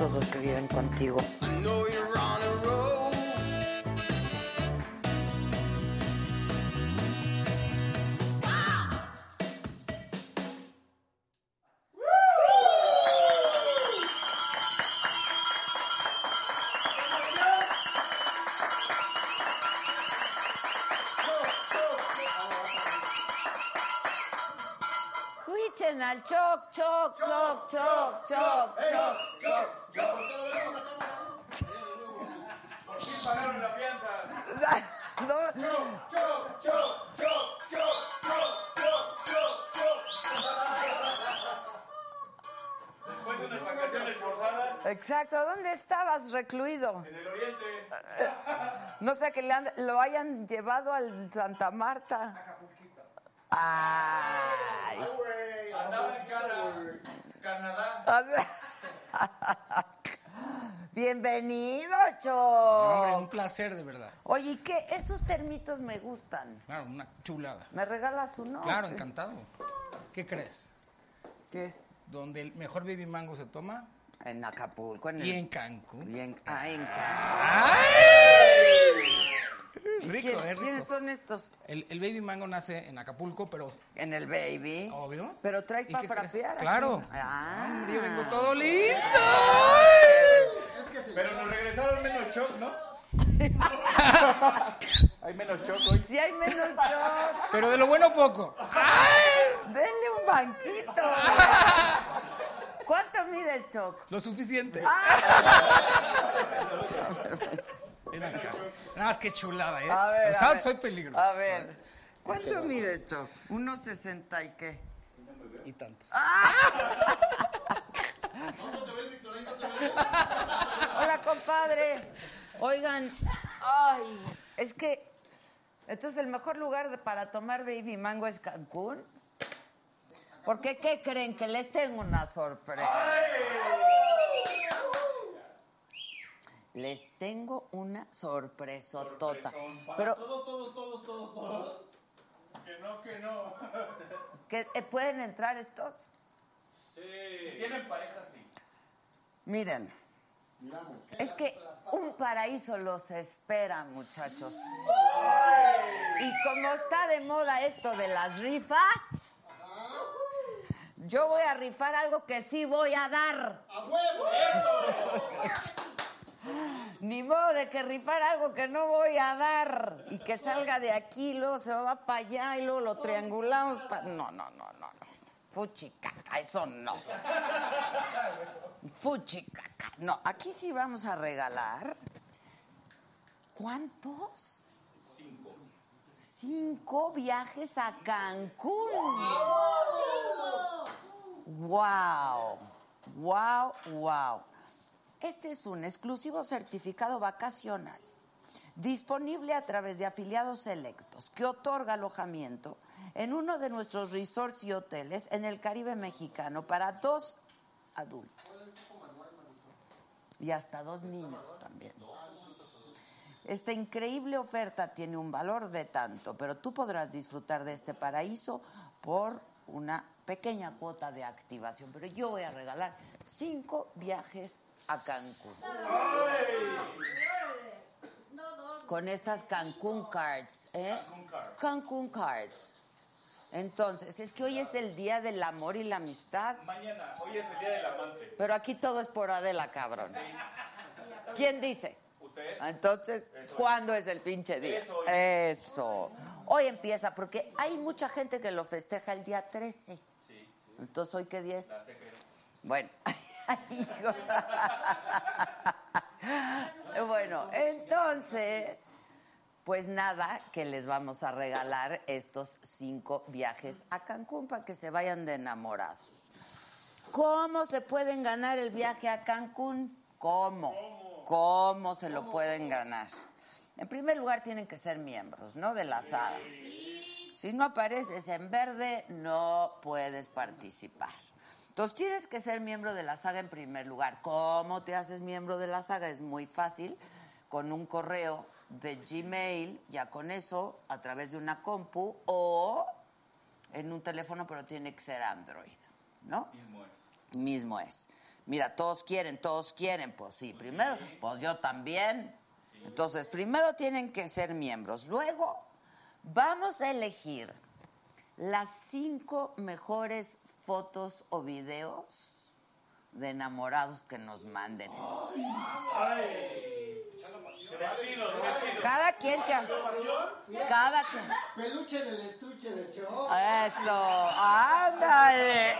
Estos dos que viven contigo. Switchen al choc, choc, choc, choc, Exacto, ¿dónde estabas recluido? En el oriente. No sé que le han- lo hayan llevado al Santa Marta. Ay. Andaba en Canadá. A ver. Bienvenido, Hombre, Cho. un placer, de verdad. Oye, ¿y qué? Esos termitos me gustan. Claro, una chulada. ¿Me regalas uno? Claro, encantado. ¿Qué crees? ¿Qué? Donde el mejor baby mango se toma En Acapulco, en y el... en Cancún. y en- ah, en Cancún. Rico, ¿Quién- eh, rico. ¿Quiénes son estos? El, el baby mango nace en Acapulco, pero En el baby. obvio. Pero traes ¿Y para frapear. así. Claro. Ah. Yo vengo todo listo. Pero nos regresaron menos shock, ¿no? Hay menos shock hoy. Si hay menos shock, Pero de lo bueno poco. denle un banquito. ¿Cuánto mide el choc? Lo suficiente. Ven acá. Nada más que chulada, ¿eh? A ver, O sea, soy peligroso. A ver, ¿cuánto mide el choc? ¿Unos sesenta y qué? Y tanto. Hola, compadre. Oigan, ay, es que entonces el mejor lugar para tomar baby mango es Cancún. Porque qué creen que les tengo una sorpresa. Les tengo una sorpresa tota. Pero Que no, que no. ¿que, eh, pueden entrar estos. Si tienen pareja, sí. Miren. Es que un paraíso los espera, muchachos. Y como está de moda esto de las rifas, yo voy a rifar algo que sí voy a dar. Ni modo de que rifar algo que no voy a dar y que salga de aquí, luego se va para allá y luego lo triangulamos. pa- No, no, no, no, no. Fuchicaca, eso no. Fuchicaca. No, aquí sí vamos a regalar. ¿Cuántos? Cinco. Cinco viajes a Cancún. Wow. Wow, wow. Este es un exclusivo certificado vacacional disponible a través de afiliados selectos que otorga alojamiento en uno de nuestros resorts y hoteles en el Caribe mexicano para dos adultos y hasta dos niños también. Esta increíble oferta tiene un valor de tanto, pero tú podrás disfrutar de este paraíso por una pequeña cuota de activación, pero yo voy a regalar cinco viajes a Cancún. Con estas Cancún Cards, ¿eh? Cancún Cards. Entonces, es que hoy es el día del amor y la amistad. Mañana, hoy es el día del amante. Pero aquí todo es por Adela, cabrón. ¿Quién dice? Usted. Entonces, ¿cuándo es el pinche día? Eso hoy. Empieza, porque hay mucha gente que lo festeja el día 13. Sí, Entonces, ¿hoy qué día es? la. Bueno. Bueno, entonces, pues nada, que les vamos a regalar estos cinco viajes a Cancún para que se vayan de enamorados. ¿Cómo se pueden ganar el viaje a Cancún? ¿Cómo? ¿Cómo se lo pueden ganar? En primer lugar, tienen que ser miembros, ¿no? De la saga. Si no apareces en verde, no puedes participar. Entonces tienes que ser miembro de la saga en primer lugar. ¿Cómo te haces miembro de la saga? Es muy fácil, con un correo de Gmail, ya con eso, a través de una compu o en un teléfono, pero tiene que ser Android, ¿no? Mismo es. Mismo es. Mira, todos quieren, todos quieren, pues sí, primero, pues yo también. Entonces, primero tienen que ser miembros. Luego, vamos a elegir las cinco mejores fotos o videos de enamorados que nos manden. Vestidos. Cada quien que... Cada quien... Peluche en el estuche de show. Eso, ándale.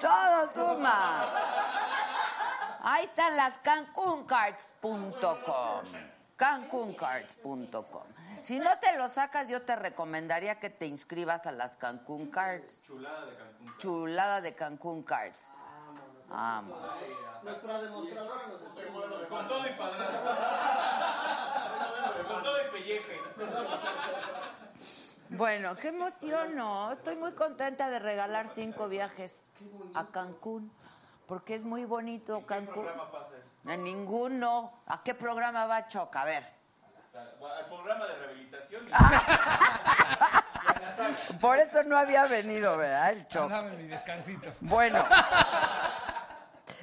Todo suma. Ahí están las cancuncards.com. Cancuncards.com. Si no te lo sacas, yo te recomendaría que te inscribas a las Cancún Cards. Chulada de Cancún. Chulada de Cancún Cards. Vámonos. Nuestra demostradora nos está. Con todo y padrastro. Con todo y pelleje. Bueno, qué emoción, ¿no? Estoy muy contenta de regalar cinco viajes a Cancún, porque es muy bonito ¿Qué Cancún. programa pasa eso? En ninguno. ¿A qué programa va Choc? A ver. Al programa de rehabilitación. Por eso no había venido, ¿verdad? El Choc. Dame mi descansito. Bueno.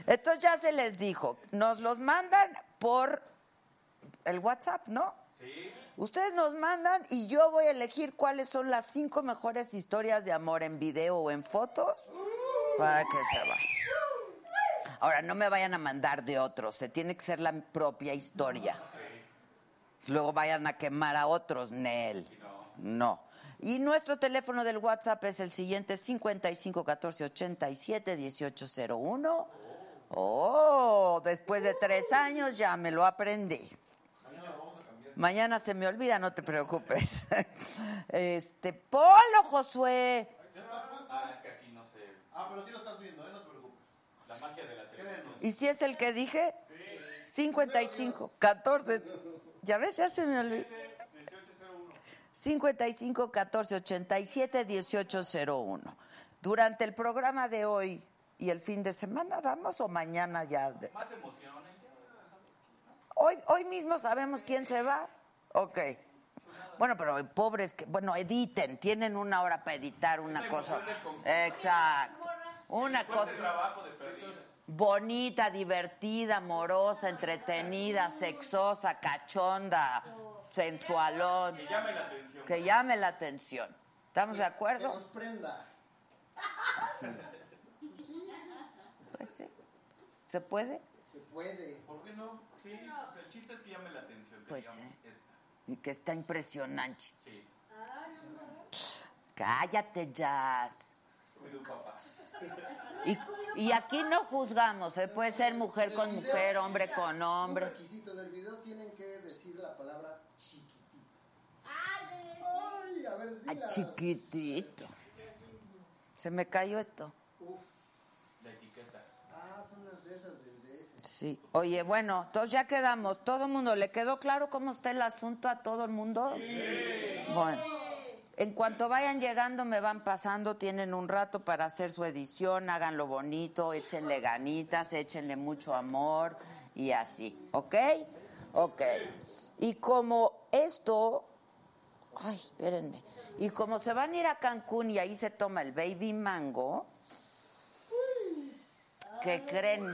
Entonces ya se les dijo, nos los mandan por el WhatsApp, ¿no? Sí. Ustedes nos mandan y yo voy a elegir cuáles son las cinco mejores historias de amor en video o en fotos para que se vayan. Ahora, no me vayan a mandar de otros, se tiene que ser la propia historia. Luego vayan a quemar a otros, Nel. No. Y nuestro teléfono del WhatsApp es el siguiente, 55 14 87 1801. Oh, después de tres años ya me lo aprendí. Mañana se me olvida, no te preocupes. Este, Polo, Josué. Ah, es que aquí no sé. Ah, pero sí lo estás viendo, ¿eh? No te preocupes. La magia de la televisión. ¿Y si es el que dije? 55, 14. ¿Ya ves? Ya se me olvidó. 55 14 87 1801. Durante el programa de hoy y el fin de semana, ¿damos o mañana ya? de- Más emoción. Hoy, hoy mismo sabemos quién se va. Ok. Bueno, pero pobres que, bueno, editen, tienen una hora para editar una cosa. Exacto. Una cosa bonita, divertida, amorosa, entretenida, sexosa, cachonda, sensualón, Que llame la atención. que llame la atención. ¿Estamos de Que acuerdo? nos prenda. Pues sí. ¿Se puede? Se puede. ¿Por qué no? Sí, pues el chiste es que llame la atención. Que Pues digamos sí. esta. Y que está impresionante. Sí. Cállate, Jazz. Y, y aquí no juzgamos, ¿eh? puede ser mujer con mujer, hombre con Un hombre. requisito del video tienen que decir la palabra chiquitito. Ay, a ver, Ay, dila. chiquitito. Se me cayó esto. Uf. La etiqueta. Ah, son las de esas del DS. Sí. Oye, bueno, entonces ya quedamos. ¿Todo el mundo le quedó claro cómo está el asunto a todo el mundo? Bueno. En cuanto vayan llegando, me van pasando, tienen un rato para hacer su edición, háganlo bonito, échenle ganitas, échenle mucho amor y así, ¿ok? Ok. Y como esto, Ay, espérenme. Y como se van a ir a Cancún y ahí se toma el baby mango, ¿qué creen?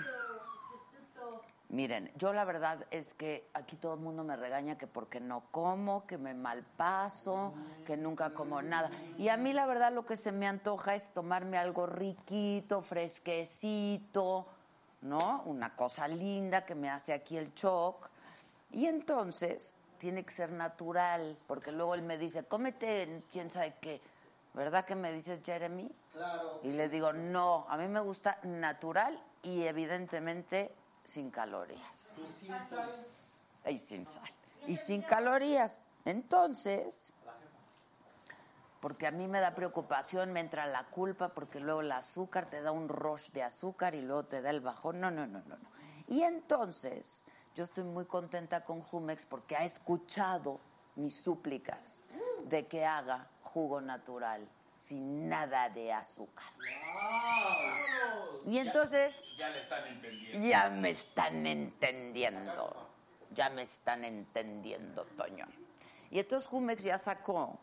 Miren, yo la verdad es que aquí todo el mundo me regaña que porque no como, que me malpaso, que nunca como nada. Y a mí la verdad lo que se me antoja es tomarme algo riquito, fresquecito, ¿no? Una cosa linda que me hace aquí el choc. Y entonces tiene que ser natural, porque luego él me dice, cómete quién sabe qué. ¿Verdad que me dices, Jeremy? Claro. Y le digo, no, a mí me gusta natural y evidentemente sin calorías. Y sin sal. Y sin sal. Y sin calorías. Entonces, porque a mí me da preocupación, me entra la culpa, porque luego el azúcar te da un rush de azúcar y luego te da el bajón. No, no, no, no, no. Y entonces, yo estoy muy contenta con Jumex porque ha escuchado mis súplicas de que haga jugo natural sin nada de azúcar. Y entonces Ya le están entendiendo. ya me están entendiendo. Ya me están entendiendo, Toño. Y entonces Jumex ya sacó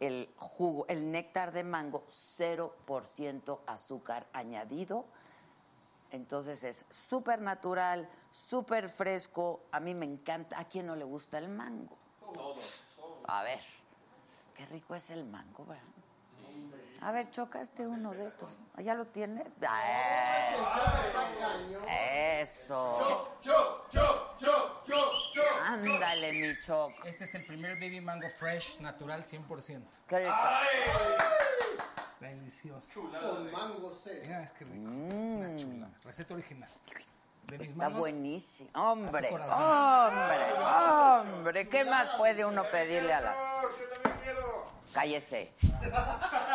el jugo, el néctar de mango, 0% azúcar añadido. Entonces es súper natural, súper fresco. A mí me encanta. ¿A quién no le gusta el mango? A ver, qué rico es el mango, ¿verdad? A ver, choca este uno de estos. ¿Ah, ¿Ya lo tienes? Ah, Eso. Eso. Yo, yo, yo, yo, yo. Ándale, mi choc. Este es el primer baby mango fresh, natural, 100%. Qué rico. Delicioso. Con mango seco. Mira, es que rico. Es una chula. Receta original. De mis Está manos. buenísimo. Hombre, hombre, hombre. ¿Qué más puede uno pedirle a la... Cállese.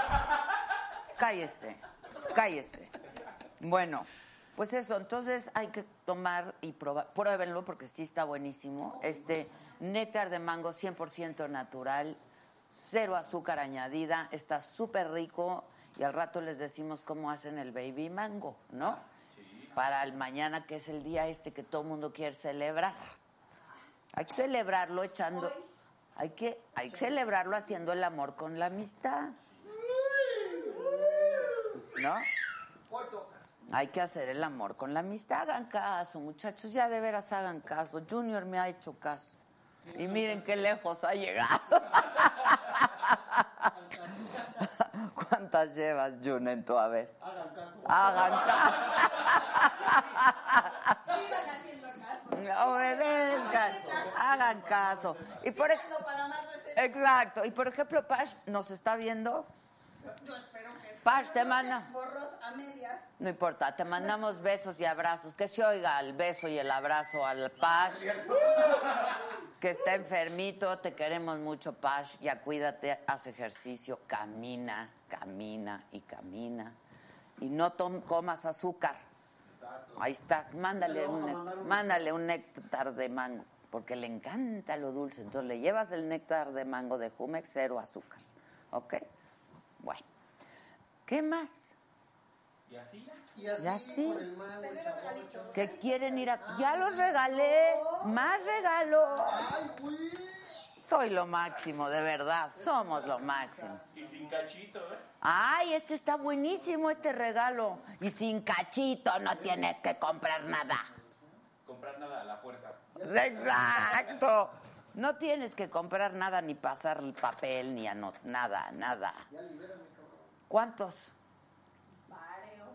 Cállese. Cállese. Bueno, pues eso. Entonces hay que tomar y probar. Pruébenlo porque sí está buenísimo. Este néctar de mango 100% natural. Cero azúcar añadida. Está súper rico. Y al rato les decimos cómo hacen el baby mango, ¿no? Para el mañana, que es el día este que todo el mundo quiere celebrar. Hay que celebrarlo echando. Hay que, hay que celebrarlo haciendo el amor con la amistad. ¿No? Hay que hacer el amor con la amistad. Hagan caso, muchachos. Ya de veras hagan caso. Junior me ha hecho caso. Y miren qué lejos ha llegado. ¿Cuántas llevas, Jun, en tu haber? Hagan caso. Hagan caso. Obedezcan. Hagan caso. Y por ej-. Exacto. Y por ejemplo, Pash nos está viendo. Yo espero que. Pash, te manda. Borros a medias. No importa, te mandamos besos y abrazos. Que se oiga el beso y el abrazo al Pash. Que está enfermito, te queremos mucho, Pash. Ya cuídate, haz ejercicio, camina, camina y camina. Y no tom- comas azúcar. Ahí está, mándale un, un- mándale un néctar de mango, porque le encanta lo dulce. Entonces le llevas el néctar de mango de Jumex, cero azúcar. ¿Ok? Bueno. ¿Qué más? Y así ya. Y así, Ya sí. con el mango, el chapocho. que quieren ir a... Ya los regalé, más regalos. Soy lo máximo, de verdad, somos lo máximo. Y sin cachito, ¿eh? Ay, este está buenísimo, este regalo. Y sin cachito no tienes que comprar nada. Comprar nada a la fuerza. Exacto. No tienes que comprar nada, ni pasar el papel, ni anot nada, nada. ¿Cuántos? Varios.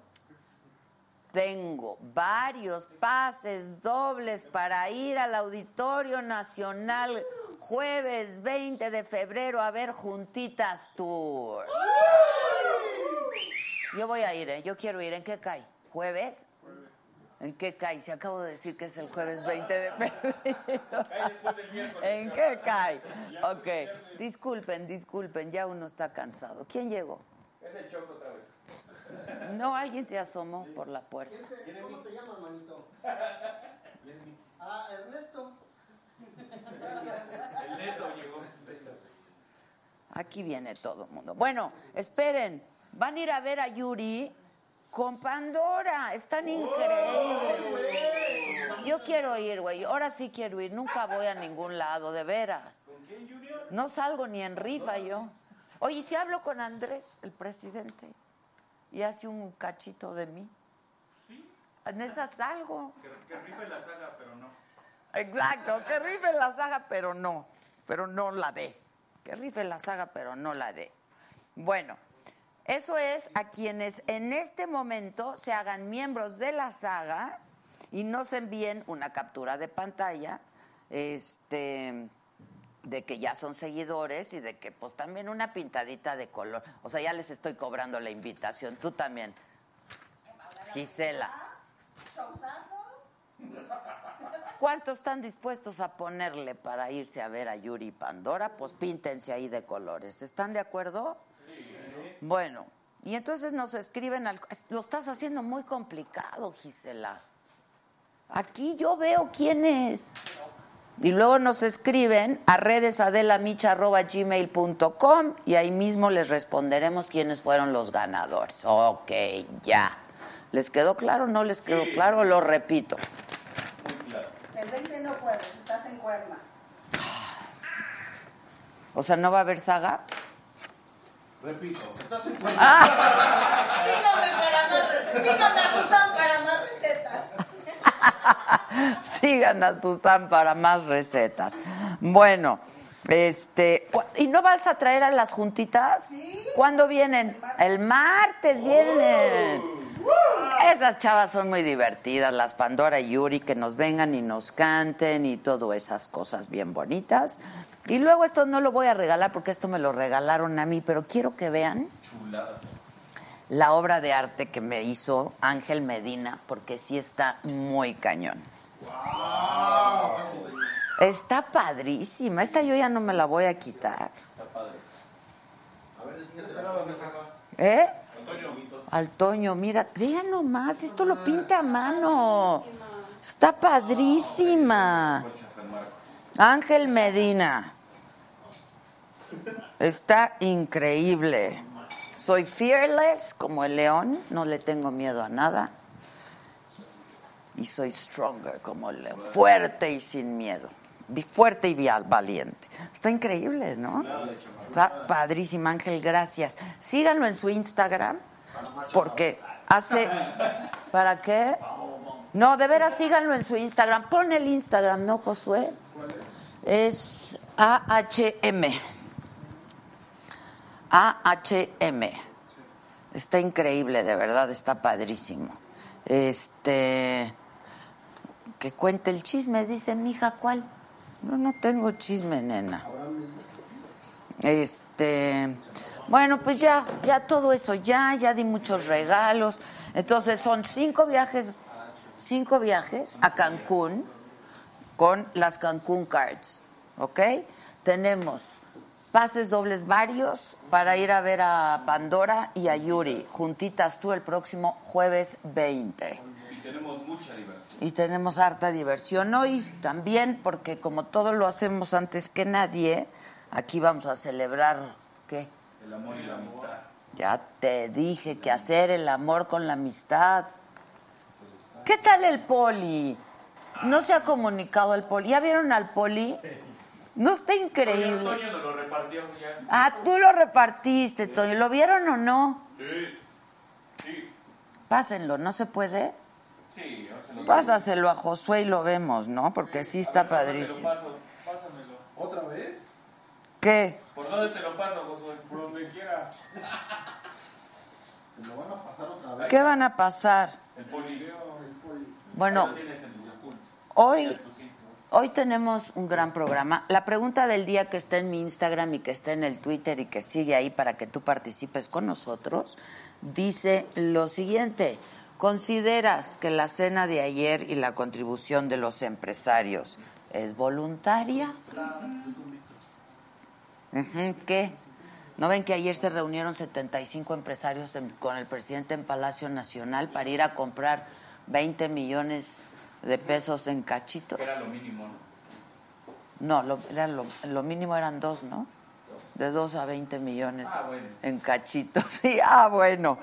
Tengo varios pases dobles para ir al Auditorio Nacional jueves 20 de febrero a ver Juntitas Tour. Yo voy a ir, ¿eh? Yo quiero ir. ¿En qué cae? ¿Jueves? ¿En qué cae? Se acabo de decir que es el jueves 20 de febrero. ¿En qué cae? Ok. Disculpen, disculpen. Ya uno está cansado. ¿Quién llegó? Es el choco otra vez. No, alguien se asomó por la puerta. ¿Quién te- ¿Cómo te llamas, manito? Ah, Ernesto. El neto llegó. Aquí viene todo el mundo. Bueno, esperen. Van a ir a ver a Yuri con Pandora. Están increíbles. Yo quiero ir, güey. Ahora sí quiero ir. Nunca voy a ningún lado, de veras. No salgo ni en rifa yo. Oye, ¿y si hablo con Andrés, el presidente, y hace un cachito de mí. Sí. En esa salgo. Que, que rife la saga, pero no. Exacto, que rife la saga, pero no, pero no la dé. Que rife la saga, pero no la dé. Bueno, eso es a quienes en este momento se hagan miembros de la saga y nos envíen una captura de pantalla, este, de que ya son seguidores y de que pues también una pintadita de color. O sea, ya les estoy cobrando la invitación. Tú también, Gisela. ¿Cuántos están dispuestos a ponerle para irse a ver a Yuri y Pandora? Pues píntense ahí de colores. ¿Están de acuerdo? Sí. Bueno, y entonces nos escriben al... Lo estás haciendo muy complicado, Gisela. Aquí yo veo quién es. Y luego nos escriben a redesadelamicha.gmail.com y ahí mismo les responderemos quiénes fueron los ganadores. Ok, ya. ¿Les quedó claro? ¿No les quedó claro? Lo repito. El 20 no puedes, estás en cuerna. O sea, ¿no va a haber saga? Repito, estás en cuerna. Ah. Síganme para más. Síganme a Susan para más recetas. Sigan a Susan para más recetas. Bueno, este, ¿y no vas a traer a las juntitas? Sí. ¿Cuándo vienen? El martes vienen. Esas chavas son muy divertidas, las Pandora y Yuri, que nos vengan y nos canten y todas esas cosas bien bonitas. Y luego esto no lo voy a regalar porque esto me lo regalaron a mí, pero quiero que vean Chulada. La obra de arte que me hizo Ángel Medina, porque sí está muy cañón. Está padrísima. Esta yo ya no me la voy a quitar. A ver, jefa. ¿Eh? Al Toño, mira, vean nomás, esto lo pinta a mano. Está padrísima. Ángel Medina. Está increíble. Soy fearless como el león, no le tengo miedo a nada. Y soy stronger como el león, fuerte y sin miedo. Fuerte y valiente. Está increíble, ¿no? Está padrísima, Ángel, gracias. Síganlo en su Instagram, porque hace... ¿Para qué? No, de veras, síganlo en su Instagram. Pon el Instagram, ¿no, Josué? Es AHM. AHM. Está increíble, de verdad, está padrísimo. Este. Que cuente el chisme, dice mi hija, ¿cuál? No, no tengo chisme, nena. Este. Bueno, pues ya, ya todo eso, ya, ya di muchos regalos. Entonces son cinco viajes, cinco viajes a Cancún con las Cancún Cards, ¿ok? Tenemos pases dobles varios para ir a ver a Pandora y a Yuri, juntitas tú el próximo jueves 20. Y tenemos mucha diversión. Y tenemos harta diversión hoy también, porque como todo lo hacemos antes que nadie, aquí vamos a celebrar, ¿qué? El amor y la amistad. Ya te dije que hacer el amor con la amistad. ¿Qué tal el poli? No se ha comunicado el poli. ¿Ya vieron al poli? ¿No está increíble? Antonio nos lo repartió ya. Ah, tú lo repartiste, Toño. ¿Lo vieron o no? Sí. Sí. Pásenlo, ¿no se puede? Sí, lo Pásaselo a Josué y lo vemos, ¿no? Porque sí está Te lo padrísimo. paso, pásamelo. ¿Otra vez? ¿Qué? ¿Por dónde te lo paso, Josué? Por donde quiera. ¿Se lo van a pasar otra vez? ¿Qué van a pasar? El polideo. Bueno, Lo tienes en Yakult. hoy. Hoy tenemos un gran programa. La pregunta del día que está en mi Instagram y que está en el Twitter y que sigue ahí para que tú participes con nosotros, dice lo siguiente. ¿Consideras que la cena de ayer y la contribución de los empresarios es voluntaria? ¿Qué? ¿No ven que ayer se reunieron 75 empresarios con el presidente en Palacio Nacional para ir a comprar 20 millones de pesos en cachitos? Era lo mínimo, ¿no? No, lo, era lo, lo mínimo eran dos, ¿no? De dos a 20 millones Ah, bueno. en cachitos. Sí, ah, bueno.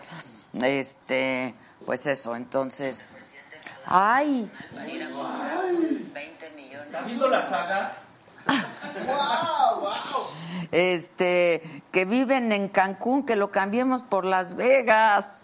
Este, pues eso, entonces. Ay, 20 millones. ¿Estás viendo la saga? este, que viven en Cancún, que lo cambiemos por Las Vegas.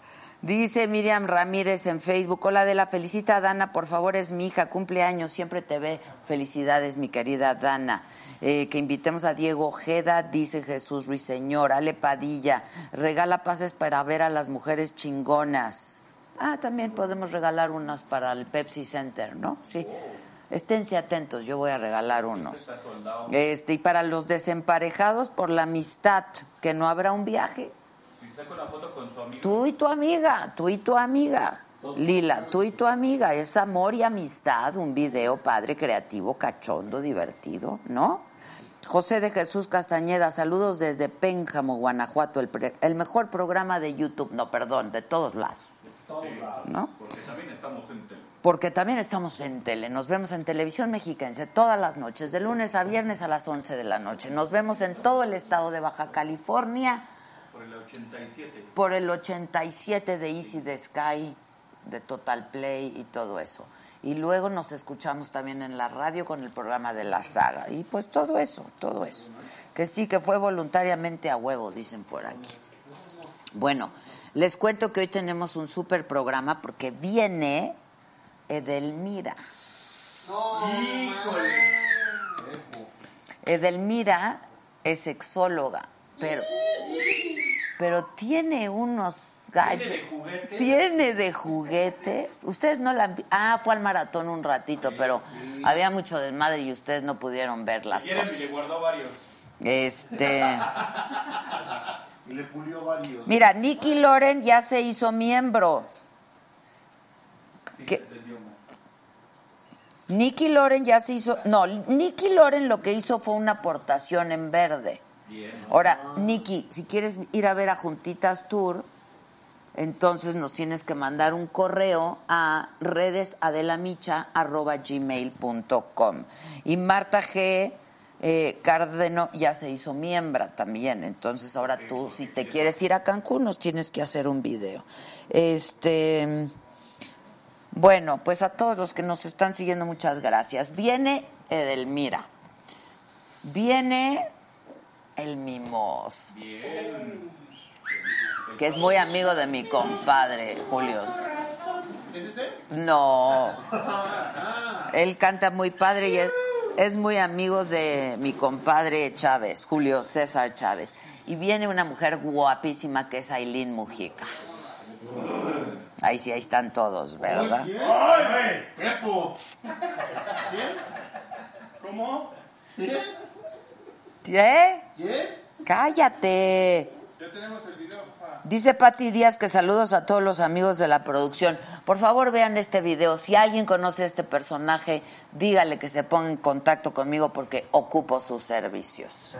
Dice Miriam Ramírez en Facebook, hola de la felicita a Dana, por favor es mi hija, cumpleaños, siempre te ve. Felicidades, mi querida Dana. Eh, que invitemos a Diego Ojeda, dice Jesús Ruiseñor, Ale Padilla, regala pases para ver a las mujeres chingonas. Ah, también podemos regalar unas para el Pepsi Center, ¿no? Sí. Esténse atentos, yo voy a regalar unos. Este, y para los desemparejados por la amistad, que no habrá un viaje. Si saca una foto con su amigo. Tú y tu amiga, tú y tu amiga. Lila, tú y tu amiga, es amor y amistad, un video padre, creativo, cachondo, divertido, ¿no? José de Jesús Castañeda, saludos desde Pénjamo, Guanajuato, el, pre- el mejor programa de YouTube, no, perdón, de todos lados, ¿no? Porque también estamos en tele. Porque también estamos en tele, nos vemos en televisión mexiquense todas las noches, de lunes a viernes a las 11 de la noche. Nos vemos en todo el estado de Baja California 87. por el 87 de Easy de Sky, de Total Play y todo eso. Y luego nos escuchamos también en la radio con el programa de la saga. Y pues todo eso, todo eso. Que sí, que fue voluntariamente a huevo, dicen por aquí. Bueno, les cuento que hoy tenemos un super programa porque viene Edelmira. Edelmira es sexóloga, pero, pero tiene unos gadgets. juguetes? Tiene de juguetes. Ustedes no la han Ah, fue al maratón un ratito, pero había mucho desmadre y ustedes no pudieron ver las Quieren y cosas. le guardó varios. Este. Y le pulió varios. Mira, Nicky Loren ya se hizo miembro. Sí. Nicky Loren ya se hizo. No, Nicky Loren lo que hizo fue una aportación en verde. Ahora, Nicky, si quieres ir a ver a Juntitas Tour, entonces nos tienes que mandar un correo a redesadelamicha.gmail.com. Y Marta G. Eh, Cárdeno ya se hizo miembro también, entonces ahora tú, si te quieres ir a Cancún, nos tienes que hacer un video. Este. Bueno, pues a todos los que nos están siguiendo, muchas gracias. Viene Edelmira. Viene el Mimos. Que es muy amigo de mi compadre, Julio. No. Él canta muy padre y es, es muy amigo de mi compadre Chávez, Julio César Chávez. Y viene una mujer guapísima que es Aileen Mujica. Ahí sí, ahí están todos, ¿verdad? ¡Ay! ¡Pepo! ¿Cómo? ¿Qué? ¿Qué? Cállate. Ya tenemos el video, papá. Dice Pati Díaz que saludos a todos los amigos de la producción. Por favor, vean este video. Si alguien conoce a este personaje, dígale que se ponga en contacto conmigo porque ocupo sus servicios.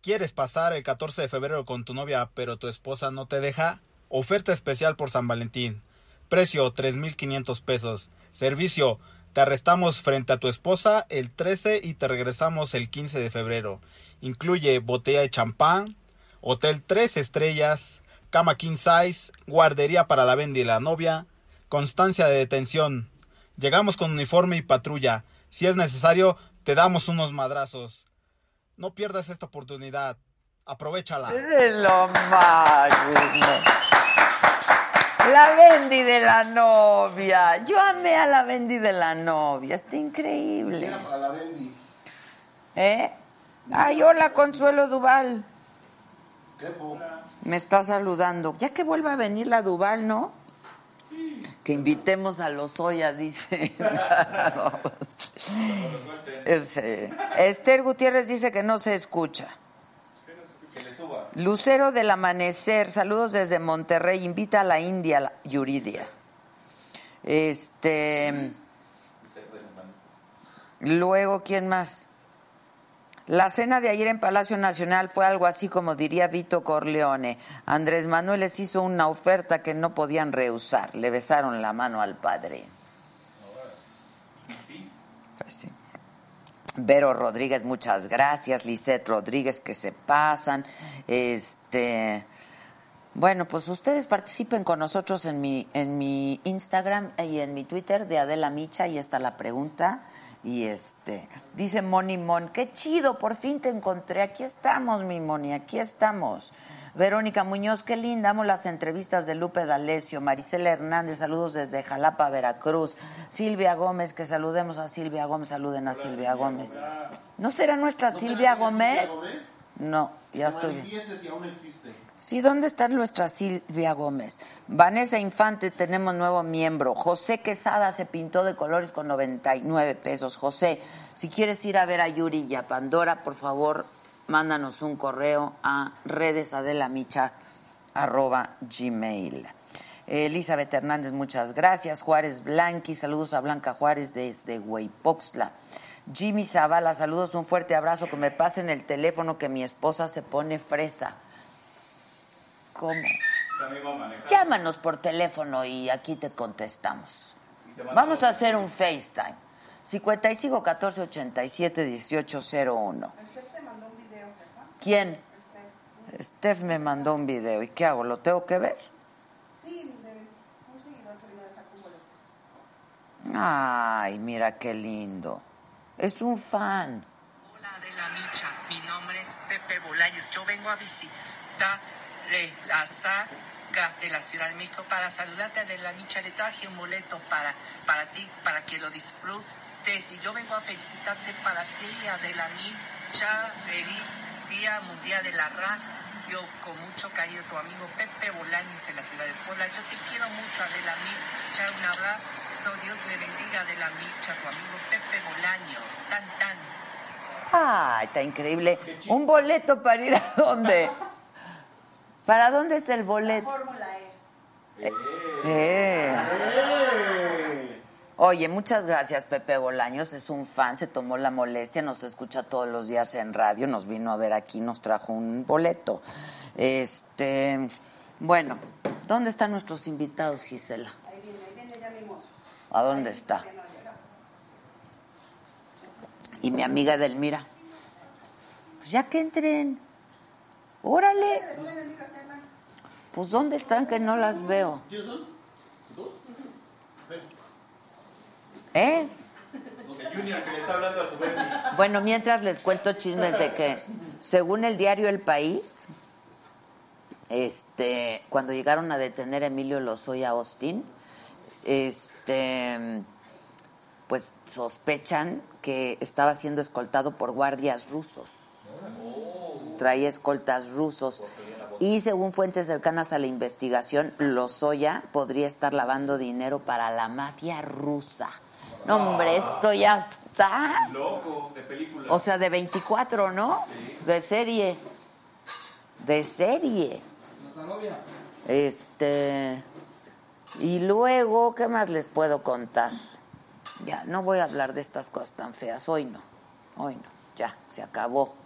¿Quieres pasar el 14 de febrero con tu novia pero tu esposa no te deja? Oferta especial por San Valentín. Precio 3.500 pesos. Servicio. Te arrestamos frente a tu esposa el 13 y te regresamos el 15 de febrero. Incluye botella de champán, hotel 3 estrellas, cama king size, guardería para la venda y la novia, constancia de detención. Llegamos con uniforme y patrulla. Si es necesario, te damos unos madrazos. No pierdas esta oportunidad. Aprovechala. La Bendy de la novia. Yo amé a la Bendy de la novia. Está increíble. Era para la Bendy. ¿Eh? Ay, hola, Consuelo Duval. Me está saludando. Ya que vuelva a venir la Duval, ¿no? Que invitemos a los Oya, dice. Ese. Esther Gutiérrez dice que no se escucha. Lucero del Amanecer, saludos desde Monterrey, invita a la India, la Yuridia. Este. Luego, ¿quién más? La cena de ayer en Palacio Nacional fue algo así como diría Vito Corleone. Andrés Manuel les hizo una oferta que no podían rehusar. Le besaron la mano al padre. Pues sí. Vero Rodríguez, muchas gracias. Lisette Rodríguez, que se pasan. Este. Bueno, pues ustedes participen con nosotros en mi, en mi Instagram y en mi Twitter de Adela Micha, ahí está la pregunta. Y este, dice Moni Mon, qué chido, por fin te encontré. Aquí estamos, mi Moni, aquí estamos. Verónica Muñoz, qué linda, amo las entrevistas de Lupe D'Alessio, Marisela Hernández, saludos desde Jalapa, Veracruz. Silvia Gómez, que saludemos a Silvia Gómez, saluden a Silvia Gómez. ¿No será nuestra Silvia Gómez? No, ya estoy. Si aún existe. Sí, ¿dónde está nuestra Silvia Gómez? Vanessa Infante, tenemos nuevo miembro. José Quesada se pintó de colores con 99 pesos. José, si quieres ir a ver a Yuri y a Pandora, por favor, mándanos un correo a redesadelamicha arroba gmail. Elizabeth Hernández, muchas gracias. Juárez Blanqui, saludos a Blanca Juárez desde Hueypoxtla. Jimmy Zavala, saludos, un fuerte abrazo. Que me pasen el teléfono que mi esposa se pone fresa. ¿Cómo? Llámanos por teléfono y aquí te contestamos. Vamos a hacer un FaceTime. 55 14 87 18 01. Usted te mandó un video, jefa. ¿Quién? Steph me mandó un video. ¿Y qué hago? ¿Lo tengo que ver? Sí, de un seguidor que vino de Jacobo. Ay, mira qué lindo. Es un fan. Hola de la Micha, mi nombre es Pepe Bolaños. Yo vengo a visitarle la saga de la Ciudad de México para saludarte de la Micha. Traje un boleto para, para ti, para que lo disfrutes. Y yo vengo a felicitarte para ti, de la Micha. Feliz Día Mundial de la Radio. Con mucho cariño, tu amigo Pepe Bolaños en la ciudad de Puebla. Yo te quiero mucho, Adela Micha. Un abrazo. Dios le bendiga, Adela Micha, tu amigo Pepe Bolaños. Tan, tan. Ay, está increíble. Un boleto para ir a dónde. ¿Para dónde es el boleto? Fórmula E. Eh. Oye, muchas gracias, Pepe Bolaños. Es un fan, se tomó la molestia, nos escucha todos los días en radio, nos vino a ver aquí, nos trajo un boleto. Este, bueno, ¿dónde están nuestros invitados, Gisela? Ahí viene, ahí viene ya mi mozo. ¿A dónde está? Y mi amiga Delmira. Pues ya que entren. Órale. Pues ¿dónde están que no las veo? ¿Eh? Bueno, mientras les cuento chismes de que, según el diario El País, este, cuando llegaron a detener a Emilio Lozoya Austin, este, pues sospechan que estaba siendo escoltado por guardias rusos. Traía escoltas rusos. Y según fuentes cercanas a la investigación, Lozoya podría estar lavando dinero para la mafia rusa. No, hombre, esto ya está. Loco, de película. O sea, de 24, ¿no? De serie. De serie. Este. Y luego, ¿qué más les puedo contar? Ya, no voy a hablar de estas cosas tan feas. Hoy no. Hoy no. Ya, se acabó.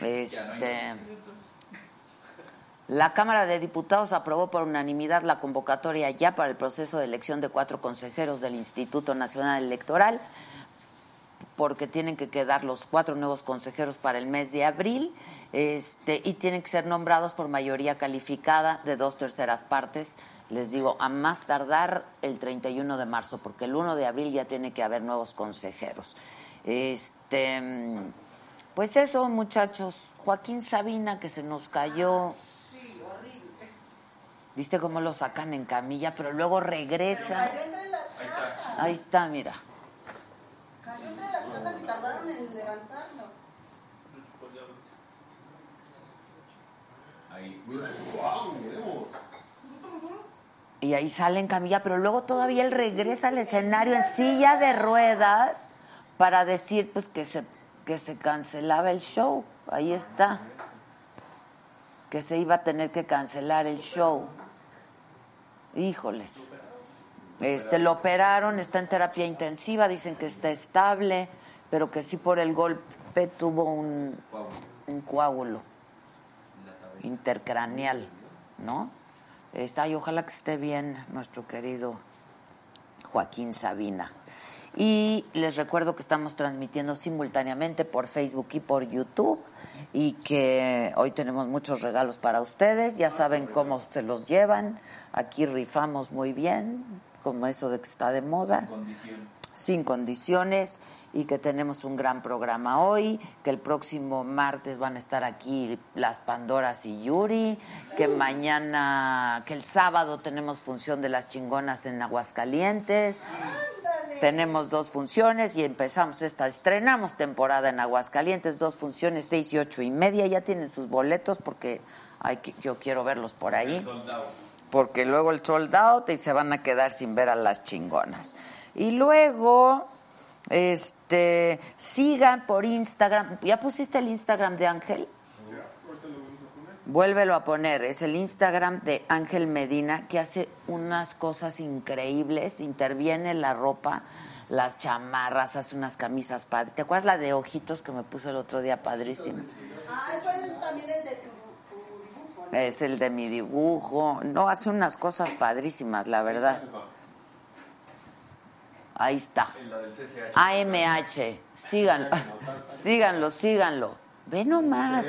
Este. La Cámara de Diputados aprobó por unanimidad la convocatoria ya para el proceso de elección de cuatro consejeros del Instituto Nacional Electoral, porque tienen que quedar los cuatro nuevos consejeros para el mes de abril, este, y tienen que ser nombrados por mayoría calificada de dos terceras partes. Les digo, a más tardar el 31 de marzo, porque el 1 de abril ya tiene que haber nuevos consejeros. Este, pues eso, muchachos. Joaquín Sabina, que se nos cayó. Sí, horrible. ¿Viste cómo lo sacan en camilla? Pero luego regresa. Cayó entre las cajas. Ahí está, mira. Cayó entre las cajas y tardaron en levantarlo. Ahí. ¡Wow! Y ahí sale en camilla, pero luego todavía él regresa al escenario en silla de ruedas para decir pues que se, que se cancelaba el show. Ahí está. Que se iba a tener que cancelar el show. Híjoles. Este, lo operaron, está en terapia intensiva, dicen que está estable, pero que sí por el golpe tuvo un, un coágulo intercraneal, ¿no? Está, y ojalá que esté bien nuestro querido Joaquín Sabina. Y les recuerdo que estamos transmitiendo simultáneamente por Facebook y por YouTube y que hoy tenemos muchos regalos para ustedes. Ya saben cómo se los llevan. Aquí rifamos muy bien, como eso de que está de moda. Sin condiciones y que tenemos un gran programa hoy, que el próximo martes van a estar aquí las Pandoras y Yuri, que mañana, que el sábado tenemos función de las chingonas en Aguascalientes. Tenemos dos funciones y empezamos esta, estrenamos temporada en Aguascalientes, dos funciones, seis y ocho y media. Ya tienen sus boletos porque hay que, yo quiero verlos por ahí. Porque luego el sold out y se van a quedar sin ver a las chingonas. Y luego, este, sigan por Instagram. ¿Ya pusiste el Instagram de Ángel? Vuélvelo a poner. Es el Instagram de Ángel Medina que hace unas cosas increíbles. Interviene en la ropa, las chamarras, hace unas camisas padres. ¿Te acuerdas la de ojitos que me puso el otro día? Padrísima. Ah, fue también el de tu, tu dibujo. ¿no? Es el de mi dibujo. No, hace unas cosas padrísimas, la verdad. Ahí está. AMH. Síganlo. síganlo, síganlo. Ve nomás.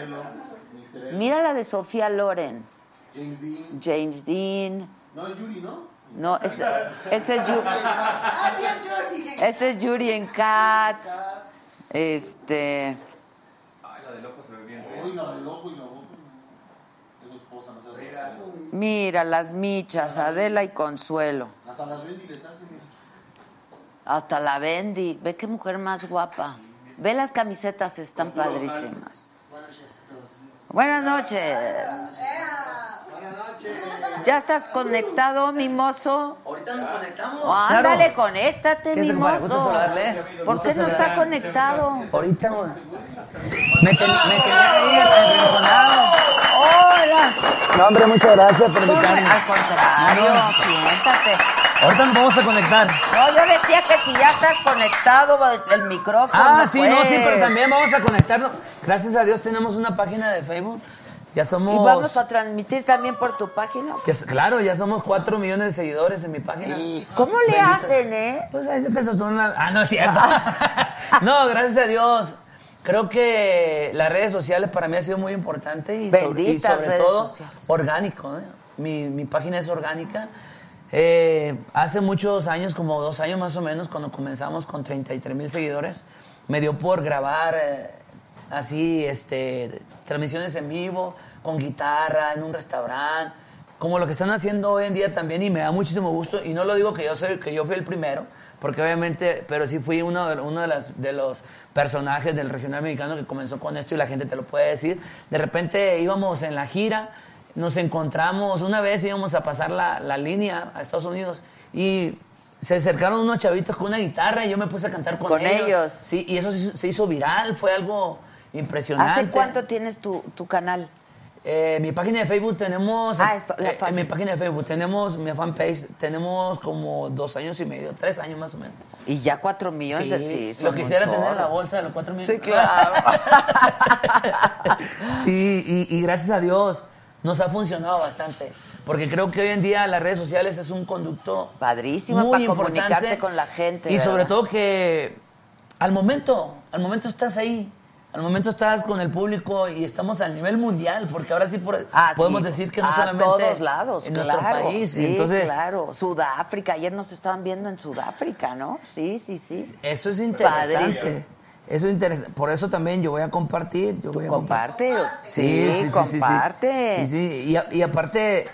Mira la de Sofía Loren. James Dean. James Dean. No, es Yuri, ¿no? No, ese, ese es Yuri. Ah, sí, es Yuri. Ese es Yuri en Cats. Este. Ay, la del ojo se ve bien. Uy, la del ojo y la boca. Es su esposa, no se grosero. Mira, las michas, Adela y Consuelo. Hasta las Bendy les hacen. Hasta la Bendy. Ve qué mujer más guapa. Ve las camisetas, están padrísimas. Buenas noches. ¿Ya estás conectado, mimoso? Ahorita nos conectamos. Ándale, conéctate, mimoso. ¿Por qué no está conectado? Ahorita no. Me, ten- me tenía ahí arrinconado. Hola. No, hombre, muchas gracias por invitarme. Al contrario, siéntate. Ahorita nos vamos a conectar. No, yo decía que si ya estás conectado el micrófono. Ah, sí, no, sí, pues. pero también vamos a conectarnos. Gracias a Dios tenemos una página de Facebook. Ya somos. Y vamos a transmitir también por tu página. ya- claro, ya somos 4 millones de seguidores en mi página. ¿Cómo le Bendito. hacen, eh? Pues ahí se empezó todo una... Ah, no es cierto. no, gracias a Dios. Creo que las redes sociales para mí ha sido muy importante y sobre, y sobre todo sociales. orgánico. ¿eh? Mi, mi página es orgánica. Eh, hace muchos años, como dos años más o menos, cuando comenzamos con 33 mil seguidores, me dio por grabar eh, así este, transmisiones en vivo, con guitarra, en un restaurante, como lo que están haciendo hoy en día también y me da muchísimo gusto. Y no lo digo que yo, soy, que yo fui el primero, porque obviamente, pero sí fui uno, de, uno las, de los personajes del regional mexicano que comenzó con esto y la gente te lo puede decir. De repente íbamos en la gira, nos encontramos, una vez íbamos a pasar la, la línea a Estados Unidos y se acercaron unos chavitos con una guitarra y yo me puse a cantar con, Con ellos. Sí, y eso se hizo, se hizo viral, fue algo impresionante. ¿Hace cuánto tienes tu, tu canal? Eh, mi página de Facebook tenemos. Ah, eh, en mi página de Facebook tenemos mi fanpage, tenemos como dos años y medio, tres años más o menos. Y ya cuatro millones sí, lo quisiera tener en la bolsa de los cuatro millones. Sí, claro. sí, y, y gracias a Dios nos ha funcionado bastante. Porque creo que hoy en día las redes sociales es un conducto Padrísimo muy para importante. comunicarte con la gente. Y sobre todo que al momento, al momento estás ahí. Al momento estás con el público y estamos al nivel mundial, porque ahora sí por- Ah, podemos sí. decir que no a solamente todos lados, en claro. nuestro país. Sí, Entonces, claro. Sudáfrica, ayer nos estaban viendo en Sudáfrica, ¿no? Sí, sí, sí. Eso es interesante. Padrísimo. Eso es interesante. Por eso también yo voy a compartir. Yo voy a comparte. compartir. Sí, comparte. Sí, sí. Y, a- y aparte,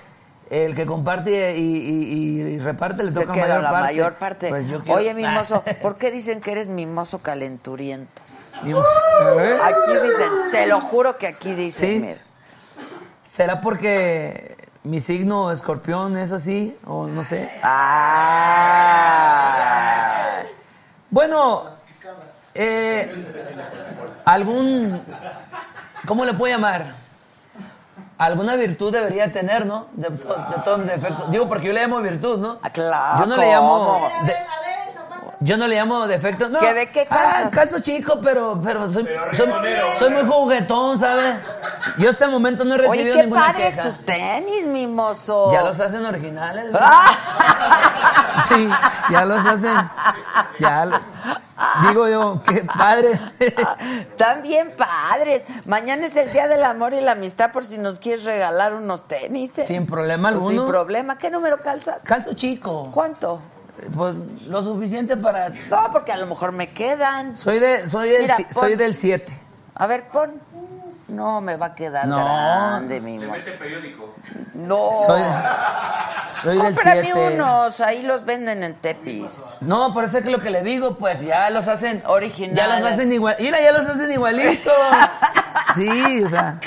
el que comparte y, y- y reparte le toca mayor la parte. mayor parte. Pues yo quiero- Oye, mimoso, ¿por qué dicen que eres mimoso calenturiento? Dios. Aquí dicen, te lo juro que aquí dicen, ¿Sí? mira. ¿Será porque mi signo escorpión es así? O no sé. Ah. Bueno, eh, algún. ¿Cómo le puedo llamar? Alguna virtud debería tener, ¿no? De, to- de todos mis defectos. Digo, porque yo le llamo virtud, ¿no? Ah, claro, Yo no le llamo. de- yo no le llamo defecto. No. ¿Que de qué calzas? Ah, calzo chico, pero, pero soy, soy, soy muy juguetón, ¿sabes? Yo hasta el momento no he Oye, recibido qué ninguna padres tus tenis, mimoso. Ya los hacen originales. ¿no? Sí, ya los hacen. Ya lo- digo yo, qué padre. Están bien padres. Mañana es el Día del Amor y la Amistad por si nos quieres regalar unos tenis. ¿eh? Sin problema Pues alguno. Sin problema. ¿Qué número calzas? Calzo chico. ¿Cuánto? Pues lo suficiente para. No, porque a lo mejor me quedan. Soy de, soy Mira, pon- soy del 7. A ver, pon. No, me va a quedar No. grande, mi mete periódico. No. Soy, soy del Cómprame 7. unos, ahí los venden en Tepis. No, por eso es que lo que le digo, pues ya los hacen. Originales. Ya los hacen igual. Mira, ya los hacen igualito. Sí, o sea.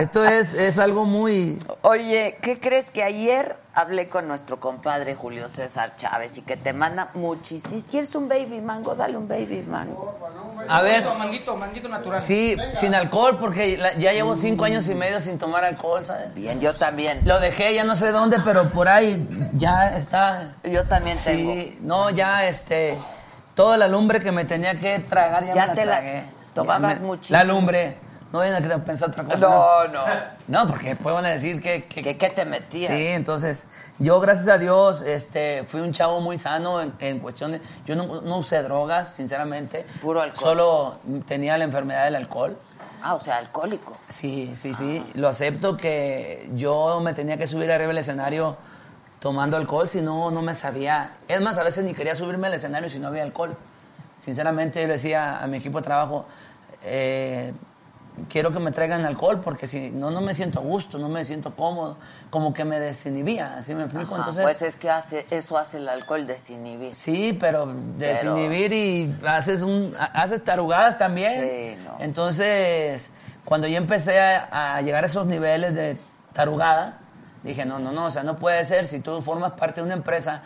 Esto es, es algo muy. Oye, ¿qué crees que ayer hablé con nuestro compadre Julio César Chávez y que te manda muchísimo? ¿Quieres un baby mango? Dale un baby mango. A ver. Manguito, manguito, natural. Sí, sin alcohol, porque la- ya llevo cinco años y medio sin tomar alcohol, ¿sabes? Bien, yo también. Lo dejé, ya no sé dónde, pero por ahí ya está. Yo también tengo. Sí, no, ya este. Toda la lumbre que me tenía que tragar ya, Ya me la te la- tragué. tomabas me- muchísimo. La lumbre. No vayan a querer pensar otra cosa. No, no. No, porque después van a decir que... que ¿Qué, qué te metías? Sí, entonces, yo gracias a Dios este, fui un chavo muy sano en, en cuestiones... Yo no, no usé drogas, sinceramente. Puro alcohol. Solo tenía la enfermedad del alcohol. Ah, o sea, alcohólico. Sí, sí, sí. Lo acepto que yo me tenía que subir arriba del escenario tomando alcohol, si no, no me sabía. Es más, a veces ni quería subirme al escenario si no había alcohol. Sinceramente, yo le decía a mi equipo de trabajo, eh, quiero que me traigan alcohol porque si no, no me siento a gusto, no me siento cómodo, como que me desinhibía, ¿así me explico? Ajá, Entonces, pues es que hace, eso hace el alcohol desinhibir. Sí, pero desinhibir y haces un haces tarugadas también. Sí, no. Entonces, cuando yo empecé a, a llegar a esos niveles de tarugada, dije, no, no, no, o sea, no puede ser, si tú formas parte de una empresa,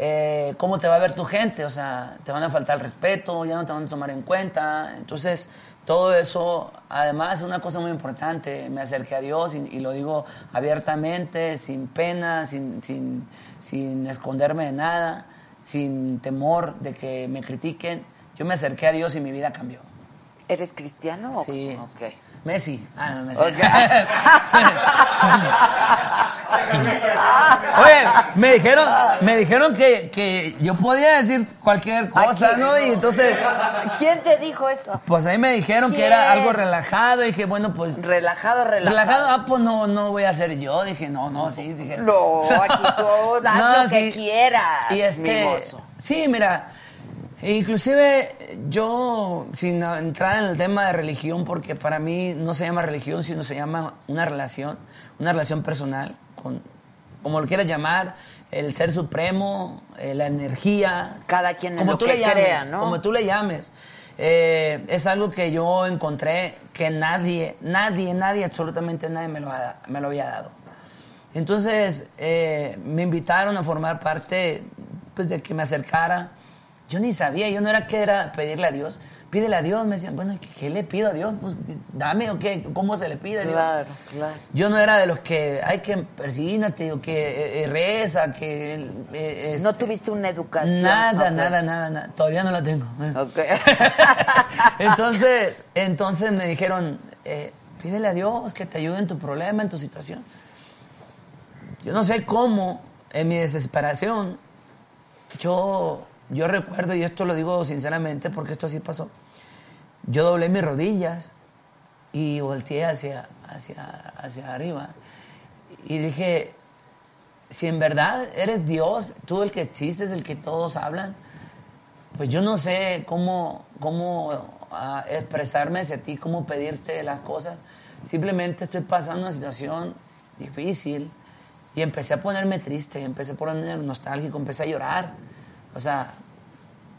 eh, ¿cómo te va a ver tu gente? O sea, te van a faltar el respeto, ya no te van a tomar en cuenta. Entonces, todo eso, además, es una cosa muy importante. Me acerqué a Dios y, y lo digo abiertamente, sin pena, sin, sin, sin esconderme de nada, sin temor de que me critiquen. Yo me acerqué a Dios y mi vida cambió. ¿Eres cristiano o Sí. Messi. Ah, no, Messi. Ok. Oye, me dijeron, me dijeron que, que yo podía decir cualquier cosa? ¿no? Y entonces, ¿Quién te dijo eso? pues ahí me dijeron que era algo relajado. Y dije, bueno, pues. Relajado, relajado. Relajado, ah, pues no, no voy a ser yo. Dije, no, no, sí. Dije, No, aquí tú haz No, lo que quieras, Y este, mimoso. Sí, mira, inclusive yo, sin entrar en el tema de religión, porque para mí no se llama religión, sino se llama una relación, una relación personal, con, como lo quieras llamar, el ser supremo, eh, la energía. Cada quien en como lo tú que le llames, crea, ¿no? Como tú le llames. Eh, es algo que yo encontré que nadie, nadie, nadie, absolutamente nadie me lo, ha- me lo había dado. Entonces eh, me invitaron a formar parte, pues de que me acercara. Yo ni sabía, yo no era que era pedirle a Dios. Pídele a Dios, me decían, bueno, ¿qué, qué le pido a Dios? Pues dame o qué, ¿cómo se le pide a Dios? Claro, claro. Yo no era de los que hay que persínate o que eh, eh, reza, que... eh, este, No tuviste una educación. Nada, nada, nada, nada. Todavía no la tengo. Ok. entonces, entonces me dijeron, eh, pídele a Dios que te ayude en tu problema, en tu situación. Yo no sé cómo, en mi desesperación, yo, yo recuerdo, y esto lo digo sinceramente porque esto así pasó, yo doblé mis rodillas y volteé hacia, hacia, hacia arriba y dije, si en verdad eres Dios, tú el que existes, el que todos hablan, pues yo no sé cómo, cómo ah, expresarme hacia ti, cómo pedirte las cosas. Simplemente estoy pasando una situación difícil y empecé a ponerme triste, empecé a ponerme nostálgico, empecé a llorar. O sea,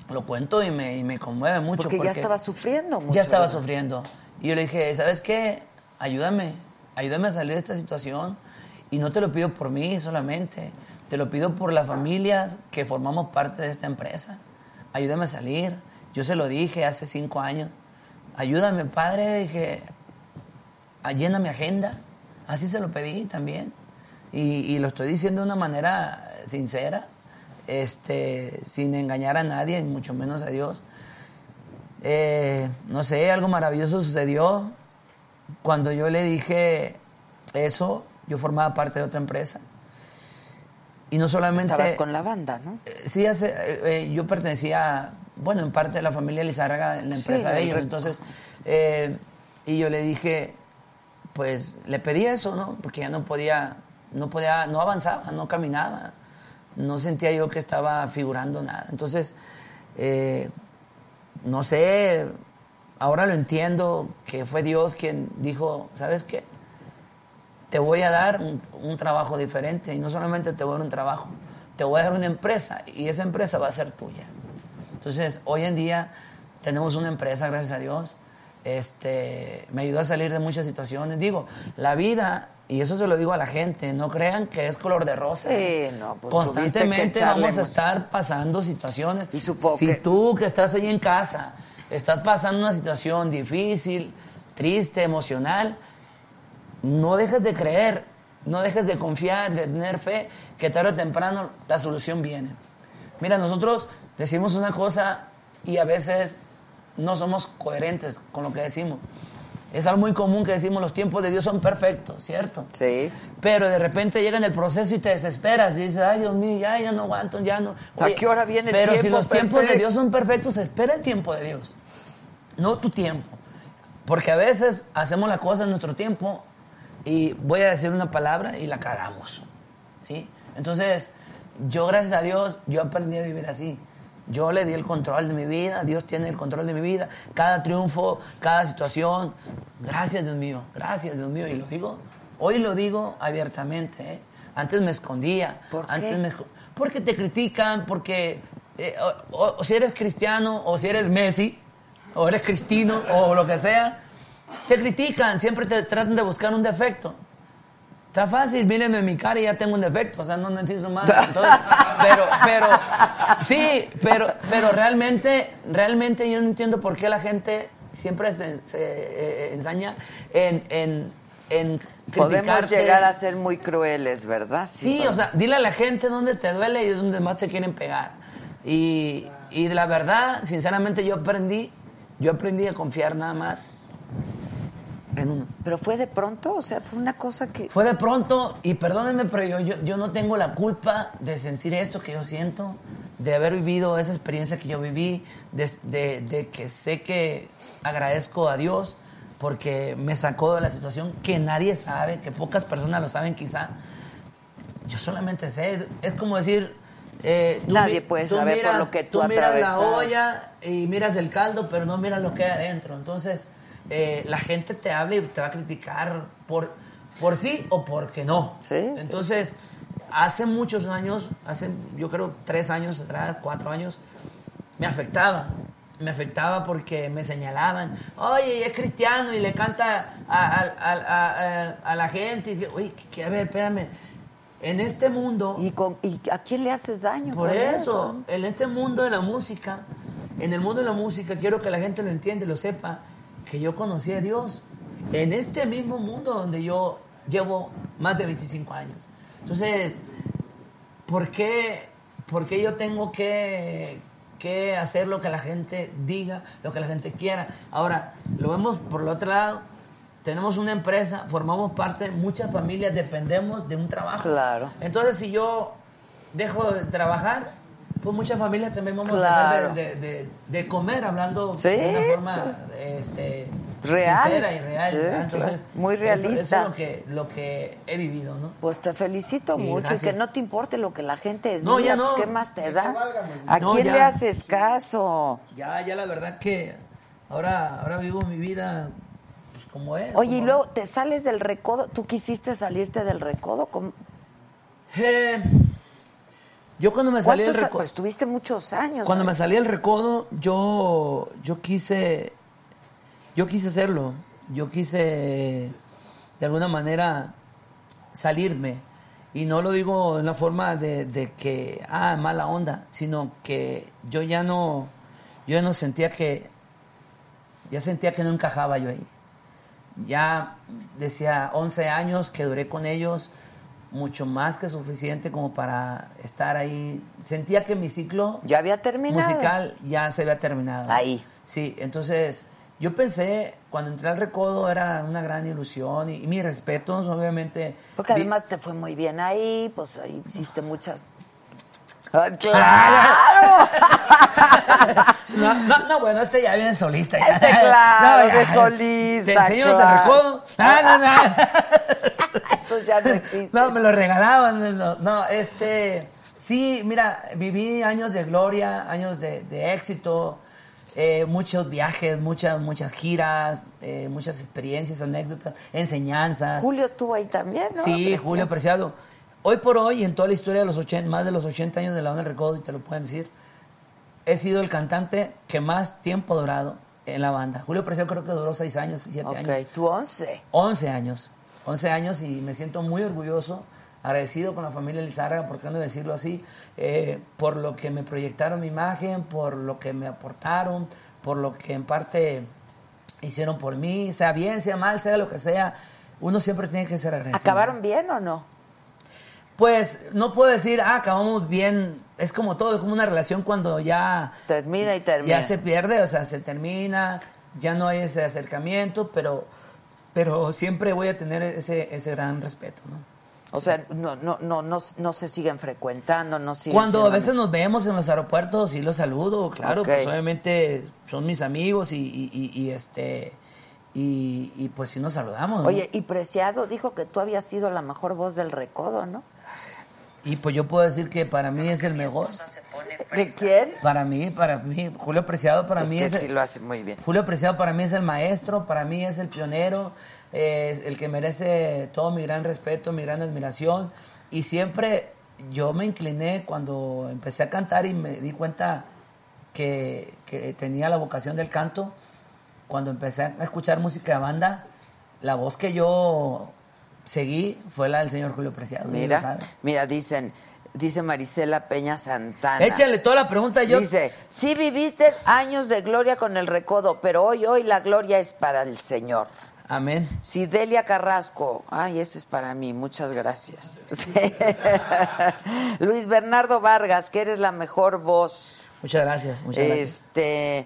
lo cuento y me, y me conmueve mucho. Porque, ya estaba sufriendo mucho. Ya estaba ¿verdad? sufriendo. Y yo le dije, ¿sabes qué? Ayúdame, ayúdame a salir de esta situación. Y no te lo pido por mí solamente, te lo pido por las familias que formamos parte de esta empresa. Ayúdame a salir. Yo se lo dije hace cinco años. Ayúdame, padre. Dije, "Ah, llena mi agenda. Así se lo pedí también. Y, y lo estoy diciendo de una manera sincera, este, sin engañar a nadie, mucho menos a Dios. Eh, no sé, algo maravilloso sucedió. Cuando yo le dije eso, yo formaba parte de otra empresa. y no solamente... Estabas con la banda, ¿no? Eh, Sí, hace, eh, eh, yo pertenecía, bueno, en parte de la familia Lizárraga, en la Sí, empresa de del ellos. rec- Entonces, eh, y yo le dije, pues le pedí eso, ¿no? Porque ya no podía, no podía, no avanzaba, no caminaba. No sentía yo que estaba figurando nada. Entonces, eh, no sé, ahora lo entiendo, que fue Dios quien dijo, ¿sabes qué? Te voy a dar un, un trabajo diferente y no solamente te voy a dar un trabajo, te voy a dar una empresa y esa empresa va a ser tuya. Entonces, hoy en día tenemos una empresa, gracias a Dios. Este, me ayudó a salir de muchas situaciones. Digo, la vida, y eso se lo digo a la gente, no crean que es color de rosa. Sí, no, pues Constantemente vamos a estar pasando situaciones. Y supongo si que- tú que estás ahí en casa, estás pasando una situación difícil, triste, emocional, no dejes de creer, no dejes de confiar, de tener fe, que tarde o temprano la solución viene. Mira, nosotros decimos una cosa y a veces no somos coherentes con lo que decimos. Es algo muy común que decimos los tiempos de Dios son perfectos, ¿cierto? Sí. Pero de repente llega en el proceso y te desesperas. Y dices, ay Dios mío, ya, ya no aguanto, ya no. ¿A qué hora viene el Pero si tiempo los tiempos de? Dios son perfectos, espera el tiempo de Dios. No tu tiempo. Porque a veces hacemos la cosa en nuestro tiempo y voy a decir una palabra y la cagamos. ¿Sí? Entonces, yo gracias a Dios, yo aprendí a vivir así. Yo le di el control de mi vida, Dios tiene el control de mi vida. Cada triunfo, cada situación. Gracias, Dios mío, gracias, Dios mío. Y lo digo, hoy lo digo abiertamente. ¿eh? Antes me escondía. ¿Por qué? Antes me esco- porque te critican, porque eh, o, o- o si eres cristiano, o si eres Messi, o eres cristino, o lo que sea, te critican, siempre te tratan de buscar un defecto. Está fácil, mírenme en mi cara y ya tengo un defecto, o sea, no necesito más. Entonces, pero, pero, sí, pero, pero realmente, realmente yo no entiendo por qué la gente siempre se, se, eh, ensaña en, en, en Podemos llegar a ser muy crueles, ¿verdad? Sí, o sea, dile a la gente dónde te duele y es donde más te quieren pegar. Y, y la verdad, sinceramente, yo aprendí, yo aprendí a confiar nada más en uno. Pero fue de pronto, o sea, fue una cosa que... Fue de pronto, y perdónenme, pero yo, yo, yo no tengo la culpa de sentir esto que yo siento, de haber vivido esa experiencia que yo viví, de, de- de que sé que agradezco a Dios porque me sacó de la situación que nadie sabe, que pocas personas lo saben quizá. Yo solamente sé, es como decir... eh, tú Nadie puede tú saber por lo que tú miras la olla y miras el caldo, pero no miras lo que hay adentro. Entonces, eh, la gente te habla y te va a criticar por, por sí o porque no. sí. Entonces, hace muchos años, hace yo creo tres años atrás, cuatro años, me afectaba. Me afectaba porque me señalaban, oye, es cristiano y le canta a, a- a- a- a la gente. Y Oye, que, a ver, espérame. En este mundo. ¿Y, con- ¿Y a quién le haces daño? Por con eso, en este mundo de la música, en el mundo de la música, quiero que la gente lo entienda y lo sepa, que yo conocí a Dios en este mismo mundo donde yo llevo más de 25 años. Entonces, ¿por qué, por qué yo tengo que, que hacer lo que la gente diga, lo que la gente quiera? Ahora, lo vemos por el otro lado. Tenemos una empresa, formamos parte, muchas familias dependemos de un trabajo. Claro. Entonces, si yo dejo de trabajar, pues muchas familias también vamos a Claro. dejar de, de- de- de comer, hablando Sí, de una forma sí. este, Real. sincera y real. Sí, ¿verdad? Entonces, claro. Muy realista. Eso, es lo que, lo que he vivido, ¿no? Pues te felicito Sí, mucho y gracias. que no te importe lo que la gente No, diga, ya no. pues, ¿qué más te da? ¿A No, quién ya. le haces caso? Ya, ya la verdad que ahora, ahora vivo mi vida pues como es. Oye, y como- luego te sales del recodo. ¿Tú quisiste salirte del recodo? ¿Cómo- Eh, yo cuando me salí del ¿Cuántos a- recodo... Pues tuviste muchos años. Cuando me salí del recodo, yo, yo quise, yo quise hacerlo. Yo quise, de alguna manera, salirme. Y no lo digo en la forma de, de que, ah, mala onda, sino que yo ya no, yo ya no sentía que, ya sentía que no encajaba yo ahí. Ya decía 11 años que duré con ellos, mucho más que suficiente como para estar ahí. Sentía que mi ciclo ya había terminado. musical ya se había terminado. Ahí. Sí, entonces Yo pensé, cuando entré al recodo era una gran ilusión y, y mis respetos, obviamente. Porque además te fue muy bien ahí, pues ahí hiciste muchas. ¡Ay, ¡Claro! No, no, no, bueno, este ya viene solista. ya. Este, claro, No, ya. de solista. ¿Te enseño claro. recodo? Ah, no, no. Esos ya no existen. No, me lo regalaban. No, no, este. Sí, mira, viví años de gloria, años de, de éxito, eh, muchos viajes, muchas, muchas giras, eh, muchas experiencias, anécdotas, enseñanzas. Julio estuvo ahí también, ¿no? Sí, Preciado. Julio Preciado. Hoy por hoy, en toda la historia de los 80, más de los 80 años de la onda del recodo, y te lo pueden decir, he sido el cantante que más tiempo ha durado en la banda. Julio Preciado creo que duró 6 años, 7 Ok, años. tú 11. 11 años. 11 años y me siento muy orgulloso, agradecido con la familia Lizárraga, por qué no decirlo así, eh, por lo que me proyectaron mi imagen, por lo que me aportaron, por lo que en parte hicieron por mí, sea bien, sea mal, sea lo que sea, uno siempre tiene que ser agradecido. ¿Acabaron bien o no? Pues no puedo decir, ah, acabamos bien. Es como todo, es como una relación cuando ya. Termina y termina. Ya se pierde, o sea, se termina, ya no hay ese acercamiento, pero, pero siempre voy a tener ese, ese gran respeto, ¿no? O sea, no, no, no, no, no se siguen frecuentando, no siguen Cuando a veces nos vemos en los aeropuertos, sí los saludo, claro, Ok. pues obviamente son mis amigos y, y- y- y, este. Y, y, pues sí nos saludamos. ¿no? Oye, y Preciado dijo que tú habías sido la mejor voz del recodo, ¿no? Y pues yo puedo decir que para mí es el mejor. ¿De quién? Para mí, para mí, Julio Preciado para Es mí que es el- sí lo hace muy bien. Julio Preciado para mí es el maestro, para mí es el pionero, eh, es el que merece todo mi gran respeto, mi gran admiración. Y siempre yo me incliné cuando empecé a cantar y me di cuenta que, que tenía la vocación del canto. Cuando empecé a escuchar música de banda, la voz que yo seguí fue la del señor Julio Preciado. Mira, mira, dicen, dice Marisela Peña Santana. Échale toda la pregunta yo. Dice, sí viviste años de gloria con el recodo, pero hoy, hoy la gloria es para el Señor. Amén. Sidelia Carrasco, ay, ese es para mí, muchas gracias. Luis Bernardo Vargas, que eres la mejor voz. Muchas gracias, muchas gracias. Este,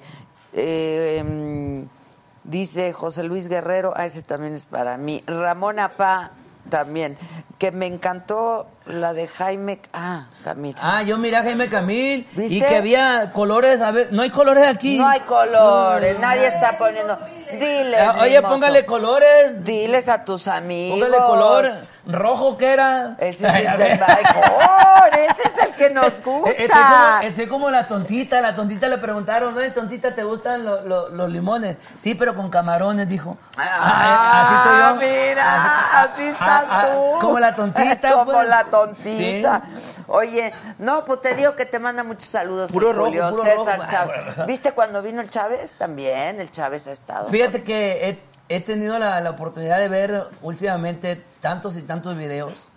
eh, mm, dice José Luis Guerrero, ah, ese también es para mí. Ramón Apá, también, que me encantó la de Jaime, ah, Camil. Ah, yo miré a Jaime Camil y que había colores, a ver, no hay colores aquí. No hay colores, nadie está poniendo. Diles. Ah, Oye, mimoso. póngale colores. Diles a tus amigos. Póngale color rojo que era. Ese es el mejor, ese es el que nos Estoy como, gusta. estoy como la tontita, la tontita le preguntaron, ¿no? tontita te gustan lo- lo- los limones? Sí, pero con camarones, dijo. Ah, así estoy yo. mira, así, estás ah, ah, tú. como la tontita, Como pues. la tontita. Sí. Oye, no, pues te digo que te manda muchos saludos. Puro rojo, Julio puro César rojo. Chávez. ¿Viste cuando vino el Chávez? También, el Chávez ha estado. Fíjate que he tenido la, la oportunidad de ver últimamente tantos y tantos videos.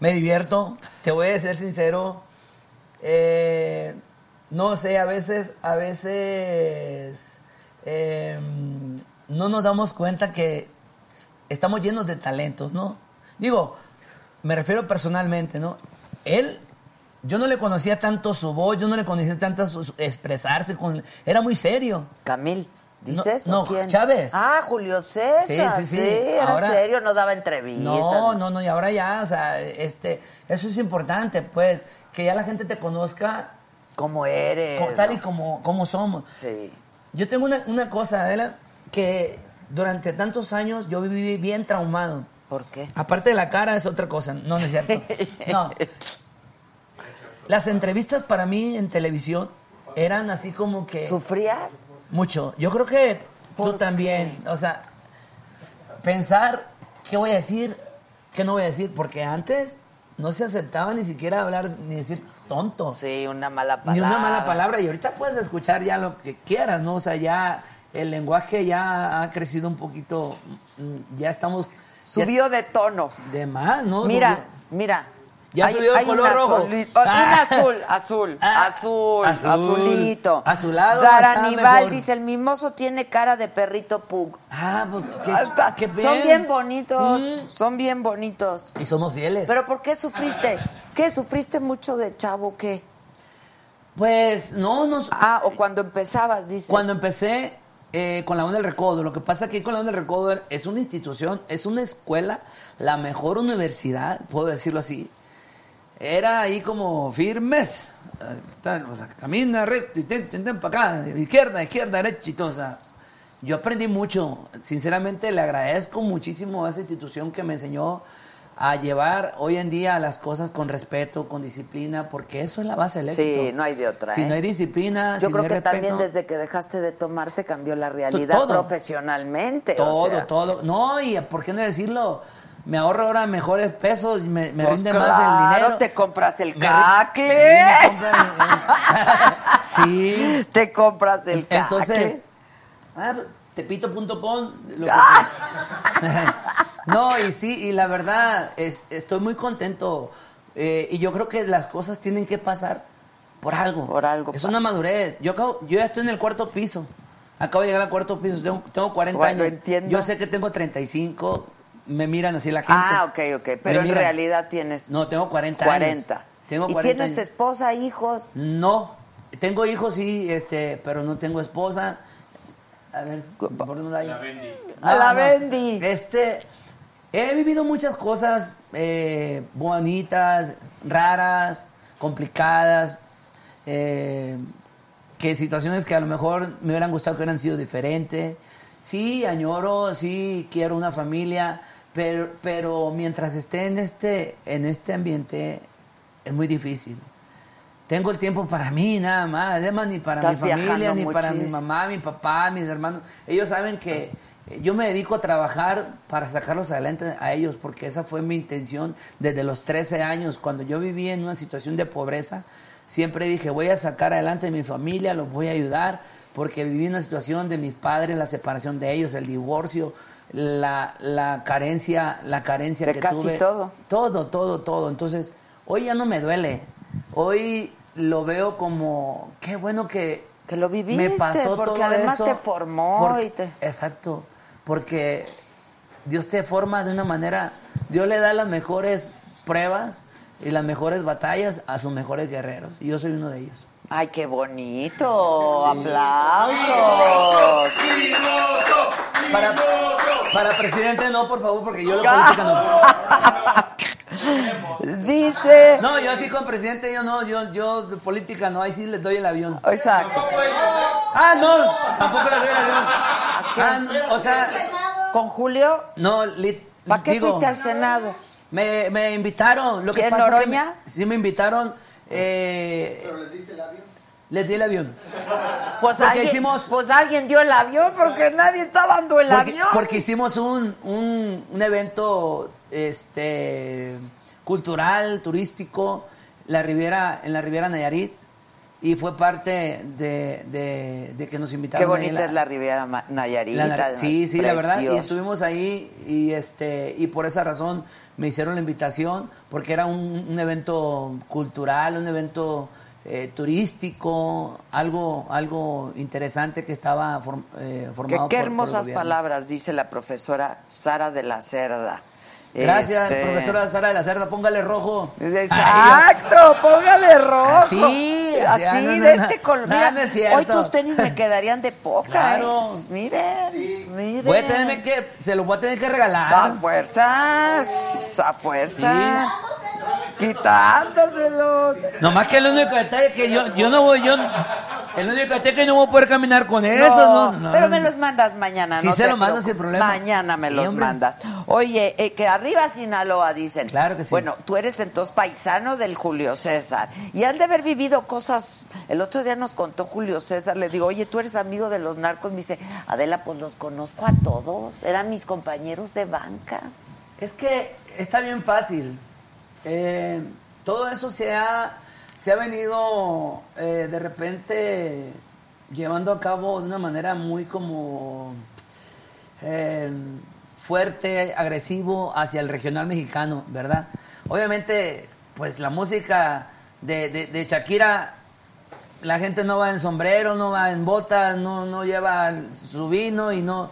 Me divierto, te voy a ser sincero. Eh, no sé, a veces, a veces eh, no nos damos cuenta que estamos llenos de talentos, ¿no? Digo, me refiero personalmente, ¿no? Él, yo no le conocía tanto su voz, yo no le conocía tanto su- expresarse, con, era muy serio. Camil, ¿dices? No, quién? Chávez. Ah, Julio César. Sí, Sí, sí, sí. era Ahora- serio, no daba entrevistas. No, no, no, y ahora ya, o sea, este, eso es importante, pues, que ya la gente te conozca Como eres. tal y como, como somos. Sí. Yo tengo una, una cosa, Adela, que durante tantos años yo viví bien traumado. ¿Por qué? Aparte de la cara es otra cosa, no, no es cierto. No. Las entrevistas para mí en televisión eran así como que... ¿Sufrías? Mucho. Yo creo que tú ¿Por también. O sea, pensar qué voy a decir, qué no voy a decir, porque antes no se aceptaba ni siquiera hablar ni decir tonto. Sí, una mala palabra. Ni una mala palabra. Y ahorita puedes escuchar ya lo que quieras, ¿no? O sea, ya el lenguaje ya ha crecido un poquito. mm, Ya estamos. Subió de tono. de más, ¿no? Mira, Subió- mira. Ya subió el color un rojo. oh, Un Ah. azul, azul, Ah. azul, Azul. azulito. Azulado dice, el mimoso tiene cara de perrito pug. Ah, pues qué, Hasta- qué son bien. bien bonitos, Mm. son bien bonitos. Y somos fieles. Pero ¿por qué sufriste? ¿Qué? ¿Sufriste mucho de chavo? ¿Qué? pues no, no. Ah, o cuando empezabas, dices. Cuando empecé, eh, con la onda del recodo. Lo que pasa que con la onda del recodo es una institución, es una escuela, la mejor universidad, puedo decirlo así. Era ahí como firmes. eh, o sea, camina recto y ten, ten, ten para acá, izquierda, izquierda, derecha y todo. o sea, yo aprendí mucho. Sinceramente le agradezco muchísimo a esa institución que me enseñó a llevar hoy en día las cosas con respeto, con disciplina, porque eso es la base del éxito. Sí, no hay de otra. Si ¿eh? no hay disciplina, Yo si creo no que hay respeto, también desde que dejaste de tomarte cambió la realidad todo. profesionalmente. o todo, sea. todo. No, y por qué no decirlo, me ahorro ahora mejores pesos, me, me Pues rinde más el dinero. te compras el Me- cacle. me compra- sí. Te compras el cacle. Entonces, ah, tepito.com. Ah. no, y sí, y la verdad, es- estoy muy contento. eh, y yo creo que las cosas tienen que pasar por algo. Por algo Es pasa. una madurez. Yo, acabo- yo ya estoy en el cuarto piso. Acabo de llegar al cuarto piso. Tengo, tengo 40 Bueno, años. entiendo. Yo sé que tengo 35. Me miran así la gente. Ah, ok, ok. Me Pero en realidad tienes No, tengo 40, 40. años. Tengo ¿Y 40 tienes años. esposa, hijos? No, tengo hijos sí, este, pero no tengo esposa. A ver, ¿por dónde hay? A la Bendy. Este, he vivido muchas cosas eh, bonitas, raras, complicadas, eh, que situaciones que a lo mejor me hubieran gustado que hubieran sido diferentes. Sí, añoro, sí, quiero una familia, pero, pero mientras esté en este, en este ambiente es muy difícil. Tengo el tiempo para mí nada más, además ni para mi familia, ni para mi mamá, mi papá, mis hermanos. Ellos saben que yo me dedico a trabajar para sacarlos adelante a ellos, porque esa fue mi intención desde los 13 años. Cuando yo vivía en una situación de pobreza, siempre dije, voy a sacar adelante a mi familia, los voy a ayudar, porque viví una situación de mis padres, la separación de ellos, el divorcio, la, la carencia, la carencia De que casi tuve. todo. Todo, todo, todo. Entonces, hoy ya no me duele. Hoy lo veo como, qué bueno que, Que lo viviste, me pasó porque todo además eso, te formó porque- y te... Exacto, porque Dios te forma de una manera, Dios le da las mejores pruebas y las mejores batallas a sus mejores guerreros. Y yo soy uno de ellos. Ay, qué bonito. Aplausos. Para, para presidente no, por favor, porque yo la política no. Dice... No, yo así con presidente yo no, yo, yo de política no, ahí sí les doy el avión. Exacto. Ah, no, tampoco les doy el avión. Ah, no, o sea, ¿Con Julio? no, ¿Para qué digo, fuiste al Senado? Me, me invitaron. Lo que ¿Quién, pasa es que Noroña? me- sí me invitaron. Eh, ¿Pero les diste el avión? les di el avión. Pues Porque alguien, hicimos- pues alguien dio el avión porque nadie está dando el Porque, avión. porque hicimos un, un, un evento este cultural, turístico, la Riviera, en la Riviera Nayarit. Y fue parte de, de- de que nos invitaron. Qué bonita la- es la Riviera Nayarita. La- sí, sí, la verdad. Y estuvimos ahí y este y por esa razón me hicieron la invitación porque era un, un evento cultural, un evento eh, turístico, algo algo interesante que estaba form- eh, Que formado qué por- por el hermosas palabras dice la profesora Sara de la Cerda. Gracias, Este, profesora Sara de la Cerda, póngale rojo. Exacto, póngale rojo. Así, así, así, no, no, de no. este color. No, Mira, no es cierto. hoy tus tenis me quedarían de poca. Claro. ¿eh? Miren, miren. Voy a tenerme que, se los voy a tener que regalar. A fuerzas, a fuerza. Quitándoselos. Nomás que el único detalle que yo, yo no voy, yo, el único detalle que no voy a poder caminar con eso, No, ¿no? no pero me los mandas mañana, Sí, no se te lo mando sin problema. Mañana me Sí, los hombre. mandas. Oye, eh, que arriba Sinaloa dicen. Claro que sí. Bueno, tú eres entonces paisano del Julio César. Y han de haber vivido cosas. El otro día nos contó Julio César, le digo, oye, tú eres amigo de los narcos. Me dice, Adela, pues los conozco a todos. Eran mis compañeros de banca. Es que está bien fácil. Eh, todo eso se ha, se ha venido eh, de repente llevando a cabo de una manera muy como eh, fuerte, agresivo hacia el regional mexicano, ¿verdad? Obviamente, pues la música de, de- de Shakira, la gente no va en sombrero, no va en botas, no, no lleva su vino y no,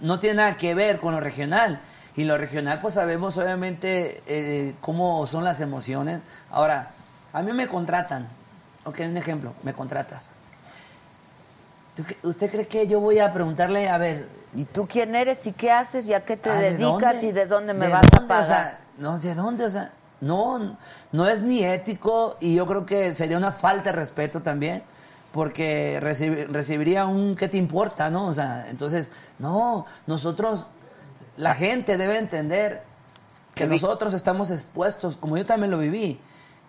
no tiene nada que ver con lo regional. Y lo regional, pues sabemos obviamente eh, cómo son las emociones. Ahora, a mí me contratan. Ok, un ejemplo, me contratas. ¿tú qué- ¿Usted cree que yo voy a preguntarle, a ver... ¿Y tú quién eres y qué haces y a qué te ah, ¿de dedicas dónde? y de dónde me ¿De vas a dónde? O pagar? sea, no, ¿de dónde? O sea, no, no es ni ético y yo creo que sería una falta de respeto también, porque recibi- recibiría un ¿qué te importa? ¿no? O sea, entonces, no, nosotros, la gente debe entender que nosotros estamos expuestos, como yo también lo viví.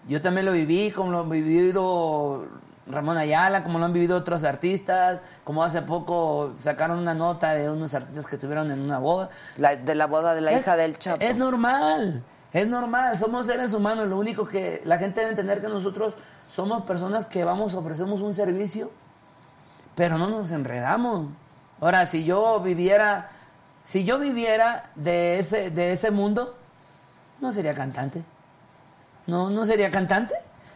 Yo también lo viví, como lo han vivido Ramón Ayala, como lo han vivido otros artistas, como hace poco sacaron una nota de unos artistas que estuvieron en una boda. La- de la boda de la Es- hija del Chapo. Es normal, es normal, somos seres humanos, lo único que la gente debe entender que nosotros somos personas que vamos, ofrecemos un servicio, pero no nos enredamos. Ahora, si yo viviera, si yo viviera de ese, de ese mundo, no sería cantante. No, no sería cantante.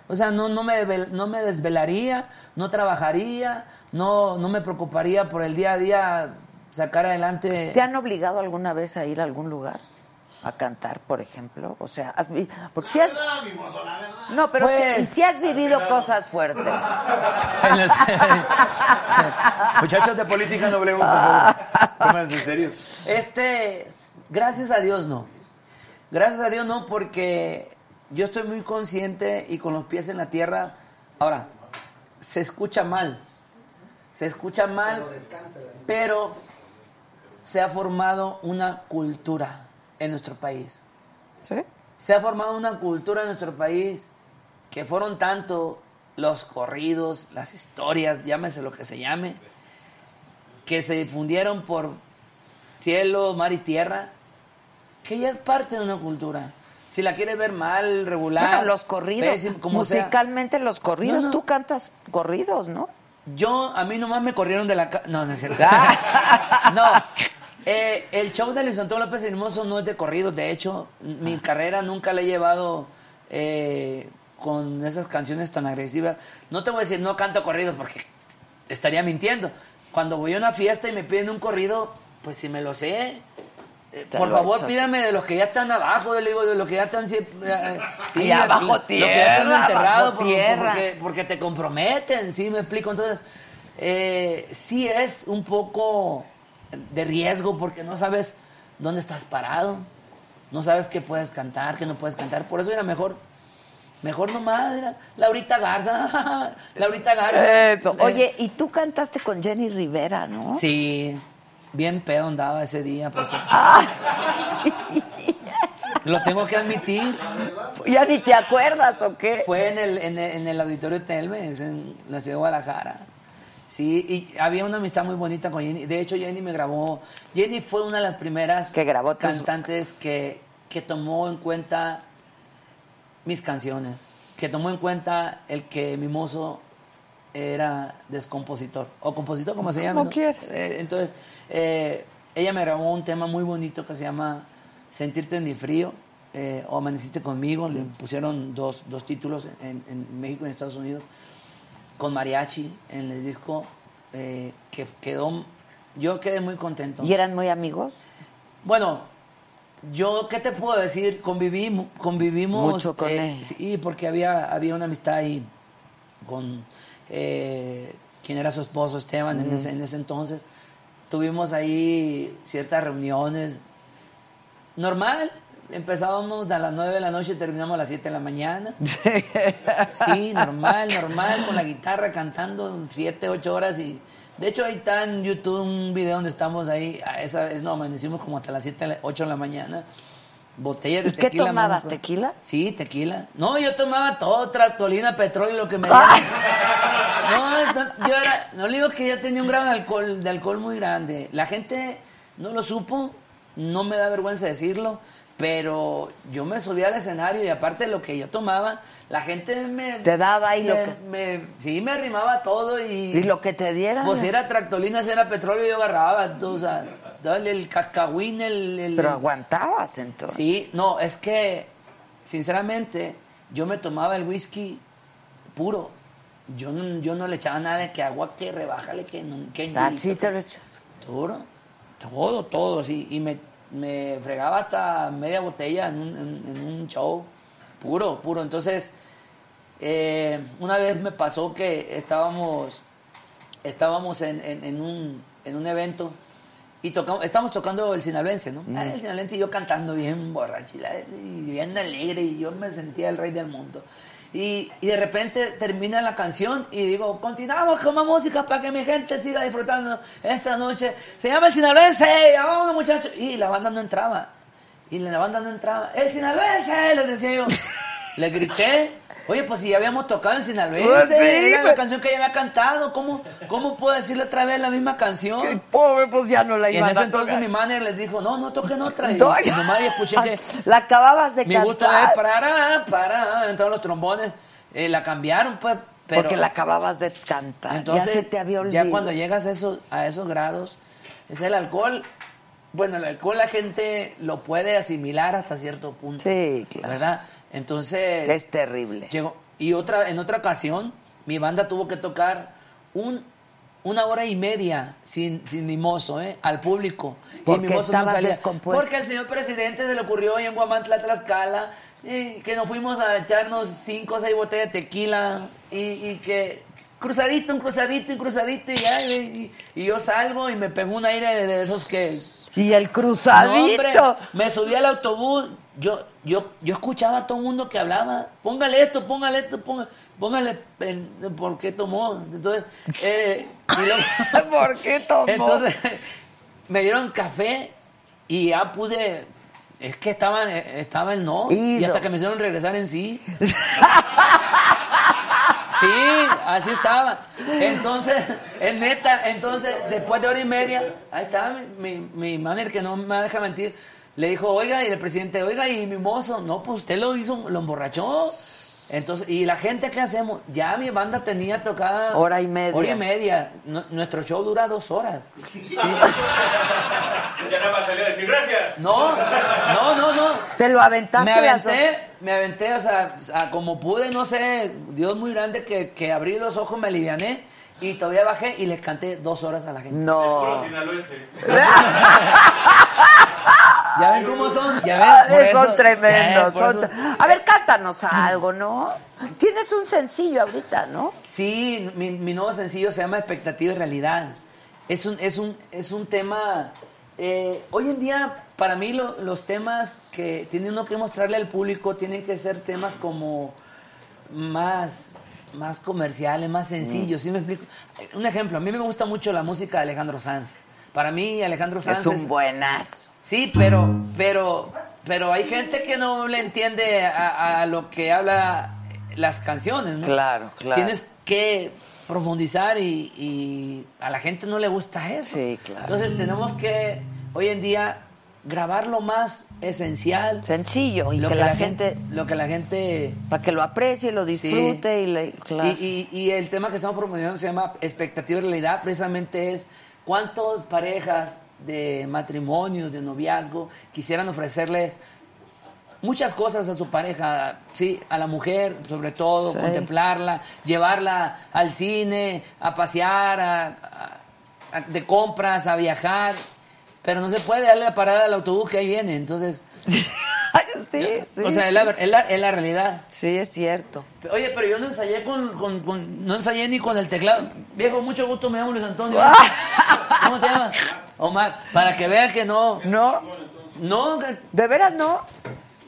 O sea, no, no, me, no me desvelaría, no trabajaría, no, no me preocuparía por el día a día sacar adelante. ¿Te han obligado alguna vez a ir a algún lugar? A cantar, por ejemplo. O sea, has vi- porque si has... No, pero Pues- si, si has vivido cosas fuertes. Muchachos de política no hablemos, por favor. Pónganse serios. Este, gracias a Dios no. Gracias a Dios no, porque yo estoy muy consciente y con los pies en la tierra. Ahora, se escucha mal. Se escucha mal, pero se ha formado una cultura en nuestro país. ¿Sí? Se ha formado una cultura en nuestro país que fueron tanto los corridos, las historias, llámese lo que se llame, que se difundieron por cielo, mar y tierra, que ya es parte de una cultura. Si la quieres ver mal, regular, Bueno, los corridos, pésimo, como sea. musicalmente los corridos, No, no. tú cantas corridos, ¿no? Yo, a mí nomás me corrieron de la No, no es cierto. Ah. no. Eh, el show de Luis Antonio López Hermoso no es de corridos. De hecho, mi carrera nunca la he llevado eh, con esas canciones tan agresivas. No te voy a decir no canto corridos porque estaría mintiendo. Cuando voy a una fiesta y me piden un corrido, pues si me lo sé. eh, por favor, echas. pídame de los que ya están abajo, de los que ya están sí, Y abajo los que ya tierra, están enterrados por- tierra. porque, porque te comprometen, ¿sí? Me explico. Entonces, eh, sí es un poco de riesgo porque no sabes dónde estás parado, no sabes qué puedes cantar, qué no puedes cantar. Por eso era mejor, mejor nomás, era Laurita Garza, Laurita Garza. Eso. Eh, Oye, y tú cantaste con Jenny Rivera, ¿no? Sí, bien pedo andaba ese día, por eso. Ah. Lo tengo que admitir. ¿Ya ni te acuerdas o qué? Fue en el, en el, en el auditorio Telmex, en la ciudad de Guadalajara. Sí, y había una amistad muy bonita con Jenny. De hecho, Jenny me grabó. Jenny fue una de las primeras Que grabó tus- cantantes que, que tomó en cuenta mis canciones. Que tomó en cuenta el que mi mozo era descompositor. O compositor, como se llama. Como quieras. entonces, eh, ella me grabó un tema muy bonito que se llama Sentirte en mi frío. eh, o Amaneciste conmigo. Le pusieron dos, dos títulos en, en México y en Estados Unidos con mariachi en el disco eh, que quedó yo quedé muy contento. ¿Y eran muy amigos? bueno yo qué te puedo decir convivimos convivimos Mucho con eh, él. sí porque había había una amistad ahí con eh, quien era su esposo Esteban en, ese, en ese entonces. Tuvimos ahí ciertas reuniones. Normal empezábamos a las 9 de la noche y terminamos a las 7 de la mañana Sí, normal, normal, con la guitarra cantando siete, ocho horas y... De hecho, ahí está en YouTube un video donde estamos ahí, a esa vez no, amanecimos como hasta las 7, 8 de la mañana. Botella de ¿Y qué tequila. tomabas, mano, tequila? Sí, tequila. No, yo tomaba todo, tractolina, petróleo, lo que me Ah. No, no, yo era, no le digo que yo tenía un grado de alcohol, de alcohol muy grande. La gente no lo supo, no me da vergüenza decirlo, pero yo me subía al escenario y aparte de lo que yo tomaba, la gente me... Te daba me, lo que- me- sí, me arrimaba todo y... ¿Y lo que te dieran? Pues si era tractolina, si era petróleo, yo agarraba, o sea, dale el cascahuín, el... el- Pero aguantabas entonces. Sí, no, es que, sinceramente, yo me tomaba el whisky puro. Yo no, yo no le echaba nada de que agua, que rebájale, que... Que Así te lo echo. Todo, todo, todo, sí. Y me, me fregaba hasta media botella en un, en- en un show. Puro, puro. Entonces, eh, una vez me pasó que estábamos estábamos en, en- un, en un evento y tocamos, estábamos tocando el sinaloense, ¿no? Ah, el sinaloense y yo cantando bien borrachila y bien alegre y yo me sentía el rey del mundo. Y, de repente termina la canción y digo, continuamos con más música para que mi gente siga disfrutando esta noche. Se llama el sinaloense, vámonos muchachos. Y la banda no entraba. Y la banda no entraba. ¡El sinaloense! Les decía yo. Le grité. Oye, pues si ya habíamos tocado en sí, era la canción que ya había cantado. ¿Cómo, ¿Cómo puedo decirle otra vez la misma canción? Pobre, pues ya no la Y en ese entonces tocar. mi manager les dijo, no, no toquen otra. Y, No, y nomás escuché que La acababas de cantar. gusto es para, para, entraron los trombones. Eh, la cambiaron, pues, pero... Porque la acababas de cantar. Entonces, ya se te había olvidado. ya cuando llegas a esos, a esos grados, es el alcohol. Bueno, el alcohol la gente lo puede asimilar hasta cierto punto. Sí, claro. ¿Verdad? Entonces... Es terrible. Llegó, y otra, en otra ocasión, mi banda tuvo que tocar un, una hora y media sin, sin mimoso, ¿eh? Al público. Y Porque mimoso no estabas salía. descompuesto. Porque al señor presidente se le ocurrió hoy en Guamantla, Tlaxcala, y que nos fuimos a echarnos cinco o seis botellas de tequila y, y que cruzadito, un cruzadito, un cruzadito, y, ya, y, y yo salgo y me pegó un aire de, de esos que... Y el No, cruzadito. hombre, me subí al autobús. Yo, yo, yo escuchaba a todo el mundo que hablaba. Póngale esto, póngale esto, póngale, póngale por qué tomó. Entonces, eh, luego- ¿Por qué tomó? Entonces, me dieron café y ya pude. Es que estaba, estaba el no. Y hasta que me hicieron regresar en sí. Sí, así estaba. Entonces, es neta, entonces, después de hora y media, ahí estaba mi, mi, mi manager que no me deja mentir. Le dijo, oiga, y el presidente, oiga, y mi mozo, no, pues usted lo hizo, lo emborrachó. Entonces, y la gente, ¿qué hacemos? Ya mi banda tenía tocada. Hora y media. Hora y media. Nu- nuestro show dura dos horas. Ya nada más salió a decir gracias. No, no, no, no. Te lo aventaste Me las aventé, me aventé, o sea, o sea, como pude, no sé, Dios muy grande que, que abrí los ojos, me aliviané y todavía bajé y les canté dos horas a la gente. No. sinaloense. ¿Ya ven cómo son? ¿Ya ven? Por son eso- tremendos. ya ven, son A ver, cántanos algo, ¿no? Tienes un sencillo ahorita, ¿no? Sí, mi, mi nuevo sencillo se llama Expectativa y Realidad. Es un, es un, es un tema... eh, hoy en día, para mí, lo- los temas que tiene uno que mostrarle al público tienen que ser temas como más, más comerciales, más sencillos. ¿Sí me explico? Un ejemplo, a mí me gusta mucho la música de Alejandro Sanz. Para mí, Alejandro Sanz Es un buenazo. Sí, pero, pero, pero hay gente que no le entiende a, a lo que habla las canciones, ¿no? Claro, claro. Tienes que profundizar y, y a la gente no le gusta eso. Sí, claro. Entonces tenemos que hoy en día grabar lo más esencial. Sencillo y lo que la gente- lo que la gente Para que lo aprecie, lo disfrute y le. Claro. y, y- y el tema que estamos promoviendo se llama expectativa y realidad, precisamente es cuántas parejas de matrimonio, de noviazgo, quisieran ofrecerles muchas cosas a su pareja, sí, a la mujer sobre todo, Sí. contemplarla, llevarla al cine, a pasear, a- a- a- de compras, a viajar, pero no se puede darle la parada al autobús que ahí viene, entonces, sí, sí. o sea, sí. es la, es la- es la realidad. Sí, es cierto. Oye, pero yo no ensayé con, con- con- no ensayé ni con el teclado. Viejo, mucho gusto, me llamo Luis Antonio. ¿Cómo te llamas? Omar, para que vean que no. No, No, de veras no.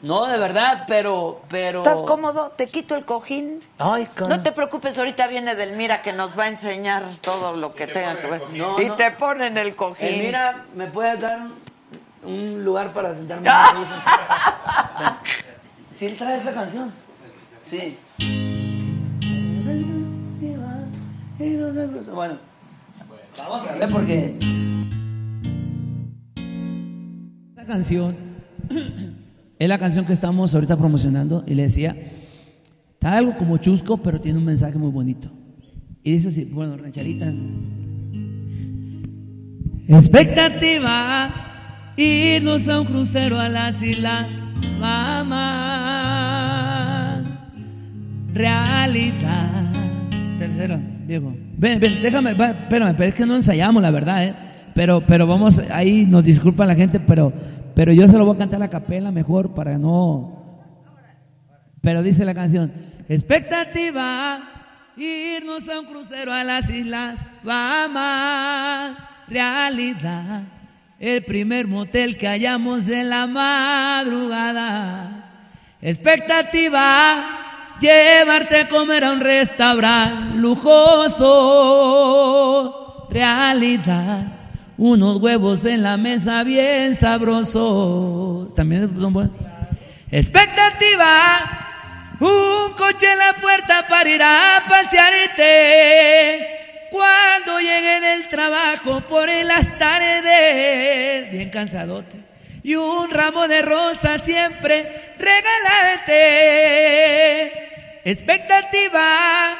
No, de verdad, pero, pero. ¿Estás cómodo? Te quito el cojín. Ay, con- No te preocupes, ahorita viene Delmira que nos va a enseñar todo lo que tenga que ver. No, y no. te ponen el cojín. Eh, mira, ¿me puedes dar un, un lugar para sentarme? ¿Sí trae esa canción? Sí. Bueno, vamos a ver porque... Esta canción es la canción que estamos ahorita promocionando y le decía, está algo como chusco, pero tiene un mensaje muy bonito. Y dice así, bueno, rancherita. Expectativa, irnos a un crucero a las islas Mamá. Realidad. Tercero, viejo. Ven, ven, déjame, va, espérame, pero es que no ensayamos, la verdad, ¿eh? Pero, pero vamos, ahí nos disculpa la gente, pero, pero yo se lo voy a cantar a capela mejor para no. Pero dice la canción: Expectativa, irnos a un crucero a las islas Bahamas. Realidad, el primer motel que hallamos en la madrugada. Expectativa, llevarte a comer a un restaurante lujoso. Realidad, unos huevos en la mesa bien sabrosos. También son buenos. Expectativa, un coche en la puerta para ir a pasearte. Cuando llegue del trabajo por en las tardes, bien cansadote, y un ramo de rosas siempre regalarte. Expectativa,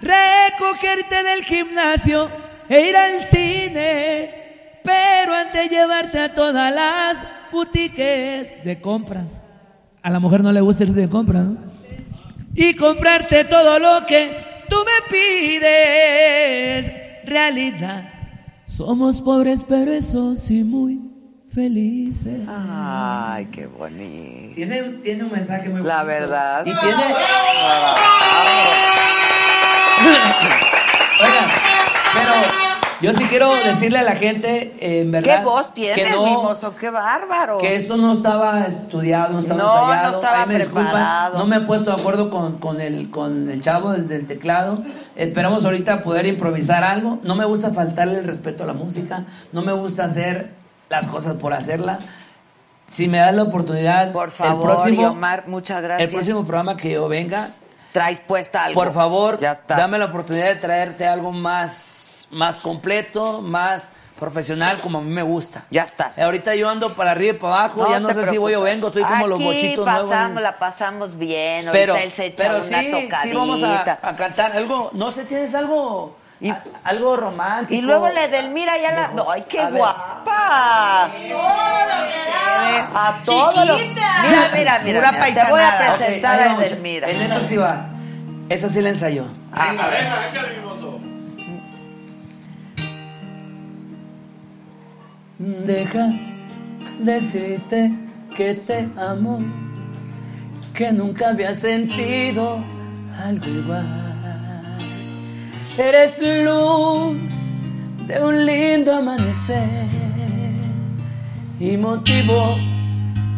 recogerte del gimnasio e ir al cine, pero antes llevarte a todas las boutiques de compras. A la mujer no le gusta irse de compras, ¿no? Y comprarte todo lo que tú me pides. Realidad, somos pobres, pero eso sí muy felices. Ay, qué bonito. Tiene, tiene un mensaje muy La bonito. verdad. Y tiene. Oigan, pero yo sí quiero decirle a la gente, eh, en verdad. ¿Qué voz tienes, que no, mimoso? ¡Qué bárbaro! Que esto no estaba estudiado, no estaba No, no ensayado. estaba Ahí me preparado. no me he puesto de acuerdo con, con el, con el chavo del, del teclado. Esperamos ahorita poder improvisar algo. No me gusta faltarle el respeto a la música. No me gusta hacer las cosas por hacerla. Si me das la oportunidad, Por favor, el próximo, Omar, muchas gracias. el próximo programa que yo venga, Traes puesta algo. por favor, Ya estás. dame la oportunidad de traerte algo más, más completo, más profesional, como a mí me gusta. Ya estás. Ahorita yo ando para arriba y para abajo, ya no sé si voy o vengo, estoy como los Aquí bochitos nuevos. pasamos, la pasamos bien. Pero, Ahorita él se echa pero una sí, tocadita. sí vamos a, a cantar algo, no sé, tienes algo, a- algo romántico. Y luego la Edelmira ya la. ¡Ay, qué A ver. guapa! A. Chiquita. Mira, mira, mira. Pura mira, Te voy a presentar Ok, ahí a. Edelmira. En eso sí va. Esa sí la ensayó. Venga, venga, échale, mimoso. Deja decirte que te amo, que nunca había sentido algo igual. Eres luz de un lindo amanecer y motivo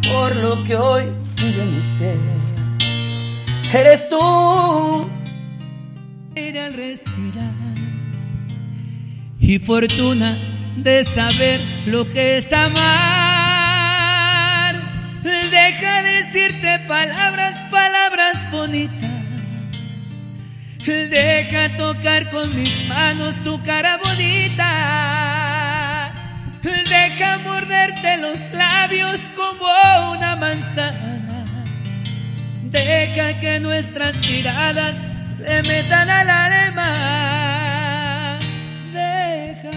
por lo que hoy vive mi ser. Eres tú, aire al respirar y fortuna de saber lo que es amar. Deja decirte palabras, palabras bonitas. Deja tocar con mis manos tu cara bonita. Deja morderte los labios como una manzana. Deja que nuestras miradas se metan al alma. Deja.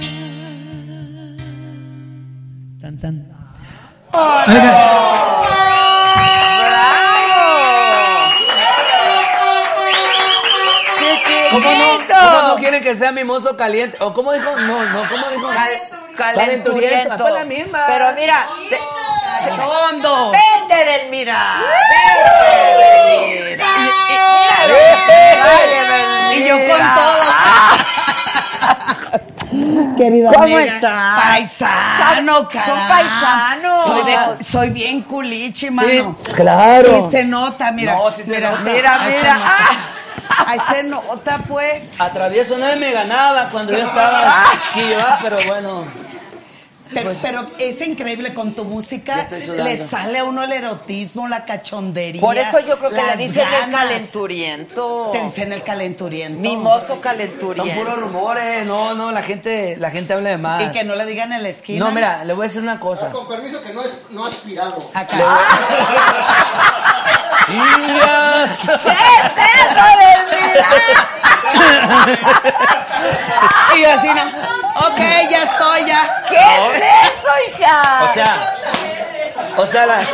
Tan tan. ¿Cómo no, ¿Cómo no quieren que sea mimoso caliente? ¿O cómo dijo? No, no, ¿cómo dijo? Calenturiento. Fue la misma. Pero mira. te- ¡Chondo! ¡Vente, Edelmira! ¡Vente, Edelmira! Dale, Y yo con todo. Querida ¿Cómo amiga, estás? Paisano, Son- caray. son paisanos. Soy, de- soy bien culichi, mano. claro. Y se nota, mira. No, sí se mira, nota. Mira, mira. nota. Ah. Ahí se nota, pues. A travieso nadie me ganaba cuando yo estaba aquí, ¿verdad? pero bueno. Pero, pero es increíble con tu música. Le sale a uno el erotismo, la cachondería. Por eso yo creo que le dicen el ganas. calenturiento. Te dicen el calenturiento. Mimoso Son calenturiento. puros rumores, no, no, la gente, la gente habla de más. Y que no le digan en la esquina. No, mira, le voy a decir una cosa. Con permiso que no es no aspirado. Acá. ¿Qué es eso, Edelmira? Y así, no. Ok, ya estoy, ya. ¿Qué es O sea, o sea, la,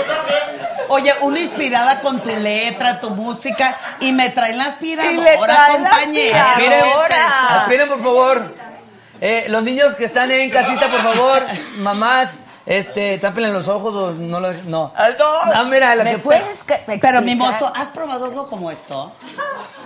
Oye, una inspirada con tu letra, tu música, y me traen la aspiradora, compañera. aspiradora. ¿Qué es eso? aspiren por favor. Eh, los niños que están en casita, por favor, mamás, Este, tápenle los ojos o no lo. No. no. No, mira, la ¿Me que. puedes Pero explicar? mimoso, ¿has probado algo como esto?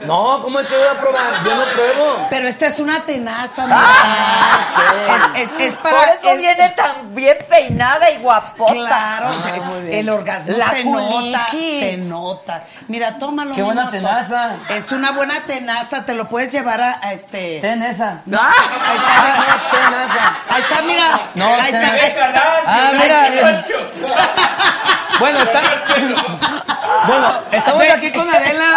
No, ¿cómo es que voy a probar? Yo no pruebo. Pero esta es una tenaza, mira. es, es, es para Por eso el- viene tan bien peinada y guapota. Claro, Ah, el- muy bien. el orgasmo La se nota, se nota. Mira, tómalo. Qué buena tenaza. Es una buena tenaza, te lo puedes llevar a, a este. Ten esa. No, ahí está, Ten esa. ahí está, mira. No, ahí ten- está. ahí está. Ah, mira. Bueno, está. Bueno, estamos aquí con Adela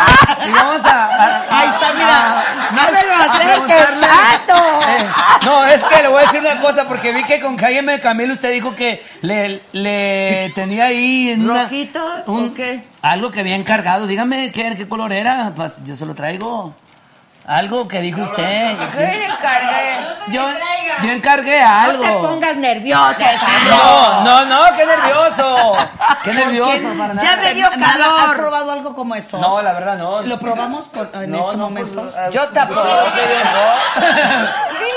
y vamos a. a- Ahí está, mira. No me lo acerques preguntarle-. Eh, no, es que le voy a decir una cosa, porque vi que con Jaime Camilo usted dijo que le, le tenía ahí en una- ¿Rojitos un- o qué? Algo que había encargado. Dígame qué, qué color era, pues yo se lo traigo. Algo que dijo usted. ¿Qué le encargué? Yo, yo encargué algo. No te pongas nerviosa, No, no, no, qué nervioso. Qué nervioso, para Ya me dio Nada, ¿Has calor. probado algo como eso? No, la verdad no. ¿Lo probamos con- en No, este no, momento? pues, ah, Yo tampoco.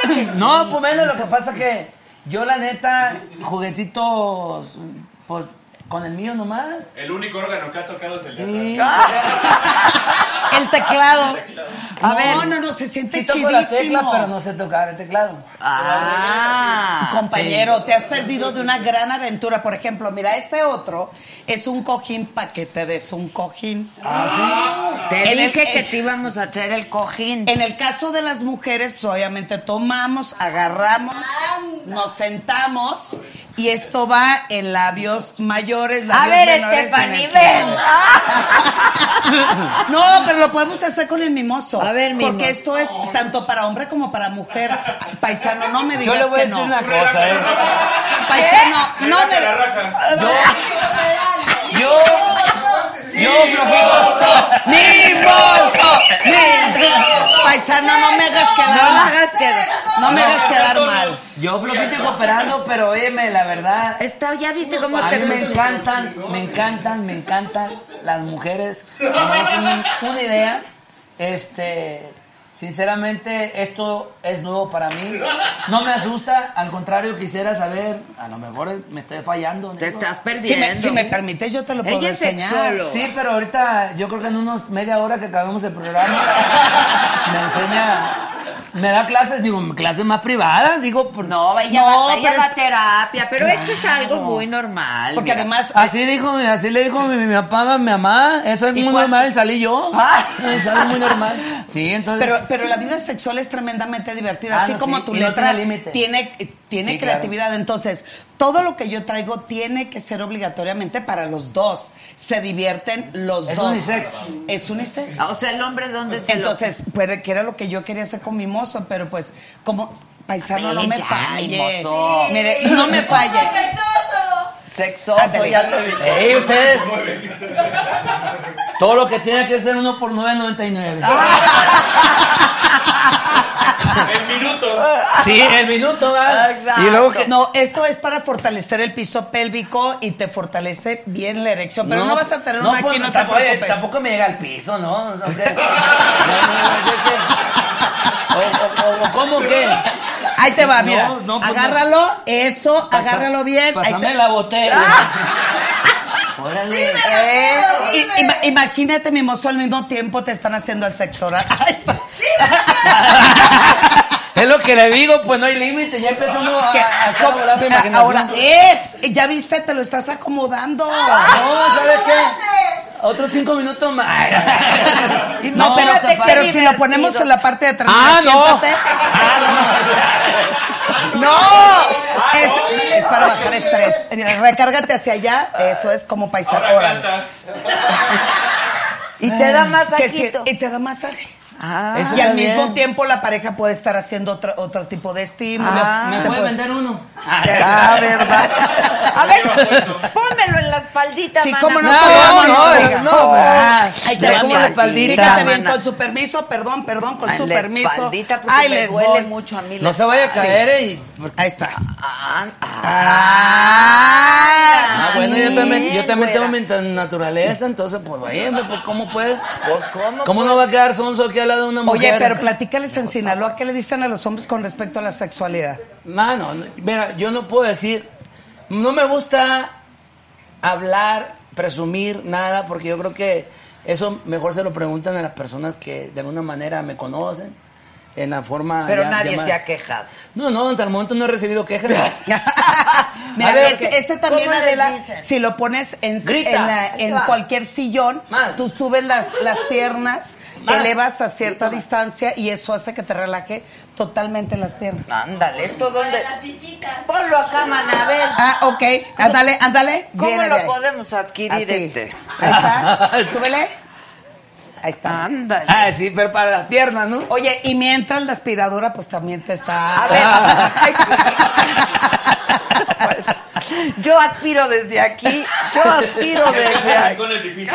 Dile que sí. No, pues menos lo que pasa que yo la neta, juguetitos, pues con el mío nomás. El único órgano que ha tocado es el de Sí. El teclado. A no, ver. no, no, se siente Sí toco chidísimo. la tecla, pero no sé tocar el teclado. Ah. Compañero, te has perdido de una gran aventura. Por ejemplo, mira, este otro es un cojín para que te des un cojín. Te En el- dije que en- te íbamos a traer el cojín. En el caso de las mujeres, pues obviamente tomamos, agarramos, nos sentamos y esto va en labios mayores, A labios ver, menores, el ven. No, pero lo podemos hacer con el mimoso. A ver, mimoso. Porque esto es tanto para hombre como para mujer. Paisano, no me Yo digas le voy a decir no. una cosa, eh. Paisano, no me... Yo, yo, yo, flojito. ¡Mimoso! ¡Mimoso! Paisano, no me hagas quedar No la mal. hagas quedar. No me hagas quedar mal. Yo flojito y cooperando, pero óyeme, la verdad. Está, ya viste cómo A te mí me encantan, me encantan, me encantan las mujeres. No tienen una idea, este, sinceramente, esto es nuevo para mí. No me asusta, al contrario, quisiera saber, a lo mejor me estoy fallando. Te estás Si perdiendo. me, si me permites, yo te lo puedo Ella es enseñar. Sí, pero ahorita yo creo que en unos media hora que acabemos el programa me enseña, me da clases, digo, clases más privadas, digo, por- No, ella, No, va, ella pero va es- a terapia, pero esto es algo Claro. muy normal. Porque mira. además... Así dijo, así le dijo mi, mi papá a mi mamá, eso es ¿Y muy cuánto? normal, salí yo, Ah. es algo muy normal. Sí, entonces... Pero, pero la vida sexual es tremendamente divertida, Ah, así no, como sí, tu y no letra tiene límite. tiene, tiene Sí, claro. creatividad. Entonces, todo lo que yo traigo tiene que ser obligatoriamente para los dos. Se divierten los Es dos. unisex. Es unisex. O sea, el hombre, ¿dónde se Entonces, pero que era lo que yo quería hacer con mi mozo, pero pues, como paisano, no me ya, falle. Mire, no me falle. Sexoso, Ándale. ya vi. Ey, ustedes, todo lo que tiene que ser uno por 9.99. El minuto. Sí, el minuto, ¿verdad? Exacto. Y luego que... No, esto es para fortalecer el piso pélvico y te fortalece bien la erección. Pero no, vas a tener una pues, aquí, no te tampoco, preocupes. tampoco me llega al piso, ¿no? O sea, ¿qué? No, no, no, ¿qué, qué? O, o- o- ¿Cómo qué? Ahí te va, mira. no, pues, agárralo, eso, Pasa- agárralo bien. ahí Pásame te- la botella. Órale. Eh, ima- imagínate, mi mozo, al mismo tiempo te están haciendo el sexo oral. Es lo que le digo, pues no hay límite. Ya empezó uno a, a echar a imaginación. Ahora es, ya viste, te lo estás acomodando. No, ¿sabes qué? Otros cinco minutos más. No, pero, pero si lo ponemos en la parte de atrás, Ah, mira, no. siéntate. No, es, es para bajar estrés. Mira, Recárgate hacia allá, eso es como canta. Y te da sí, saquito. y te da masaje. Ah. Eso y al mismo bien. tiempo la pareja puede estar haciendo otro, otro tipo de estímulo. Ah. ¿Me Te puede puedes- vender uno? Ah, ¿verdad? A ver, pónmelo en la espaldita, Sí, mana. cómo no, No, no, amiga. no, ah, Ahí te va, la espaldita. Fíjate bien, con su permiso, perdón, perdón, con Ay, su la permiso. espaldita, porque Ahí me les duele voy. mucho a mí. No la- se vaya a Sí. caer y... Ahí está. Ah, Ah, bueno, yo también, yo también tengo mi naturaleza, entonces, pues, oye, pues, ¿cómo puede? Pues, ¿cómo? ¿Cómo no va a quedar sonso aquí al lado de una mujer? Oye, pero platícales en Sinaloa, ¿qué le dicen a los hombres con respecto a la sexualidad? Mano, no, mira, yo no puedo decir No me gusta hablar, presumir nada, porque yo creo que eso mejor se lo preguntan a las personas que de alguna manera me conocen. En la forma. Pero ya- nadie ya se ha quejado. No, no, hasta el momento no he recibido quejas. Mira, A ver, este, ¿qué- este también, Adela, si lo pones en, en, la- en cualquier sillón, Más. tú subes las, las piernas, Más. elevas a cierta Grita más. distancia y eso hace que te relaje totalmente las piernas. Ándale, esto donde. Ponlo acá, mana, a ver. Ah, ok. Ándale, ándale. ¿Cómo Viene lo podemos adquirir Así. este? Ahí está. Súbele. Ahí está. Ándale. Ah, sí, pero para las piernas, ¿no? Oye, y mientras la aspiradora, pues también te está. A ver. Yo aspiro desde aquí. Yo aspiro desde aquí.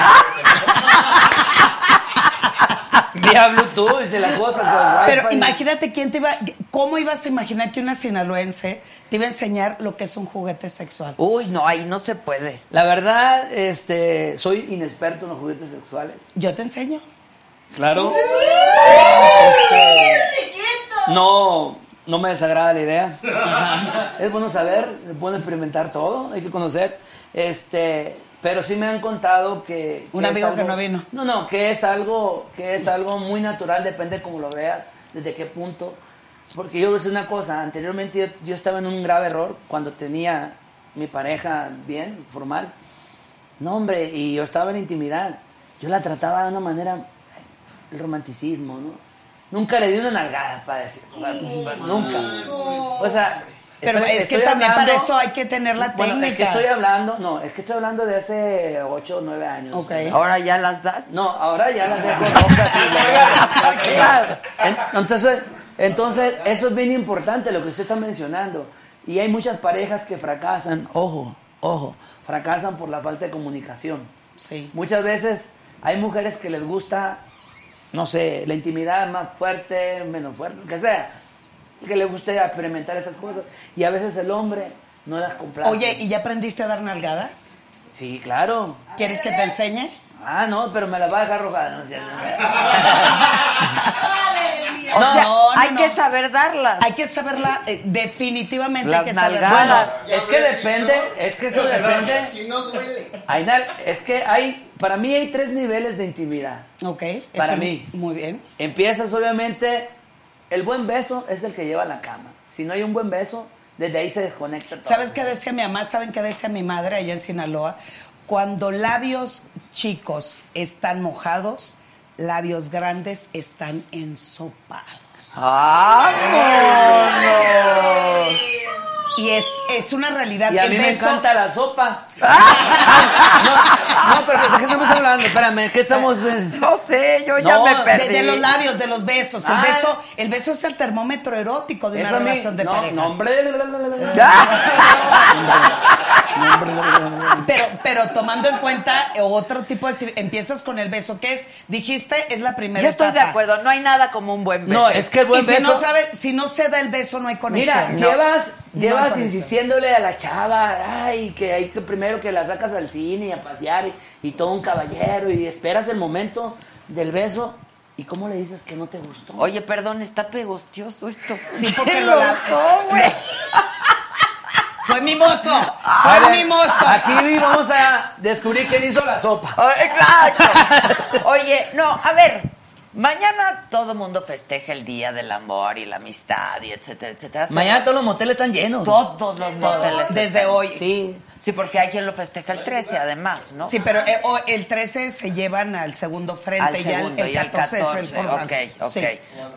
Vía Bluetooth y de las cosas. pues, Pero imagínate quién te iba. ¿Cómo ibas a imaginar que una sinaloense te iba a enseñar lo que es un juguete sexual? Uy, no, ahí no se puede. La verdad, este, soy inexperto en los juguetes sexuales. Yo te enseño. Claro. No, no me desagrada la idea. Es bueno saber, es bueno experimentar todo, hay que conocer. Este, pero sí me han contado que, Un que amigo que no vino. No, no, que es algo, que es algo muy natural, depende de cómo lo veas, desde qué punto. Porque yo voy a decir una cosa, anteriormente yo, yo estaba en un grave error cuando tenía mi pareja bien, formal. No, hombre, y yo estaba en intimidad. Yo la trataba de una manera, el romanticismo, ¿no? Nunca le di una nalgada para decir, nunca. O sea, Pero estoy- es que también para eso hay que tener la Bueno, es que técnica. estoy hablando, no, es que estoy hablando de hace 8 o 9 años. Ok. Ahora ya las das. No, ahora ya las dejo Entonces, entonces, eso es bien importante lo que usted está mencionando. Y hay muchas parejas que fracasan, ojo, ojo, fracasan por la falta de comunicación. Sí. Muchas veces hay mujeres que les gusta, no sé, la intimidad más fuerte, menos fuerte, lo que sea, que les guste experimentar esas cosas. Y a veces el hombre no las complace. Oye, ¿y ya aprendiste a dar nalgadas? Sí, claro. ¿Quieres que te enseñe? Ah, no, pero me la va a dejar rogada, ¿no es cierto? O No, sea, no, hay no. que saber darlas. Hay que saberla, eh, definitivamente Las hay que saberla. nalgadas. Bueno, es que depende, es que eso depende. Si no duele. Hay nal- es que hay, para mí hay tres niveles de intimidad. Ok. Para eh, mí. Muy bien. Empiezas obviamente, el buen beso es el que lleva a la cama. Si no hay un buen beso, desde ahí se desconecta todo. ¿Sabes qué decía mi mamá? ¿Saben qué decía mi madre allá en Sinaloa? Cuando labios chicos están mojados, labios grandes están ensopados. ¡Vámonos! Y es, es una realidad. Y a El mí me beso- encanta la sopa. no, no, pero ¿de qué estamos hablando? Espérame, ¿qué estamos...? en- No sé, yo ya me De, perdí. de los labios, de los besos. El, Ah. beso. el beso es el termómetro erótico de una Eso a mí- relación de no, pareja. no, hombre. Pero, pero tomando en cuenta otro tipo de actividad, empiezas con el beso, que es, dijiste, es la primera Yo estoy de acuerdo, no hay nada como un buen beso. No, es que el buen y si beso... no sabe, si no se da el beso, no hay Mira, conexión. Llevas, No insistiéndole a la chava, ay, que hay que primero que la sacas al cine y a pasear y, y todo un caballero y esperas el momento del beso y cómo le dices que no te gustó. Oye, perdón, está pegostioso esto. Sí, porque ¿Qué lo la- usó, güey? Fue mimoso, fue ver, mimoso. Aquí vamos a descubrir quién hizo la sopa. Oh, Exacto. Oye, no, a ver. Mañana todo mundo festeja el Día del Amor y la Amistad y etcétera, etcétera. Mañana todos los moteles están llenos. Todos los moteles. Desde están- hoy. Sí. Sí, porque hay quien lo festeja el 13, además, ¿no? Sí, pero eh, el 13 se llevan al segundo frente, al el, y al 14, 14. es el formal. ok, ok. Sí.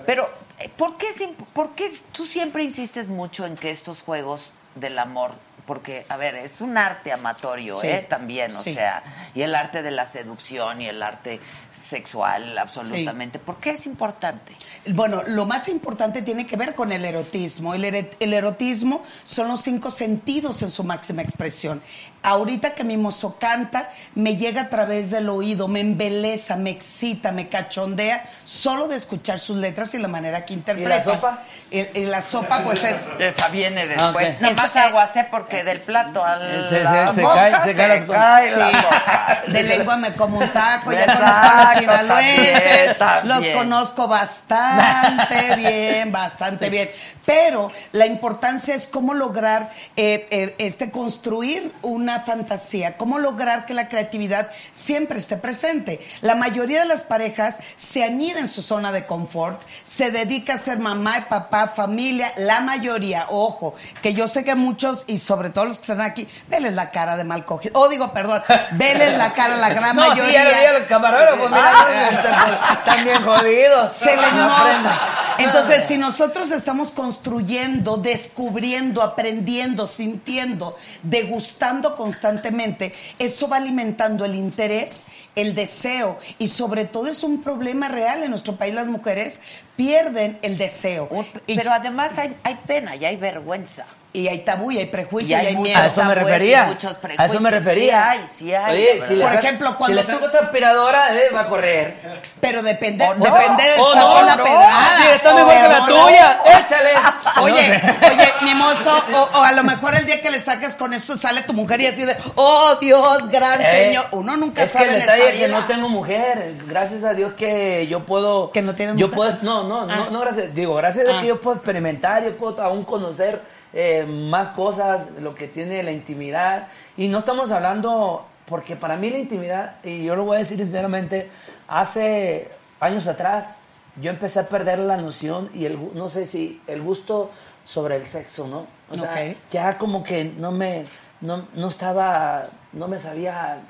Pero, eh, ¿por qué, ¿por qué tú siempre insistes mucho en que estos juegos del amor, porque, a ver, es un arte amatorio, Sí, ¿eh? También, o sí. sea, y el arte de la seducción y el arte sexual, absolutamente. ¿Por qué es importante? Bueno, lo más importante tiene que ver con el erotismo. El, el erotismo son los cinco sentidos en su máxima expresión. Ahorita que mi mozo canta, me llega a través del oído, me embeleza, me excita, me cachondea, solo de escuchar sus letras y la manera que interpreta. sopa? El- el- la sopa, pues es... Esa viene después. Nada más Esa- aguacé porque que del plato al Se- se- la se boca cae- se cae las cosas. cae la Sí. boca. De lengua me como un taco, ya conozco a los sinaloenses, los conozco bastante bien, bastante bien. Pero la importancia es cómo lograr eh, eh, este construir una fantasía, cómo lograr que la creatividad siempre esté presente. La mayoría de las parejas se anida en su zona de confort, se dedica a ser mamá y papá, familia, la mayoría, ojo, que yo sé que muchos y sobre todo los que están aquí, veles la cara de mal cogido. Oh, digo, perdón, veles la cara la gran No, sí, mayoría. ya lo vi al camarógrafo, mira, Ah. bien jodidos. Se les No nota. Aprenda. Entonces, si nosotros estamos construyendo, descubriendo, aprendiendo, sintiendo, degustando constantemente, eso va alimentando el interés, el deseo y sobre todo es un problema real en nuestro país. Las mujeres pierden el deseo. Pero además hay, hay pena y hay vergüenza. Y hay tabú y hay prejuicio Y y hay hay, mucho miedo. A eso me y refería. muchos A eso me prejuicios. refería. Sí hay, sí hay, Oye, si Por ejemplo, cuando si le tú- saco esta aspiradora, eh, va a correr. Pero depende, O no. depende del O saco no, la no. pedrada. Sí, está mejor que la tuya. Échale. Oye, No sé. oye, mimoso, o, o a lo mejor el día que le sacas con eso sale tu mujer y así de, oh Dios, gran Eh, señor. Uno nunca es sabe que el esta detalle es que no tengo mujer. Gracias a Dios que yo puedo. ¿Que no tienes Yo mujer? puedo. No, no, Ah. no, no, gracias. Digo, gracias a Dios Ah. que yo puedo experimentar, yo puedo aún conocer eh, más cosas, lo que tiene la intimidad. Y no estamos hablando. Porque para mí la intimidad, y yo lo voy a decir sinceramente, hace años atrás yo empecé a perder la noción y el, no sé si el gusto sobre el sexo, ¿no? O sea, ya como que no me, no, no estaba, no me sabía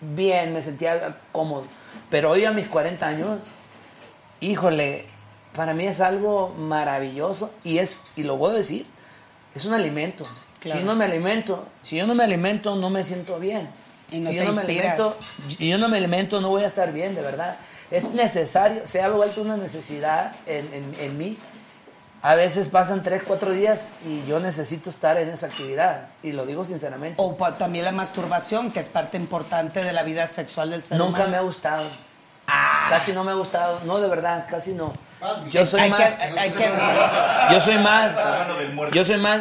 bien, me sentía cómodo. Pero hoy a mis 40 años, híjole, para mí es algo maravilloso y es, y lo voy a decir, es un alimento. Claro. Si no me alimento, si yo no me alimento, no me siento bien. Y no si yo no me alimento, yo no me alimento, no voy a estar bien, de verdad. Es necesario, se ha vuelto una necesidad en, en- en mí. A veces pasan tres, cuatro días y yo necesito estar en esa actividad. Y lo digo sinceramente. O también la masturbación, que es parte importante de la vida sexual del ser Nunca humano. me ha gustado. Casi no me ha gustado. No, de verdad, casi no. Yo soy más. Yo soy más. Yo soy más.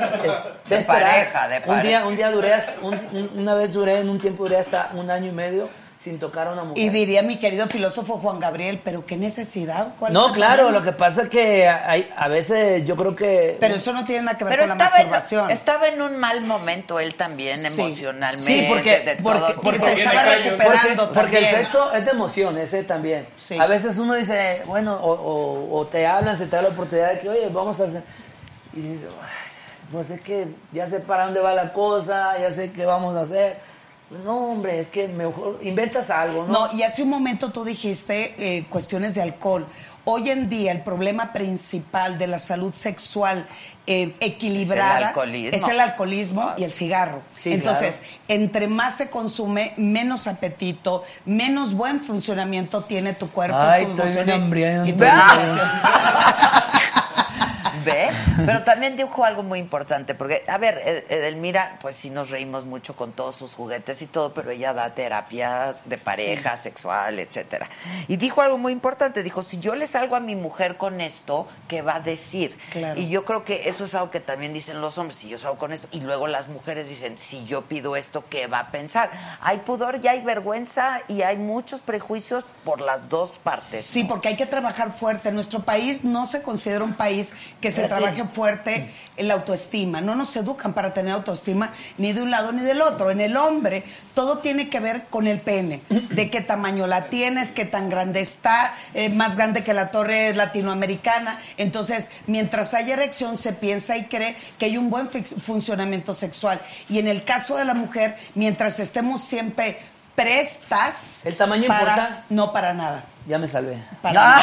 De pareja, de Un pareja. día, un día duré, hasta- un- un- una vez duré, en un tiempo duré hasta un año y medio sin tocar a una mujer. Y diría mi querido filósofo Juan Gabriel, pero qué necesidad, ¿Cuál No, claro, problema? lo que pasa es que hay, a veces yo creo que... Pero eso no tiene nada que ver Pero con la estaba en, masturbación. estaba en un mal momento él también Sí. emocionalmente. Sí, porque, de porque, todo porque, te estaba recuperando porque, porque el sexo es de emoción, ese también. Sí. A veces uno dice, bueno, o, o- o te hablan, se te da la oportunidad de que, oye, vamos a hacer. Y dices, "Ay, pues es que ya sé para dónde va la cosa, ya sé qué vamos a hacer. No, hombre, es que mejor inventas algo, ¿no? No, y hace un momento tú dijiste eh, cuestiones de alcohol. Hoy en día el problema principal de la salud sexual eh, equilibrada Es el alcoholismo. es el alcoholismo y el cigarro. Sí, Entonces, entre más se consume, menos apetito, menos buen funcionamiento tiene tu cuerpo. Ay, tu estoy bien emoción y- hambriento. ¿Ve? Pero también dijo algo muy importante, porque, a ver, Ed- Edelmira, pues sí nos reímos mucho con todos sus juguetes y todo, pero ella da terapias de pareja, sexual, etcétera. Y dijo algo muy importante, dijo, si yo le salgo a mi mujer con esto, ¿qué va a decir? Claro. Y yo creo que eso es algo que también dicen los hombres, si yo salgo con esto, y luego las mujeres dicen, si yo pido esto, ¿qué va a pensar? Hay pudor y hay vergüenza y hay muchos prejuicios por las dos partes. Sí, porque hay que trabajar fuerte. Nuestro país no se considera un país que se trabaje fuerte la autoestima. No nos educan para tener autoestima ni de un lado ni del otro. En el hombre todo tiene que ver con el pene, de qué tamaño la tienes, qué tan grande está, eh, más grande que la torre latinoamericana. Entonces, mientras hay erección, se piensa y cree que hay un buen funcionamiento sexual. Y en el caso de la mujer, mientras estemos siempre prestas... ¿El tamaño para- importa? No, para nada. Ya me salvé. Para nada.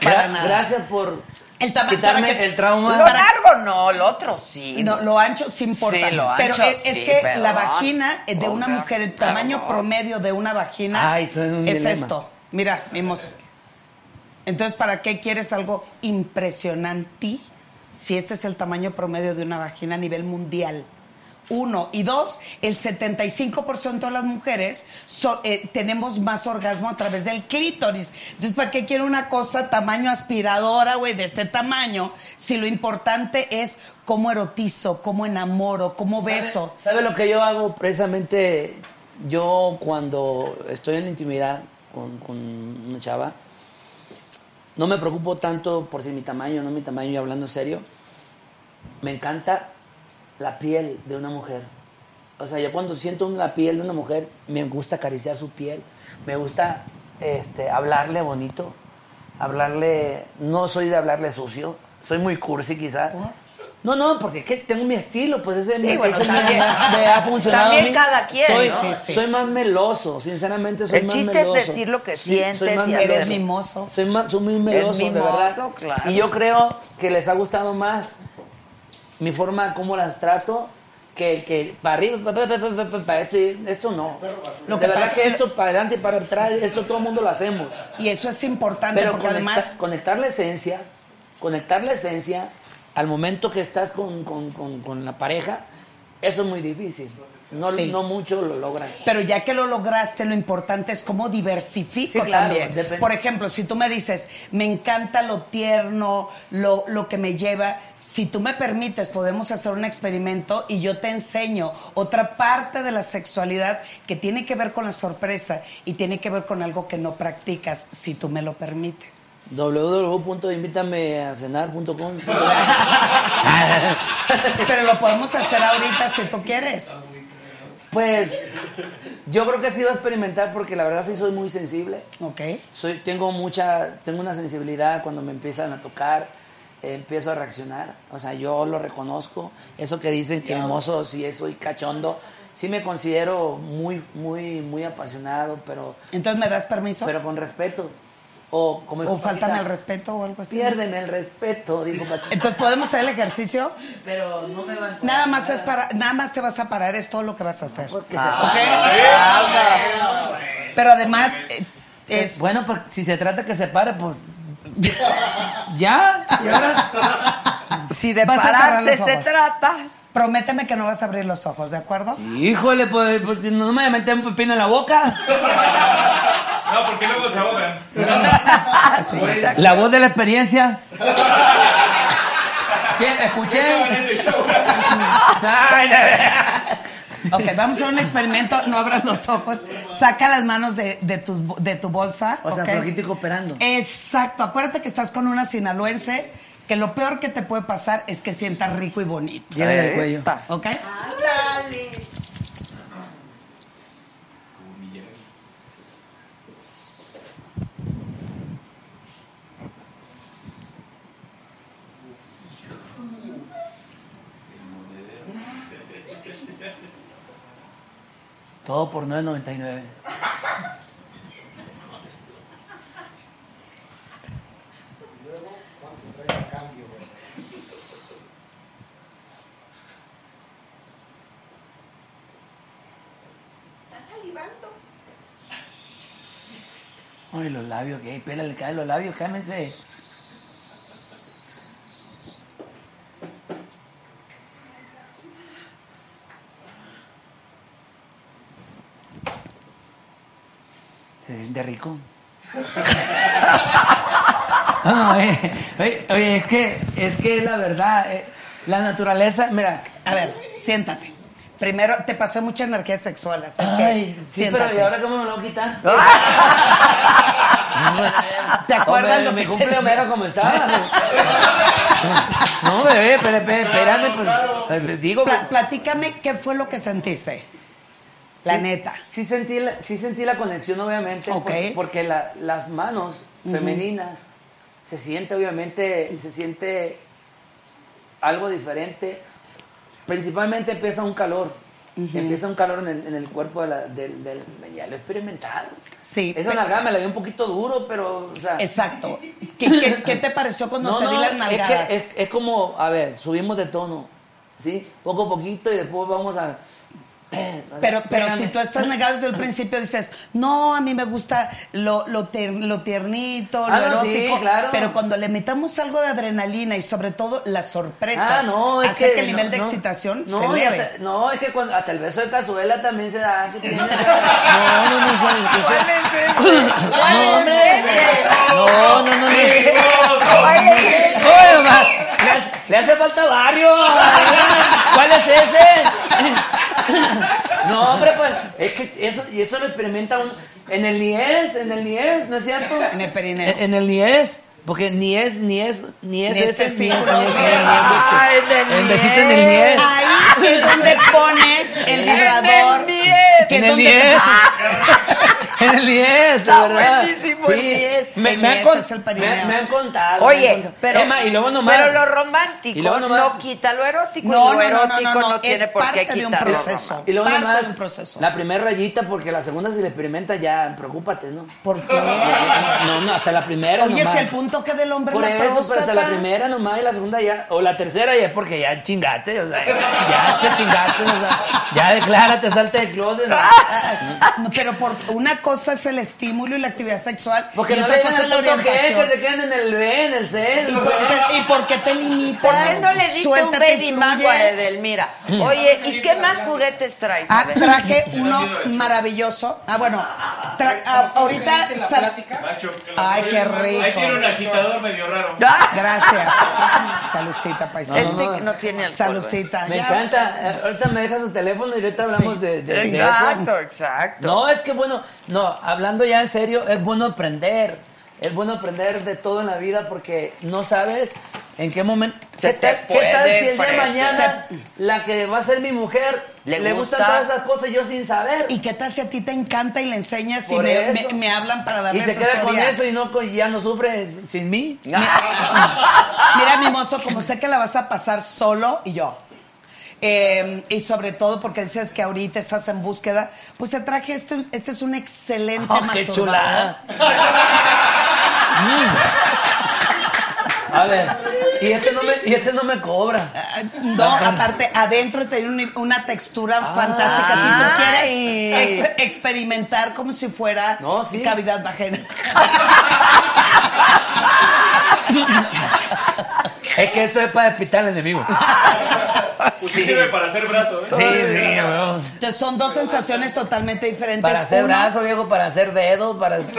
Gra- nada. Gracias por El quitarme para que- el trauma. Lo largo no, lo otro sí. No, lo ancho sí importa. Sí, lo pero ancho es, es sí, que perdón. la vagina eh, de una mujer, el tamaño perdón. promedio de una vagina Ay, estoy en un es dilema. esto. Mira, mimoso. Entonces, ¿para qué quieres algo impresionante si este es el tamaño promedio de una vagina a nivel mundial? Uno. Y dos, el 75% de las mujeres so- eh, tenemos más orgasmo a través del clítoris. Entonces, ¿para qué quiero una cosa tamaño aspiradora, güey, de este tamaño? Si lo importante es cómo erotizo, cómo enamoro, cómo beso. ¿Sabe lo que yo hago precisamente? Yo cuando estoy en la intimidad con, con una chava, no me preocupo tanto por si mi tamaño o no mi tamaño, y hablando en serio. Me encanta la piel de una mujer. O sea, yo cuando siento la piel de una mujer, me gusta acariciar su piel, me gusta este, hablarle bonito, hablarle, no soy de hablarle sucio, soy muy cursi quizás. No, no, porque es que tengo mi estilo, pues ese, Sí, me, bueno, ese también- me ha funcionado. a también mí. cada quien, Soy, ¿no? Sí, sí. soy más meloso, sinceramente soy El más chiste es decir lo que Sí, sientes soy más y meloso. hacer- mimoso. Soy, más, soy muy meloso, de mimoso, verdad. claro. Y yo creo que les ha gustado más mi forma, cómo las trato, que, que para arriba, para, para, para, esto, esto no. Lo de que verdad pasa- que esto para adelante y para atrás, esto todo el mundo lo hacemos. Y eso es importante Pero porque conecta- además conectar la esencia, conectar la esencia al momento que estás con, con- con- con la pareja, eso es muy difícil. No, Sí. no mucho lo logran. Pero ya que lo lograste, lo importante es cómo diversifico Sí, claro, también. depende. Por ejemplo, si tú me dices, me encanta lo tierno, lo, lo que me lleva, si tú me permites, podemos hacer un experimento y yo te enseño otra parte de la sexualidad que tiene que ver con la sorpresa y tiene que ver con algo que no practicas, si tú me lo permites. www.invitameacenar.com Pero lo podemos hacer ahorita si tú quieres. Pues yo creo que sí voy a experimentar porque la verdad sí soy muy sensible. Ok. Soy, tengo mucha, tengo una sensibilidad cuando me empiezan a tocar, eh, empiezo a reaccionar. O sea, yo lo reconozco. Eso que dicen que hermoso, sí soy cachondo. Sí me considero muy, muy, muy apasionado, pero, Entonces, ¿me das permiso? pero con respeto. O, como o Paquita, el respeto o algo así. Piérdeme el respeto, dijo Paquita. Entonces, ¿podemos hacer el ejercicio? Pero no me van Nada más es para, nada más te vas a parar, es todo lo que vas a hacer. Porque ¿Ok? se- Pero además eh, es Bueno, pues si se trata que se pare, pues. ¿Ya? ¿Y ahora? Si de Vas pararse se trata. Prométeme que no vas a abrir los ojos, ¿de acuerdo? Híjole, pues, pues, no me voy a meter un pepino en la boca. No, porque luego se ahogan. La voz de la experiencia. ¿Qué? ¿Escuché? en ese show. Ay. Ok, vamos a hacer un experimento, no abras los ojos, saca las manos de, de, tus de tu bolsa. O sea, ¿ok? flojito y cooperando. Exacto, acuérdate que estás con una sinaloense, que lo peor que te puede pasar es que sientas rico y bonito. Llega del cuello. ¿Ok? Todo por 9.99. Ay, los labios, ¿qué? Pélale, cae los labios, cálmense. Siente rico. No, no, oye, oye, oye, es que, es que la verdad, eh, la naturaleza, mira, A ver, siéntate. Primero, te pasé mucha energía sexual, así es ay, que sí, pero. ¿y ahora cómo me lo voy a quitar? ¿Te acuerdas Hombre, lo mi que- cumpleaños era como estaba? No, bebé, espérame, espérame, pues, pues, digo, Pla- platícame qué fue lo que sentiste. La Sí, neta. Sí sentí la, sí sentí la conexión, obviamente, por- porque la- las manos femeninas se siente, obviamente, se siente algo diferente. Principalmente empieza un calor. Empieza un calor en el, en el cuerpo de la- del, del- Ya lo he experimentado. Sí. Esa nalgada me la dio un poquito duro, pero... O sea, Exacto. ¿Qué, qué, qué te pareció cuando no, te di no, las es, nalgadas? que es, es como, a ver, subimos de tono, ¿sí? Poco a poquito y después vamos a... Pero, pero Espérame. si tú estás negado desde el principio, dices, no, a mí me gusta lo, lo, tier- lo tiernito, lo Ah, no, sí, erótico. claro. Pero cuando le metamos algo de adrenalina y sobre todo la sorpresa, Ah, no, es hace que, el nivel no, de no. excitación no, se eleve. hasta- no, es que cuando, hasta el beso de cazuela también se da. que no, no, no, No. No, no, no, no. Le hace falta barrio. ¿Cuál es ese? No, hombre, pues, es que eso, y eso lo experimenta uno en el NIES, en el NIES, ¿no es cierto? En el perineo. En, el NIES. Porque ni es, ni es, ni es Ni es este, ni es, ni es, ni es, es. Ay, El besito en el NIES. Ahí es donde pones el vibrador. que En es el donde- 10. En el 10, Está de verdad. buenísimo el 10. Me, El me han 10 con- es el me, me han contado. me han Oye, contado. pero, más, y luego nomás. pero lo romántico Y luego nomás- no quita lo erótico. No, y lo no, no, no, erótico no, no, no, tiene es por qué parte de un quitarlo. proceso. Y luego parte nomás, de un proceso. la primera rayita, porque la segunda si la experimenta ya, preocúpate, ¿no? ¿Por qué? No, no, hasta la primera Oye, nomás. si el punto que del hombre Por la eso, pero hasta la primera nomás y la segunda ya, o la tercera ya es porque ya chingaste, o sea, ya te chingaste, o sea, ya declárate, salte del closet. ¿no? No, pero por una cosa es el estímulo y la actividad sexual. Porque y no otra le cosa es la que, orientación. que se queden en el B, en el C, en ¿Y por, C. ¿Y por qué te limitas? ¿Por qué no le diste un baby mango a Edelmira? Oye, ¿y qué más juguetes traes? Ah, traje uno maravilloso. Ah, bueno, tra- ah, ahorita. Ay, qué rico. Ahí tiene un agitador medio raro. Gracias. Salucita, paisano. Este no tiene alcohol. Salucita. Me encanta. Ahorita me deja su teléfono y ahorita hablamos Sí. de, de- de Exacto, eso. exacto. No, es que bueno, no, hablando ya en serio, es bueno aprender. Es bueno aprender de todo en la vida porque no sabes en qué momento. Se ¿Qué tal, qué si el día de mañana la que va a ser mi mujer Le le, gusta. gustan todas esas cosas yo sin saber? ¿Y qué tal si a ti te encanta y le enseñas y me, eso. me- me hablan para y darle se queda con eso y no con- ya no sufre sin mí. Mira, mi mozo, como sé que la vas a pasar solo y yo. Eh, y sobre todo porque dices que ahorita estás en búsqueda, pues te traje este, este es un excelente Oh, qué chulada. Mm. A ver, y este no me, y este no me cobra. Ah, No, aparte, adentro tiene un- una textura fantástica. Si tú quieres ex- experimentar como si fuera No, sí. cavidad vagina. Es que eso es para despistar al enemigo. Usted sirve para hacer brazo, ¿eh? Sí, sí, weón. Entonces son dos sensaciones totalmente diferentes. Para hacer brazo, viejo, para hacer dedo, para lo que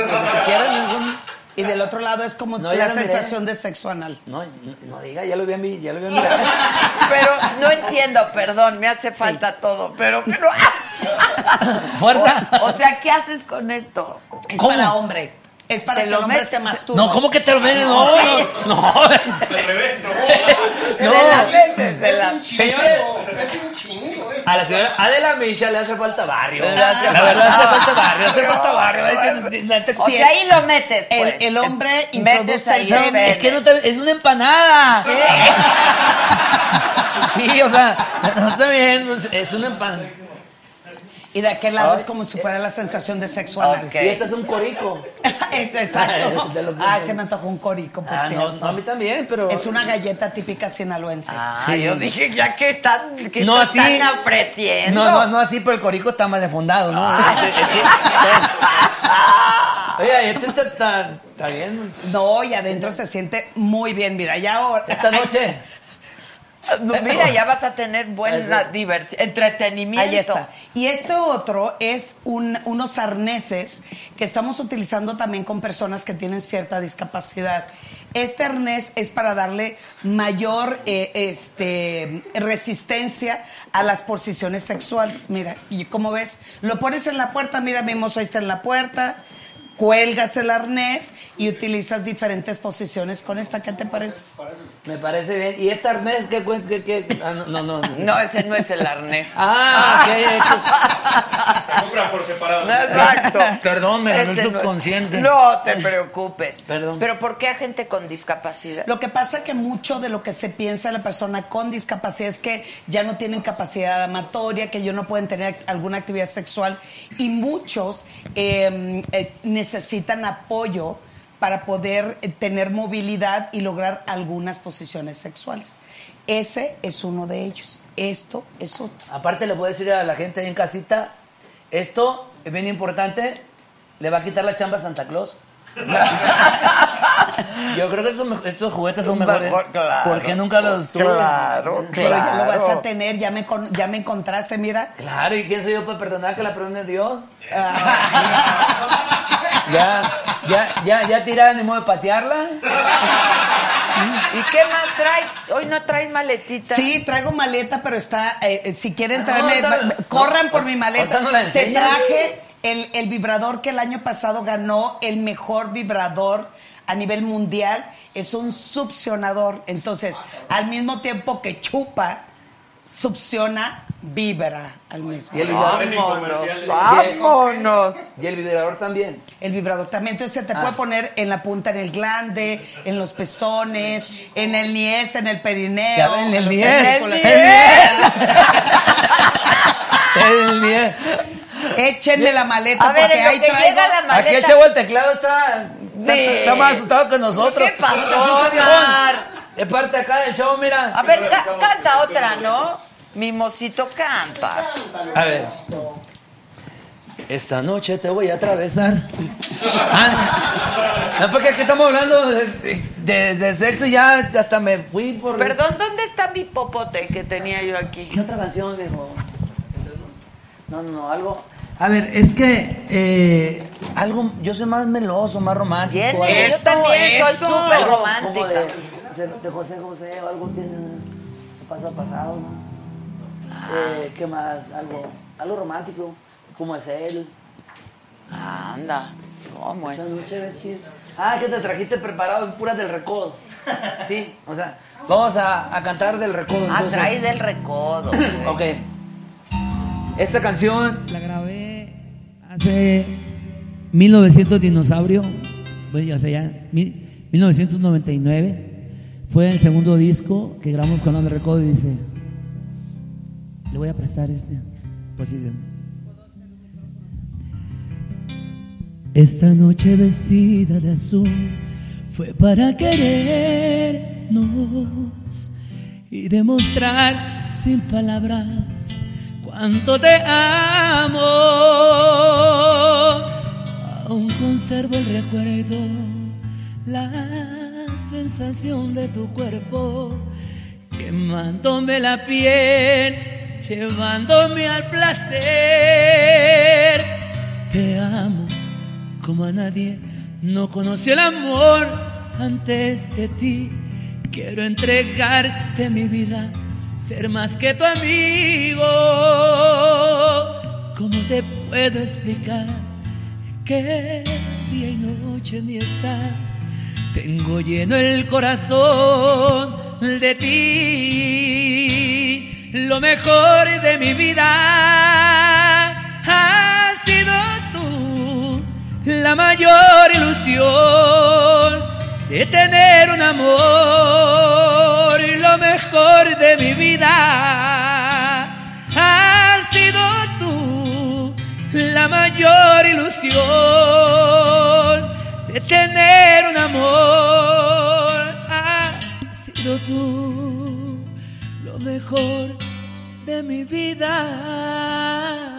quieran. ningún- Y del otro lado es como No, la sensación de sexo anal. No, no, no diga, ya lo vi a mí, ya lo vi a. Pero no entiendo, perdón, me hace falta todo, pero... pero Fuerza. O, o sea, ¿qué haces con esto? Es ¿Cómo? para hombre. Es para que el hombre se masturbe. No, ¿cómo que te lo metes? No, no, no. Al revés, no. De la mente, de la... Señores, Es un chingo a la señora Adela Micha le hace falta barrio. Le hace La verdad, hace falta- barrio, hace falta barrio. O sí, sea, ahí lo metes, El- pues. hombre introduce el es que no te, es una empanada. Sí, o sea, no está bien, es una empanada. Y de aquel lado Ay. es como si fuera la sensación de sexo anal. Ok. Y este es un corico. Exacto. De lo que- Ah, se me antojó un corico, por Ah, no, cierto. no, a mí también, pero. Es una galleta típica sinaloense. Ah, Sí. yo dije, ya que están, que No te así. están ofreciendo. No, no, no así, pero el corico está más defondado, ¿no? Oye, este está, está, está bien. No, y adentro se siente muy bien. Mira, ya ahora. Esta noche. No, Mira, ya vas a tener buena diversión, entretenimiento. Ahí está. Y este otro es un- unos arneses que estamos utilizando también con personas que tienen cierta discapacidad. Este arnés es para darle mayor eh, este, resistencia a las posiciones sexuales. Mira, y como ves, lo pones en la puerta, mira, mismo ahí está en la puerta, cuelgas el arnés y utilizas diferentes posiciones con esta. ¿Qué te parece? Me parece bien. ¿Y este arnés qué qué- qué? Ah, no, no, no. No, ese no es el arnés. Ah, ok. Se compra por separado. Exacto. Perdón, me ganó el subconsciente. No te preocupes. Perdón. Pero ¿por qué a gente con discapacidad? Lo que pasa que mucho de lo que se piensa de la persona con discapacidad es que ya no tienen capacidad amatoria, que ellos no pueden tener alguna actividad sexual y muchos eh, eh, necesitan apoyo para poder eh, tener movilidad y lograr algunas posiciones sexuales. Ese es uno de ellos. Esto es otro. Aparte le puedo decir a la gente ahí en casita, esto es bien importante, le va a quitar la chamba a Santa Claus. Yo creo que estos, juguetes son mejores. Mejor, claro. porque nunca los tuve. Claro, Pero ya lo vas claro. a tener, ya me, con- ya me encontraste, mira. Claro, ¿y quién soy yo para perdonar que la perdone Dios? Ya, ya, ya, ya tirada ni modo de patearla. ¿Y qué más traes? Hoy no traes maletita. Sí, traigo maleta, pero está. eh, eh, si quieren Ah, traerme. no, ahorita- corran no, por mi maleta. ahorita no la Te enseñas. traje el, el vibrador que el año pasado ganó el mejor vibrador a nivel mundial. Es un succionador. Entonces, al mismo tiempo que chupa, succiona, vibra al mismo Y el tiempo. vibrador. Vámonos, vámonos. Y el vibrador también. El vibrador también. Entonces se te Ah. puede poner en la punta del glande, en los pezones, en el niés, en el perineo. Ya ven, el en los niés. El niés. El niés. Échenme la maleta A ver, porque en lo ahí que traigo. llega la maleta. Aquí el chavo del teclado está, está, Sí. está más asustado que nosotros. ¿Qué pasó, Omar? Es parte acá del chavo, mira. A ver, ca- canta otra, ¿no? Mimosito canta. A ver. Esta noche te voy a atravesar. Ah, no, porque es que estamos hablando de, de- de sexo y ya hasta me fui por... Perdón, ¿dónde está mi popote que tenía yo aquí? ¿Qué otra canción, viejo? No, no, no, algo... A ver, es que eh, algo, yo soy más meloso, más romántico. Bien, yo también soy súper romántica. De, José José o algo tiene pasado pasado, ¿no? Eh, ¿Qué más? Algo, algo romántico, como es él. Anda, ¿cómo Esa es? noche. Ah, que te trajiste preparado puras del recodo. Sí, o sea, vamos a, a cantar del recodo. Ah, entonces. traes del recodo. Ok. Esta canción la grabé hace 1900 dinosaurio. Bueno, ya sé ya. mi- 1999. Fue el segundo disco que grabamos con Onda Recodo y dice. Le voy a prestar este. Sí, sí. Esta noche vestida de azul fue para querernos y demostrar sin palabras cuánto te amo. Aún conservo el recuerdo, la sensación de tu cuerpo, quemándome la piel, llevándome al placer. Te amo como a nadie no conoció el amor antes de ti. Quiero entregarte mi vida, ser más que tu amigo. ¿Cómo te puedo explicar que día y noche mí estás? Tengo lleno el corazón de ti. Lo mejor de mi vida ha sido tú, la mayor ilusión de tener un amor. Lo mejor de mi vida ha sido tú, la mayor ilusión de tener un amor. Ha sido tú, lo mejor de mi vida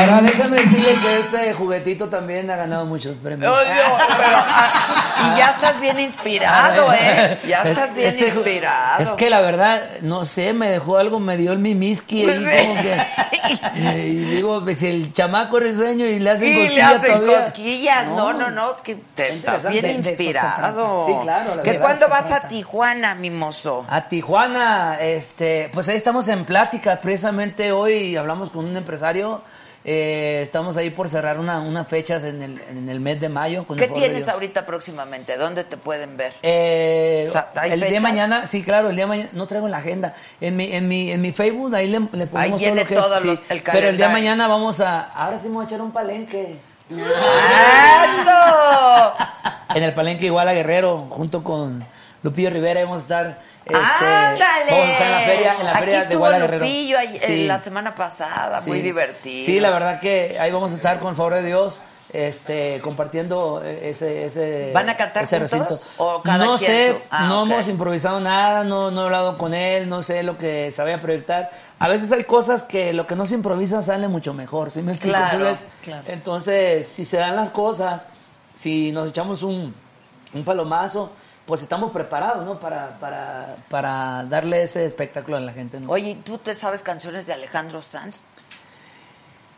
déjame decirle que este juguetito también ha ganado muchos premios. Dios, pero, ah, y ya estás bien inspirado, ¿eh? Ya estás bien Ese inspirado. Es que la verdad, no sé, me dejó algo, me dio el mimiski ahí como que... eh, Y digo, si el chamaco es risueño y le hacen le cosquillas hacen todavía. cosquillas. No, no, no, que te estás bien De- de inspirado. trata. Sí, claro, la ¿Que cuándo vas a. Tijuana, mimoso? A Tijuana, este, pues ahí estamos en plática. Precisamente hoy hablamos con un empresario. Eh, estamos ahí por cerrar una, unas fechas en el, en el mes de mayo. Con ¿Qué tienes ahorita próximamente? ¿Dónde te pueden ver? Eh, O sea, ¿hay el día de mañana, sí, claro, el día de mañana, no traigo la agenda. En mi, en mi, en mi Facebook, ahí le, le ponemos todo lo que todo es. los- sí. el Pero el día de mañana vamos a, ahora sí vamos a echar un palenque. ¡Eso! En el palenque igual a Guerrero, junto con Lupillo Rivera, vamos a estar. Este, ¡Ándale! En la feria, en la Aquí feria de Guerrero. Lupillo ayer- Sí. la semana pasada, muy divertido. Sí, la verdad que ahí vamos a estar con el favor de Dios. este, compartiendo ese, ese ¿Van a cantar ese juntos? recinto. ¿O cada no quien sé, Ah, no hemos improvisado nada, no, no he hablado con él, no sé lo que se vaya a proyectar. A veces hay cosas que lo que no se improvisa sale mucho mejor, ¿sí me explico? Claro, Entonces, claro. entonces, si se dan las cosas, si nos echamos un, un palomazo, pues estamos preparados, ¿no? Para, para, para darle ese espectáculo a la gente, ¿no? Oye, ¿tú te sabes canciones de Alejandro Sanz?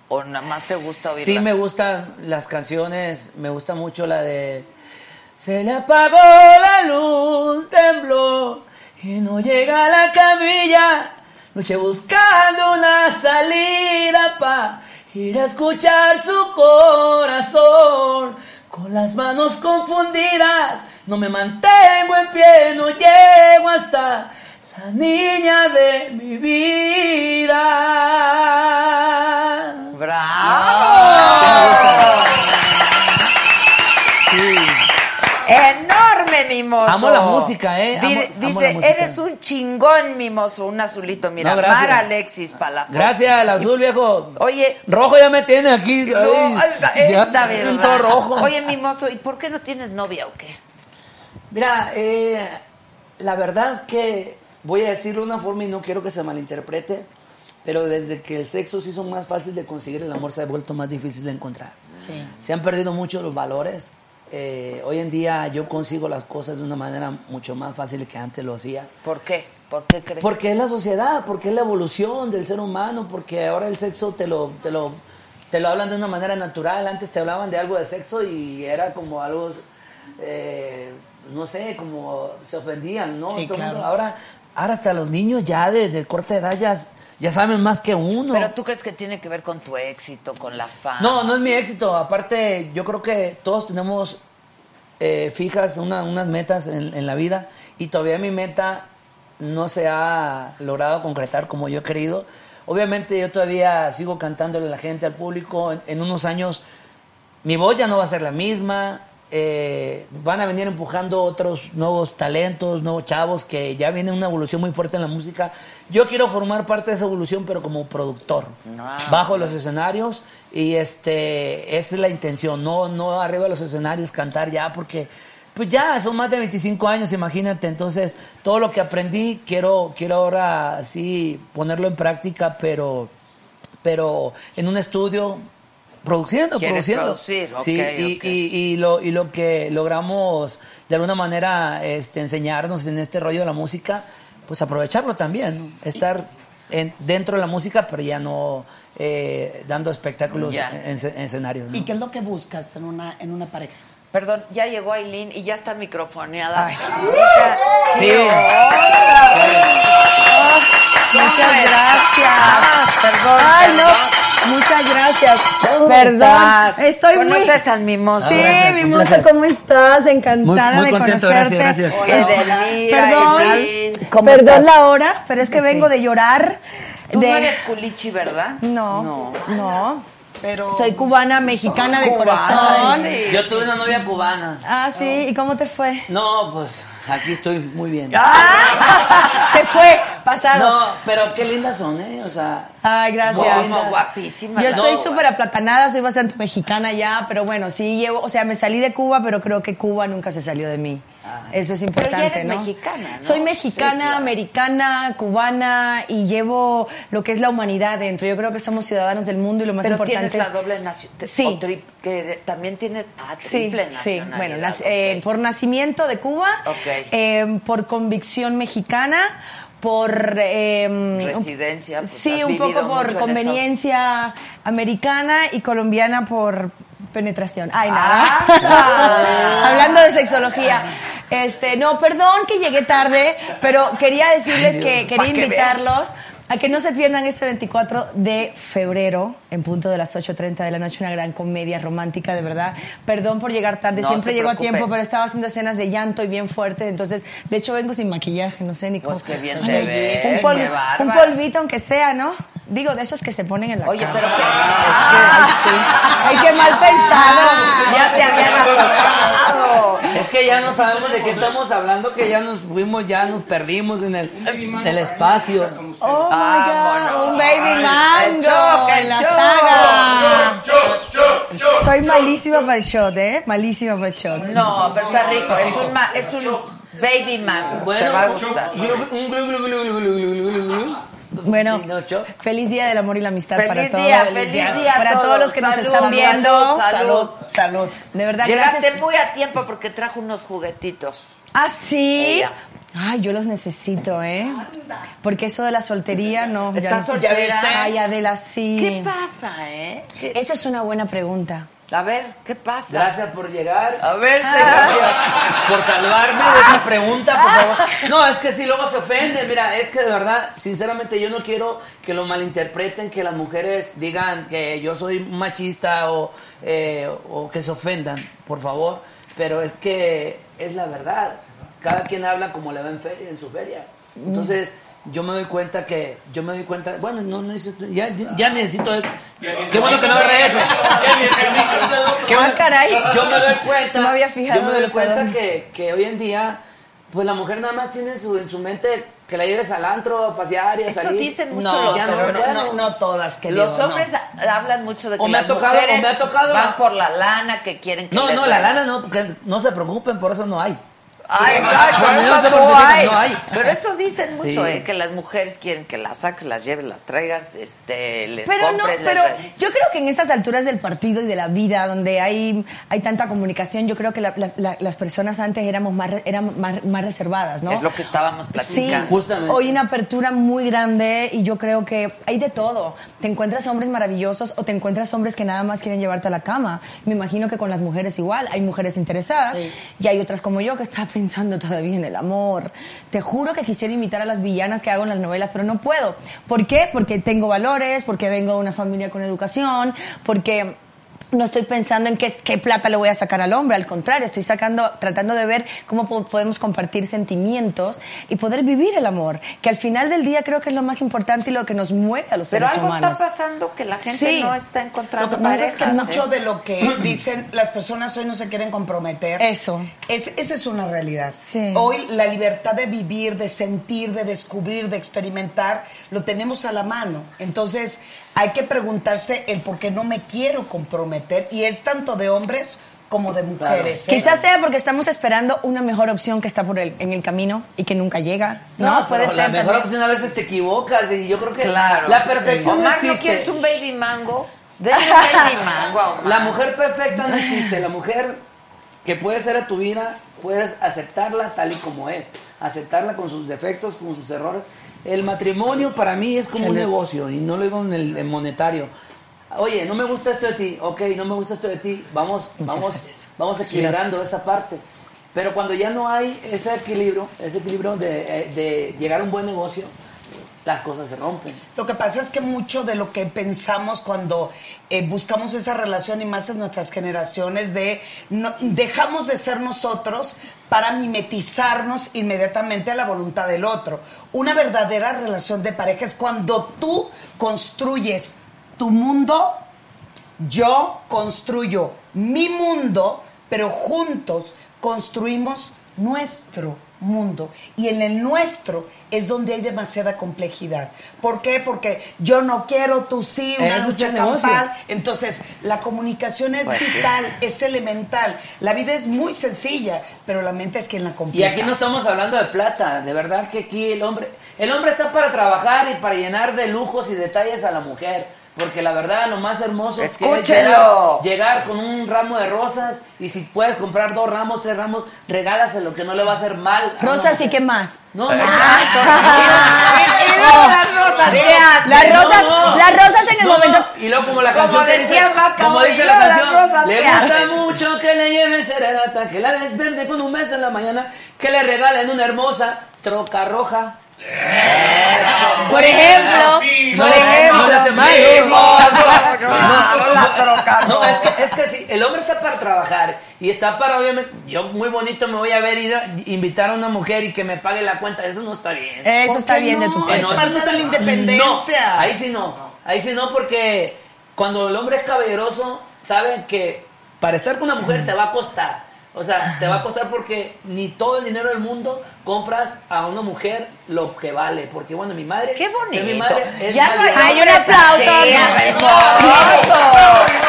¿O nada más te gusta oírlas? Sí me gustan las canciones, me gusta mucho la de Se le apagó la luz, tembló y no llega a la camilla. Luché buscando una salida pa' ir a escuchar su corazón. Con las manos confundidas, no me mantengo en pie, no llego hasta la niña de mi vida. ¡Bravo! ¡Enorme, mimoso! Amo la música, ¿eh? Amo- dice, la música. eres un chingón, mimoso. Un azulito, mira. No. Mar Alexis Palafox. Gracias, el azul viejo. Oye. Rojo ya me tiene aquí. No, ay, oiga, ya, es la verdad. todo rojo. Oye, mimoso, ¿y por qué no tienes novia o qué? Mira, eh, la verdad que voy a decirlo de una forma y no quiero que se malinterprete, pero desde que el sexo se hizo más fácil de conseguir, el amor se ha vuelto más difícil de encontrar. Sí. Se han perdido mucho los valores. Eh, hoy en día yo consigo las cosas de una manera mucho más fácil que antes lo hacía. ¿Por qué? ¿Por qué crees? Porque es la sociedad, porque es la evolución del ser humano, porque ahora el sexo te lo, te lo, te lo hablan de una manera natural. Antes te hablaban de algo de sexo y era como algo, eh, no sé, como se ofendían, ¿no? Sí, Todo el mundo- claro. ahora, ahora hasta los niños ya desde corta edad ya, ya saben más que uno. Pero tú crees que tiene que ver con tu éxito, con la fama. No, no es mi éxito. Aparte, yo creo que todos tenemos eh, fijas una- unas metas en, en la vida y todavía mi meta no se ha logrado concretar como yo he querido. Obviamente yo todavía sigo cantándole a la gente, al público. En, en unos años mi voz ya no va a ser la misma. Eh, van a venir empujando otros nuevos talentos, nuevos chavos, que ya viene una evolución muy fuerte en la música. Yo quiero formar parte de esa evolución, pero como productor, Ah, bajo los escenarios, y este, esa es la intención, no, no arriba de los escenarios cantar ya, porque pues ya son más de 25 años, imagínate, entonces todo lo que aprendí quiero, quiero ahora sí ponerlo en práctica, pero, pero en un estudio produciendo, ¿Quieres produciendo. producir? sí, Ok, y, ok. y- y lo, y lo que logramos de alguna manera este, enseñarnos en este rollo de la música, pues aprovecharlo también, ¿no? estar en- dentro de la música, pero ya no eh, dando espectáculos en, en escenarios. ¿no? ¿Y qué es lo que buscas en una, en una pareja? Perdón, ya llegó Aileen y ya está microfoneada. Ay. Sí. Muchas gracias. Perdón. Ay, perdón. no. Muchas gracias. ¿Cómo Perdón. estás? Estoy muy. ¿Conoces al mimoso? Sí, Ah, gracias, mimoso. ¿cómo estás? Encantada Muy- muy de contento, conocerte. gracias, gracias. Hola, Edelmira, Perdón, Aileen. perdón estás? la hora, pero es que vengo de llorar. Tú de... no eres culichi, ¿verdad? No, no. Pero Soy cubana, mexicana de Cubana, corazón. sí. Yo tuve una novia cubana. Ah, sí. ¿Y cómo te fue? No, pues aquí estoy muy bien. Te fue pasado. No, pero qué lindas son, ¿eh? O sea, Ay, gracias. Guau, guapísima. Yo estoy No, súper aplatanada, soy bastante mexicana ya, pero bueno, sí llevo, o sea, me salí de Cuba, pero creo que Cuba nunca se salió de mí. Eso es Pero importante, ya eres ¿no? mexicana, ¿no? Soy mexicana, Sí, claro. americana, cubana y llevo lo que es la humanidad dentro. Yo creo que somos ciudadanos del mundo y lo más Pero importante tienes es la doble nacionalidad. Sí. que también tienes ah, Sí, triple sí, nacionalidad. bueno, eh, por nacimiento de Cuba, Ok. eh, por convicción mexicana, por... eh, Residencia, pues, sí, un poco por en conveniencia americana y colombiana por penetración. Ay, Ah. nada. Hablando de sexología. Este, no, perdón que llegué tarde, pero quería decirles Ay, que quería que invitarlos a que no se pierdan este 24 de febrero, en punto de las 8.30 de la noche, una gran comedia romántica, de verdad. Perdón por llegar tarde, No siempre llego a tiempo, pero estaba haciendo escenas de llanto y bien fuerte, entonces, de hecho vengo sin maquillaje, no sé ni cómo. Pues qué bien te ves, un, pol- qué un polvito aunque sea, ¿no? Digo, de esos que se ponen en la Oye, cara. pero que- Ay, qué mal pensado. Ya te habían acostado. es que ya no sabemos de qué estamos hablando, que ya nos fuimos, ya nos perdimos en el, en el espacio. Oh my Vámonos. God, un baby mango en la saga. Soy malísima para el shot, ¿eh? Malísima para el shot. No, pero está rico. Es un, ma- es un baby mango. Te va a gustar. Bueno, feliz día del amor y la amistad Feliz para todos. día, feliz día a Para todos. todos los que nos Salud, están salud, viendo. salud. Salud. De verdad, Llegaste gracias. muy a tiempo porque trajo unos juguetitos. ¿Ah, sí? Ella. Ay, yo los necesito, ¿eh? Porque eso de la soltería, no. ¿Estás no. soltera? ¿Ya viste? Ay, Adela, sí. ¿Qué pasa, eh? ¿Qué- Esa es una buena pregunta. A ver, ¿qué pasa? Gracias por llegar. A ver, Gracias por salvarme de esa pregunta, por favor. No, es que si luego se ofenden. Mira, es que de verdad, sinceramente, yo no quiero que lo malinterpreten, que las mujeres digan que yo soy machista o, eh, o que se ofendan, por favor. Pero es que es la verdad. Cada quien habla como le va en, feria, en su feria. Entonces, yo me doy cuenta que, yo me doy cuenta, bueno, no, no necesito, ya, ya necesito, qué bueno que no agarré eso. Qué bueno- Ah, caray. Yo me doy cuenta, No me había fijado yo me doy cuenta que, que hoy en día, pues la mujer nada más tiene en su, en su mente que la lleves al antro a pasear y a Eso salir. dicen mucho No, los ya no, hombres. ya no, no todas, que Los no. hombres ha- hablan mucho de que O me ha las tocado- o mujeres me ha tocado- van por la lana, que quieren que No, les no, la lana no, porque no se preocupen, por eso no hay. Ay, mí eso no no hay. no hay. Pero eso dicen mucho, Sí. eh, que las mujeres quieren que las saques, las lleves, las traigas, este, les Pero no, compres. les pero re- yo creo que en estas alturas del partido y de la vida, donde hay, hay tanta comunicación, yo creo que la- la- la- las personas antes éramos más, éramos más, más reservadas, ¿no? Es lo que estábamos Sí, platicando. hoy una apertura muy grande y yo creo que hay de todo. Te encuentras hombres maravillosos o te encuentras hombres que nada más quieren llevarte a la cama. Me imagino que con las mujeres igual. Hay mujeres interesadas y hay otras como yo que están pensando todavía en el amor. Te juro que quisiera imitar a las villanas que hago en las novelas, pero no puedo. ¿Por qué? Porque tengo valores, porque vengo de una familia con educación, porque no estoy pensando en qué, qué plata le voy a sacar al hombre, al contrario, estoy sacando, tratando de ver cómo po- podemos compartir sentimientos y poder vivir el amor, que al final del día creo que es lo más importante y lo que nos mueve a los Pero seres algo humanos. está pasando que la gente Sí. no está encontrando Lo que pasa es que mucho ¿eh? de lo que dicen las personas hoy no se quieren comprometer. Eso. Es, esa es una realidad. Sí. Hoy la libertad de vivir, de sentir, de descubrir, de experimentar, lo tenemos a la mano. Entonces hay que preguntarse el por qué no me quiero comprometer. Y es tanto de hombres como de mujeres. ¿eh? Quizás sea porque estamos esperando una mejor opción que está por el, en el camino y que nunca llega. No, puede ser. La mejor también. opción a veces te equivocas y yo creo que Claro. la perfección no Omar, ¿no existe. quieres un baby mango? Denle un baby mango a Omar. La mujer perfecta no existe. La mujer que puede ser a tu vida, puedes aceptarla tal y como es. Aceptarla con sus defectos, con sus errores. El matrimonio para mí es como un negocio y no lo digo en el en monetario. Oye, no me gusta esto de ti. Ok, no me gusta esto de ti. Vamos, Muchas vamos, gracias. vamos equilibrando Gracias. esa parte. Pero cuando ya no hay ese equilibrio, ese equilibrio de, eh, de llegar a un buen negocio, las cosas se rompen. Lo que pasa es que mucho de lo que pensamos cuando eh, buscamos esa relación y más en nuestras generaciones de dejamos de ser nosotros para mimetizarnos inmediatamente a la voluntad del otro. Una verdadera relación de pareja es cuando tú construyes tu mundo, yo construyo mi mundo, pero juntos construimos nuestro mundo. Y en el nuestro es donde hay demasiada complejidad. ¿Por qué? Porque yo no quiero, tú sí, una es lucha campal. Entonces, la comunicación es Pues sí. vital, es elemental. La vida es muy sencilla, pero la mente es quien la Y complica. aquí no estamos hablando de plata, de verdad que aquí el hombre, el hombre está para trabajar y para llenar de lujos y detalles a la mujer, porque la verdad lo más hermoso es que es Escúchelo. llegar, llegar con un ramo de rosas y si puedes comprar dos ramos, tres ramos, regálaselo que no le va a hacer mal. Rosas y qué más. No, no, luego las rosas. Las rosas, No, no. las rosas en el No, momento. no, Y luego como la canción decía dice, Maca como dice ¿no? la canción, rosas, le ¿qué gusta mucho que le lleven serenata, que la despierte con un beso en la mañana, que le regalen una hermosa troca roja. Por ejemplo, No, por ejemplo. no mal, la troca No, roja. es que, es que sí, el hombre está para trabajar y está para, obviamente, yo muy bonito me voy a ver ir a invitar a una mujer y que me pague la cuenta, eso no está bien. Eso ¿Por está bien de no? tu Es No, parte. parte eso no de la independencia. No, ahí sí no, ahí sí no porque cuando el hombre es caballeroso, sabe que para estar con una mujer te va a costar. O sea, te va a costar porque ni todo el dinero del mundo compras a una mujer lo que vale. Porque bueno, mi madre. ¡Qué bonito! Mi madre es ya hay un aplauso. Sí, no, no,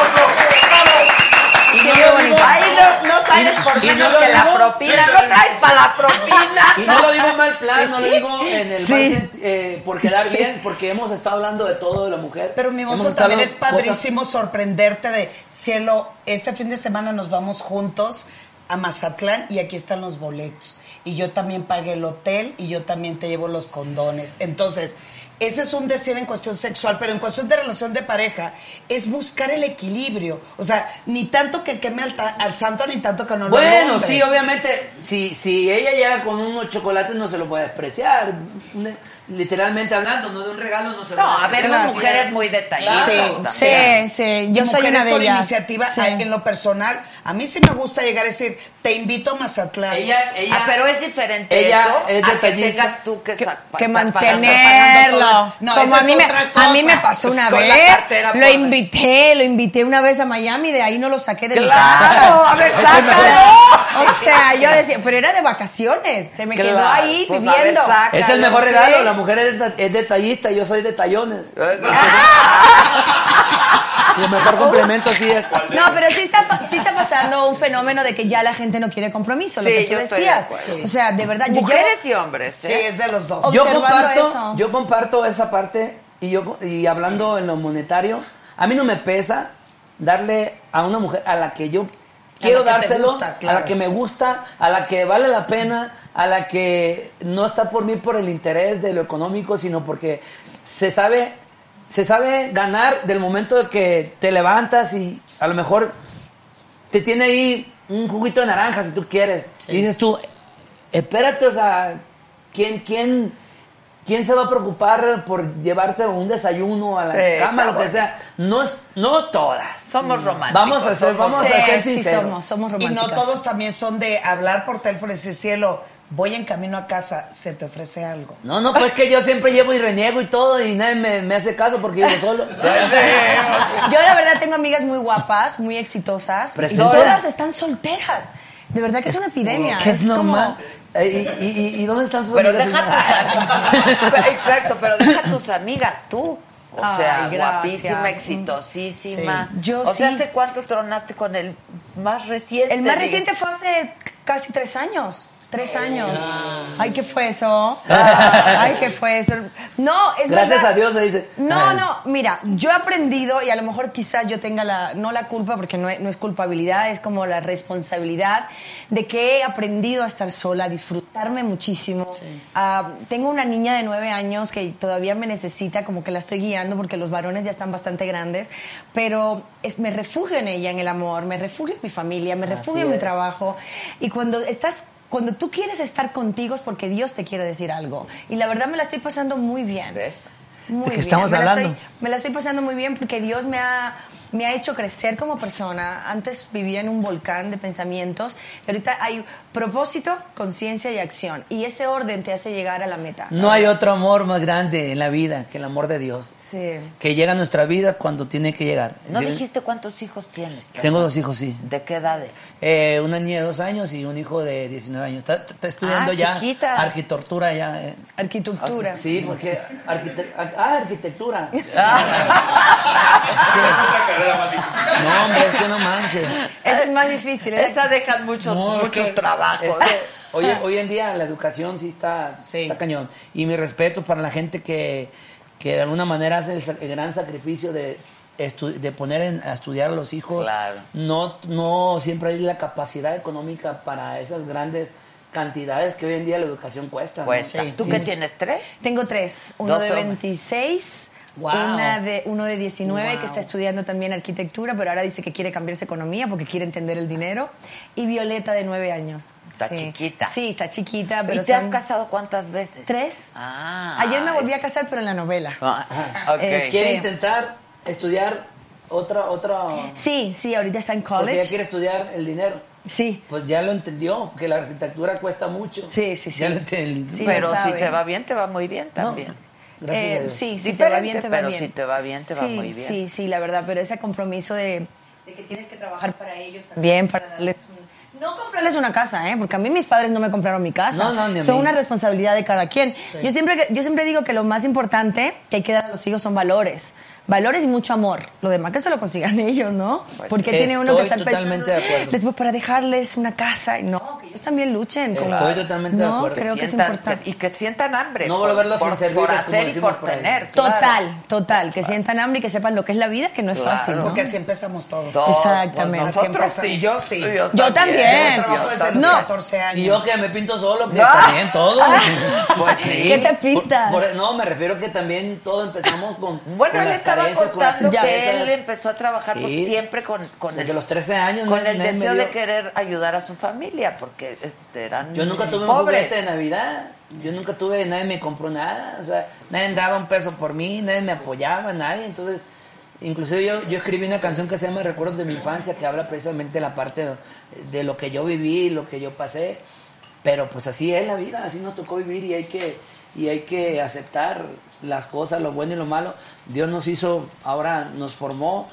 y no, bonito. Ay, no, sales por menos que la propina. No traes para la propina. Y no lo digo en mal plan, no lo digo en el sí. eh, por quedar bien, porque hemos estado hablando de todo de la mujer. Pero mi mozo también es padrísimo sorprenderte de cielo. Este fin de semana nos vamos juntos a Mazatlán y aquí están los boletos. Y yo también pagué el hotel y yo también te llevo los condones. Entonces, ese es un decir en cuestión sexual, pero en cuestión de relación de pareja es buscar el equilibrio. O sea, ni tanto que queme al, ta- al santo ni tanto que no lo Bueno, sí, obviamente, si, si ella llega con unos chocolates no se lo puede despreciar. Literalmente hablando, no de un regalo no se lo No, a ver, las mujeres muy detallistas Claro. Sí, sí, Y yo soy una de con ellas. iniciativa, Sí. en lo personal, a mí sí me gusta llegar a decir, te invito a Mazatlán. Ella, ella, Ah, pero es diferente ella eso es a que detallista. tengas tú que, que pagando- mantenerlo. No, Como a es mí, me, a mí me pasó Pues una vez. cartera Lo invité, lo invité una vez a Miami, de ahí no lo saqué de mi Claro, casa. a ver, sácalo. O sea, yo decía, pero era de vacaciones. Se me quedó ahí pues, ver, viviendo. sácalo. Es el mejor Sí. regalo, la mujer es, es detallista, yo soy detallones. Y el mejor complemento sí es. No, pero sí está, pa- sí está pasando un fenómeno de que ya la gente no quiere compromiso, lo Sí, que tú yo estoy de decías. O sea, de verdad, yo Mujeres y hombres, Sí, ¿eh? es de los dos. Yo observando comparto, eso. yo comparto esa parte y yo y hablando en lo monetario, a mí no me pesa darle a una mujer a la que yo quiero dárselo, gusta, a la que me gusta, a la que vale la pena, a la que no está por mí por el interés de lo económico, sino porque se sabe se sabe ganar del momento de que te levantas y a lo mejor te tiene ahí un juguito de naranja si tú quieres. Y dices tú, espérate, o sea, ¿quién, quién, quién se va a preocupar por llevarte un desayuno a la Sí, cama, lo que bueno. sea? No es, no todas. Somos románticos. Vamos a ser, somos- vamos Sí, a ser sí sinceros. somos, somos Y no todos también son de hablar por teléfono y decir, cielo, voy en camino a casa, se te ofrece algo. No, no, pues que yo siempre llevo y reniego y todo y nadie me, me hace caso porque vivo solo. Yo la verdad tengo amigas muy guapas, muy exitosas. Y todas están solteras. De verdad que es, una epidemia. Que es, como- normal. Eh, ¿Y, y, y dónde están sus Pero amigas? deja tus amigas. Exacto, pero deja tus amigas tú. O Ay, sea, gracias. guapísima, exitosísima. Sí. Yo o sea, sí. ¿hace cuánto tronaste con el más reciente? El más reciente fue hace casi tres años. Tres años. Ay, ¿qué fue eso? Ay, ¿qué fue eso? No, es Gracias verdad. a Dios se dice. No, no, mira, yo he aprendido y a lo mejor quizás yo tenga la, no la culpa porque no es, no es culpabilidad, es como la responsabilidad de que he aprendido a estar sola, a disfrutarme muchísimo. Ah, tengo una niña de nueve años que todavía me necesita, como que la estoy guiando porque los varones ya están bastante grandes, pero es, me refugio en ella, en el amor, me refugio en mi familia, me refugio en mi trabajo. Y cuando estás cuando tú quieres estar contigo es porque Dios te quiere decir algo. Y la verdad me la estoy pasando muy bien. ¿Ves? Muy ¿De qué bien. estamos me la hablando? estoy- me la estoy pasando muy bien porque Dios me ha, me ha hecho crecer como persona. Antes vivía en un volcán de pensamientos y ahorita hay propósito, conciencia y acción. Y ese orden te hace llegar a la meta. No hay otro amor más grande en la vida que el amor de Dios. Sí. Que llega a nuestra vida cuando tiene que llegar. ¿No ¿Sí? dijiste cuántos hijos tienes? Tengo dos hijos, sí. ¿De qué edades? Eh, una niña de dos años y un hijo de 19 años. Está, está estudiando Ah, ya chiquita. arquitectura ya. eh. Arquitectura. Sí, porque arquite- ah, arquitectura. Es otra carrera más difícil. No, hombre, es que no manches. Eso es más difícil. ¿eh? Esa dejan muchos, No, es muchos que- trabajos. es que hoy, hoy en día la educación sí está, está cañón. Y mi respeto para la gente que, que de alguna manera hace el, sa- el gran sacrificio de, estu- de poner en- a estudiar a los hijos. Claro. No, no siempre hay la capacidad económica para esas grandes cantidades que hoy en día la educación cuesta. ¿no? Cuesta. ¿Tú Sí. qué tienes? ¿Tres? Tengo tres, uno Dos de hombres. 26, Wow. una de, uno de 19 Wow. que está estudiando también arquitectura, pero ahora dice que quiere cambiarse economía porque quiere entender el dinero, y Violeta de 9 años. Está Sí. chiquita. Sí, está chiquita, pero ¿Y te has casado cuántas veces? tres. Ah. Ayer me volví es- a casar, pero en la novela. Ah, ok. Este- Quiere intentar estudiar otra, otra... Sí, sí, ahorita está en Porque ella college. quiere estudiar el dinero. Sí. Pues ya lo entendió, que la arquitectura cuesta mucho. Sí, sí, sí. Ya lo entendí. Sí, Pero lo si te va bien, te va muy bien también. Gracias Eh, sí, si te va bien, te va pero bien. si te va bien, te va muy bien. Sí, sí, la verdad, pero ese compromiso de, de que tienes que trabajar para ellos también, para darles un... No comprarles una casa, ¿eh? Porque a mí mis padres no me compraron mi casa. No, no, ni Son una responsabilidad de cada quien. Yo, siempre, yo siempre digo que lo más importante que hay que dar a los hijos son valores. Valores y mucho amor. Lo demás que se lo consigan ellos, ¿no? Pues Porque tiene uno que estar pensando, de les voy para dejarles una casa. Y no, también luchen. como- Estoy totalmente de no, acuerdo. creo que es Sientan- importante. Y que sientan hambre. No por- volverlos por, por hacer y por por tener. claro. Total, total, que sientan hambre y que sepan lo que es la vida, que no es Claro. fácil, ¿no? Porque así empezamos todos. Todos, Exactamente. pues nosotros sí. Yo sí. Yo también. Yo trabajo desde los No. 14 años. Y yo que me pinto solo, que No. también todo. Pues sí. ¿Qué te pintas? Por- por- no, me refiero que también todo empezamos con. Bueno, con él estaba contando que él empezó a trabajar siempre con, con Desde el, los 13 años. con el deseo de querer ayudar a su familia, porque este, eran Yo nunca tuve un juguete de Navidad. Yo nunca tuve, nadie me compró nada. O sea, nadie daba un peso por mí, nadie me apoyaba, nadie. Entonces, inclusive yo, yo escribí una canción que se llama Recuerdos de mi infancia, que habla precisamente de la parte de, de lo que yo viví, lo que yo pasé. Pero pues así es la vida, así nos tocó vivir y hay que, y hay que aceptar las cosas, lo bueno y lo malo. Dios nos hizo, ahora nos formó,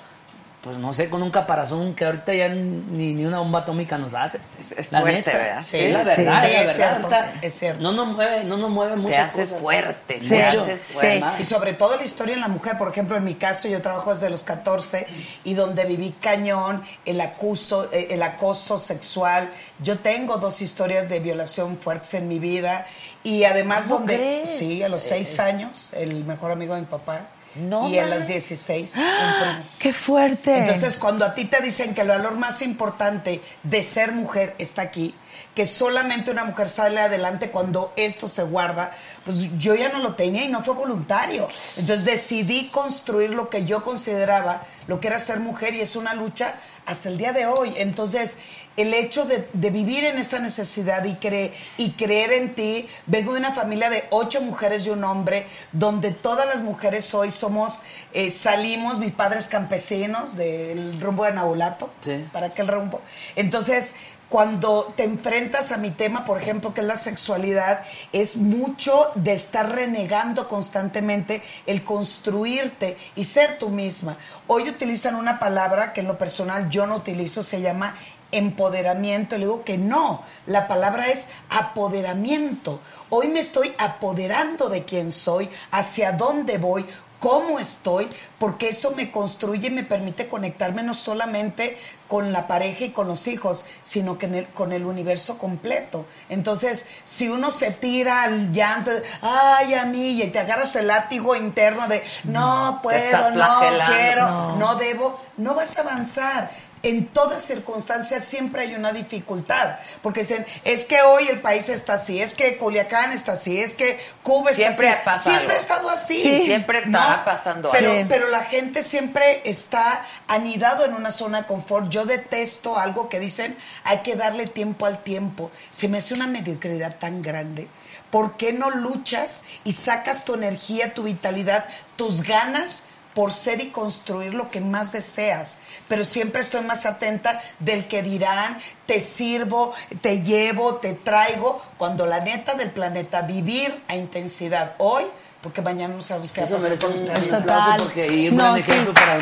pues no sé, con un caparazón que ahorita ya ni, ni una bomba atómica nos hace. Es, es La fuerte, neta. ¿verdad? Sí, la verdad, sí, la es verdad. cierto, es cierto. No nos mueve, no nos mueve Te muchas haces cosas. fuerte, Sí. te Mucho. haces Sí. fuerte. Y sobre todo la historia en la mujer, por ejemplo, en mi caso yo trabajo desde los 14 y donde viví cañón, el acuso, eh, el acoso sexual. Yo tengo dos historias de violación fuertes en mi vida y además ¿Cómo donde crees? sí, a los seis Eh, años, el mejor amigo de mi papá. No y a manches. los 16. un primo. ¡Qué fuerte! Entonces, cuando a ti te dicen que el valor más importante de ser mujer está aquí, que solamente una mujer sale adelante cuando esto se guarda, pues yo ya no lo tenía y no fue voluntario. Entonces decidí construir lo que yo consideraba lo que era ser mujer y es una lucha hasta el día de hoy. Entonces, el hecho de, de vivir en esa necesidad y, cre- y creer en ti, vengo de una familia de ocho mujeres y un hombre, donde todas las mujeres hoy somos, eh, salimos, mis padres campesinos del rumbo de Nabolato, Sí. para aquel rumbo. Entonces, cuando te enfrentas a mi tema, por ejemplo, que es la sexualidad, es mucho de estar renegando constantemente el construirte y ser tú misma. Hoy utilizan una palabra que en lo personal yo no utilizo, se llama empoderamiento. Le digo que no, la palabra es apoderamiento. Hoy me estoy apoderando de quién soy, hacia dónde voy, cómo estoy, porque eso me construye y me permite conectarme no solamente con la pareja y con los hijos, sino que en el- con el universo completo. Entonces, si uno se tira al llanto, de, ay, a mí, y te agarras el látigo interno de, no puedo, no quiero, No. no debo, no vas a avanzar. En todas circunstancias siempre hay una dificultad, porque dicen, es que hoy el país está así, es que Culiacán está así, es que Cuba está Siempre así. pasa Siempre algo. ha estado así. Sí, siempre estará pasando pero, pero la gente siempre está anidado en una zona de confort. Yo detesto algo que dicen, hay que darle tiempo al tiempo. Se me hace una mediocridad tan grande. ¿Por qué no luchas y sacas tu energía, tu vitalidad, tus ganas por ser y construir lo que más deseas? Pero siempre estoy más atenta del que dirán, te sirvo, te llevo, te traigo, cuando la neta del planeta, vivir a intensidad hoy, porque mañana no sabemos qué va a Eso pasar merece con un, ustedes. un aplauso porque un No, sí. para.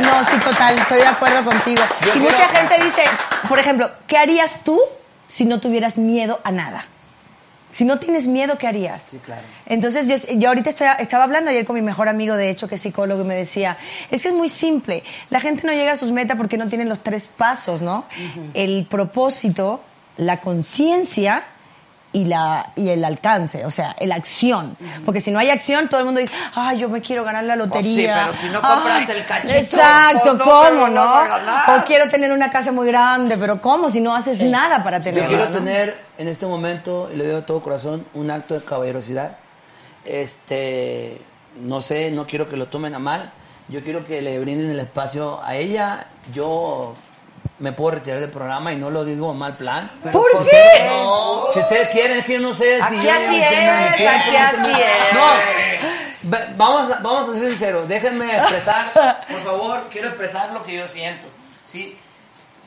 No, sí, total, estoy de acuerdo contigo. Yo y quiero- mucha gente dice, por ejemplo, ¿qué harías tú si no tuvieras miedo a nada? Si no tienes miedo, ¿qué harías? Sí, claro. Entonces, yo, yo ahorita estoy- estaba hablando ayer con mi mejor amigo, de hecho, que es psicólogo, y me decía, es que es muy simple. La gente no llega a sus metas porque no tienen los tres pasos, ¿no? El propósito, la conciencia y, la, y el alcance, o sea, la acción. Porque si no hay acción, todo el mundo dice, ay, yo me quiero ganar la Pues sí, lotería. pero si no compras Ay, el cachito, Exacto, ¿cómo, no? O quiero tener una casa muy grande, pero ¿cómo? Si no haces nada para Yo tenerla. quiero ¿no? tener en este momento, y le digo de todo corazón, un acto de caballerosidad. Este, no sé, no quiero que lo tomen a mal. Yo quiero que le brinden el espacio a ella. Yo me puedo retirar del programa y no lo digo mal plan. ¿Por Si qué? no, si ustedes quieren, es que yo no sé si. Aquí yo- así es, aquí no tengo- así es. No, ve- vamos a, vamos a ser sinceros. Déjenme expresar, por favor, quiero expresar lo que yo siento. ¿sí?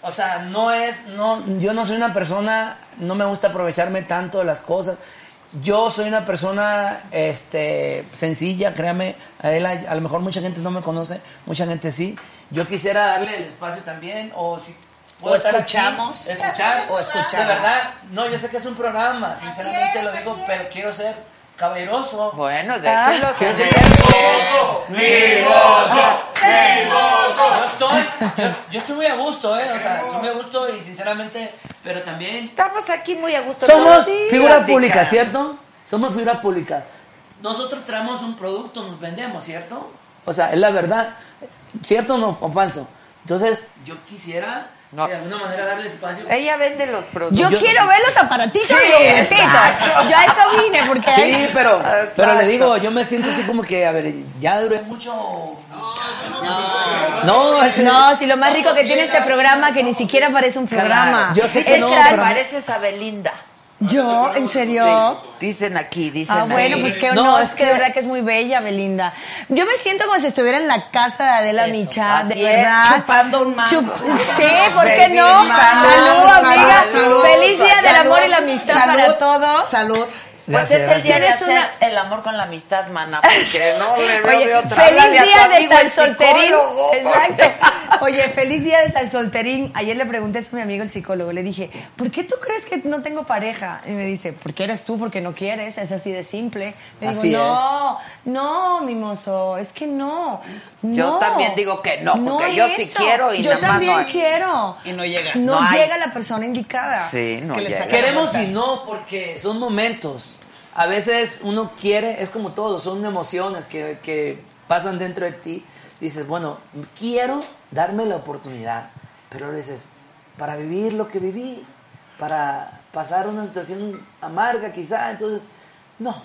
O sea, no es, no, yo no soy una persona, no me gusta aprovecharme tanto de las cosas. Yo soy una persona este, sencilla, créame, Adela, a lo mejor mucha gente no me conoce, mucha gente sí. Yo quisiera darle el espacio también, o si puedo O estar aquí, escuchamos. escuchar, O escuchar. De verdad, no, yo sé que es un programa, sinceramente lo digo, pero quiero ser caballeroso. Bueno, Quiero ser tener. caballeroso. ¡Vivoso! Yo estoy, yo, yo estoy muy a gusto, ¿eh? O sea, estoy muy a gusto y sinceramente pero también Estamos aquí muy a gusto. somos Sí, figura platica. pública, ¿cierto? Somos figura pública. Nosotros traemos un producto, nos vendemos, ¿cierto? O sea, es la verdad, ¿cierto o no? ¿O falso? Entonces, yo quisiera de alguna manera darle espacio. Ella vende los productos. Yo, quiero ver los aparatitos Sí, y los juguetitos. Yo a eso vine, porque Sí, pero, pero le digo, yo me siento así como que, a ver, ya duré mucho. No, es No, si lo más rico que tiene este programa que ni siquiera parece un programa. Yo sé Es que no, Pareces a Belinda. ¿Yo? ¿En serio? Sí, dicen aquí, dicen Ah, bueno, ahí. pues qué No, honor, es es que de verdad que es muy bella, Belinda. Yo me siento como si estuviera en la casa de Adela Micha, de es, verdad. chupando un mango. Chup- sí, ¿por qué no? salud, Salud, amiga. salud, Feliz día del amor y la amistad salud, para todos. Salud. Pues es el día de hacer el amor con la amistad, mana, porque no le veo Oye, de otra. feliz día de el Solterín. Exacto. Oye, feliz día de Sal Solterín. Ayer le pregunté a mi amigo el psicólogo. Le dije, ¿por qué tú crees que no tengo pareja? Y me dice, porque eres tú, porque no quieres. Es así de simple. Le Así digo, no, no, mimoso, es que no. Yo no. también digo que no, porque yo sí quiero y Yo nada más también quiero. Y no llega. No, llega la persona indicada. Sí, no que llega. Queremos y no, porque son momentos. A veces uno quiere, es como todo, son emociones que, que pasan dentro de ti. Dices, bueno, quiero darme la oportunidad, pero dices, para vivir lo que viví, para pasar una situación amarga quizá, entonces, no.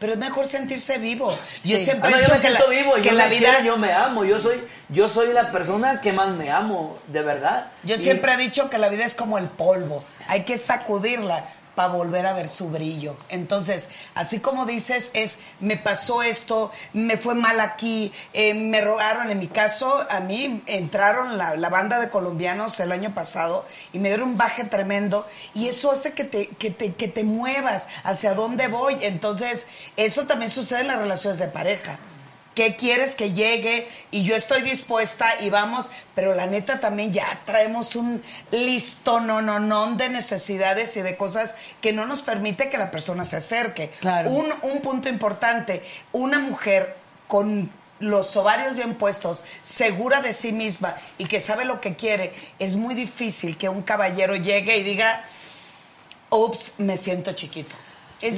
Pero es mejor sentirse vivo. Yo Sí. siempre Ah, no, he yo dicho me que, siento la, vivo, que yo la me vida... quiero, yo me amo, yo soy, yo soy la persona que más me amo, de verdad. Yo Y- siempre he dicho que la vida es como el polvo. Hay que sacudirla para volver a ver su brillo. Entonces, así como dices, es, me pasó esto, me fue mal aquí, eh, me rogaron, en mi caso, a mí entraron la, la banda de colombianos el año pasado y me dieron un baje tremendo y eso hace que te, que te, que te muevas hacia dónde voy. Entonces, eso también sucede en las relaciones de pareja. ¿Qué quieres que llegue? Y yo estoy dispuesta y vamos, pero la neta también ya traemos un listo no no no de necesidades y de cosas que no nos permite que la persona se acerque. Claro. Un, un punto importante, una mujer con los ovarios bien puestos, segura de sí misma y que sabe lo que quiere, es muy difícil que un caballero llegue y diga, ups, me siento chiquito.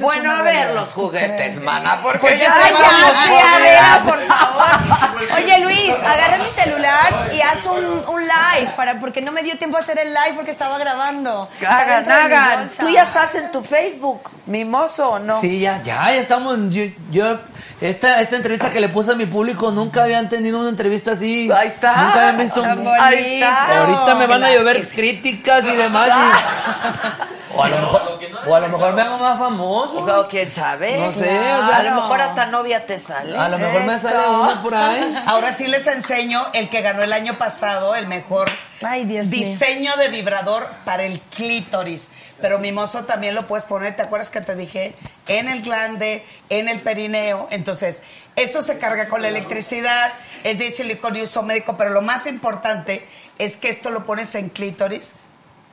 Bueno, a ver los juguetes, mana, porque Pues ya ya, se ya, por favor. Oye Luis, agarra mi celular y haz un, un live para porque no me dio tiempo a hacer el live porque estaba grabando. Hagan, hagan. Tú ya estás en tu Facebook, mimoso, ¿o ¿no? Sí, ya, ya, ya estamos. Yo, yo- esta, esta entrevista que le puse a mi público, nunca habían tenido una entrevista así. Ahí está. Nunca habían visto. Un-. Ahí está. Ahorita me van a llover críticas y demás. y- o, a lo mejor, o a lo mejor me hago más famoso. O quién sabe. No sé, o sea, a lo mejor hasta novia te sale. A lo mejor me Eso. sale uno por ahí. Ahora sí les enseño el que ganó el año pasado, el mejor Ay, Dios mío. diseño de vibrador para el clítoris. Pero mimoso también lo puedes poner, ¿te acuerdas que te dije? En el glande, en el perineo. Entonces, esto se carga con la electricidad, es de silicona y uso médico, pero lo más importante es que esto lo pones en clítoris,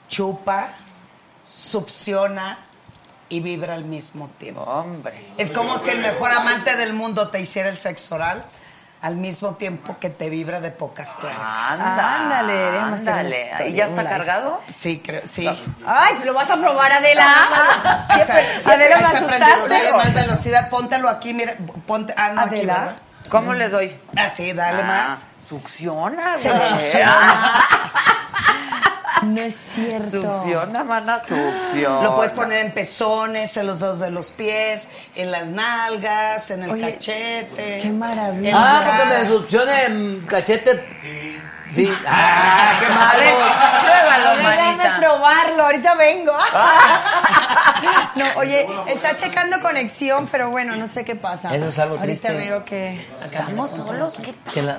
chupa, succiona y vibra al mismo tiempo. Hombre. Es como si el mejor amante del mundo te hiciera el sexo oral al mismo tiempo que te vibra de pocas tuercas. Ándale, ándale. ¿Y ya está cargado? Sí, creo, sí. Ay, ¿lo vas a probar, Adela? Siempre, siempre Adela, me asustaste. Dale más velocidad, póntelo aquí, mira, ponte, ah, Adela. ¿Cómo le doy? Así, dale Ah, más. Succiona, güey. succiona. No es cierto. Succiona, mana, succiona. Lo puedes poner en pezones, en los dos de los pies, en las nalgas, en el Oye, cachete. qué maravilla. Ah, porque me cara. succione en cachete. Sí. Ah, qué malo. pruébalo, Déjame manita. probarlo, ahorita vengo. No, oye, está checando conexión, pero bueno, no sé qué pasa. Eso es algo Ahorita triste. veo que ¿Estamos solos? ¿Qué pasa? Que la-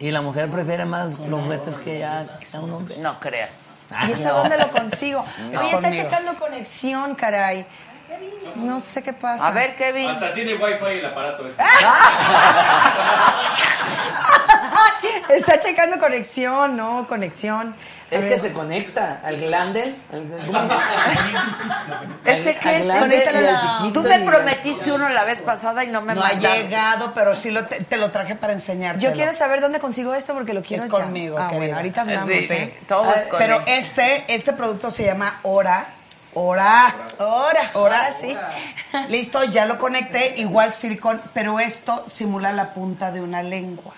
y la mujer prefiere más los juguetes que ya que sea un hombre. No creas. ¿Y eso dónde lo consigo? No. Oye, está checando conexión, caray. No sé qué pasa. A ver, Kevin. Hasta tiene wifi el aparato ese. Está checando conexión, no, conexión. Es que se conecta al glande. ¿Ese al es? Conéctalo la- Tú me prometiste uno la vez pasada y no me No ha llegado, pero sí lo te, te lo traje para enseñarte. Yo quiero saber dónde consigo esto porque lo quiero Es ya. conmigo, Ah, bueno, ahorita hablamos. Sí, ¿eh? todo es Ah, Pero este, este producto se llama Ora. Ora. Ahora, Ora. ahora sí. Listo, ya lo conecté, igual silicón, pero esto simula la punta de una lengua.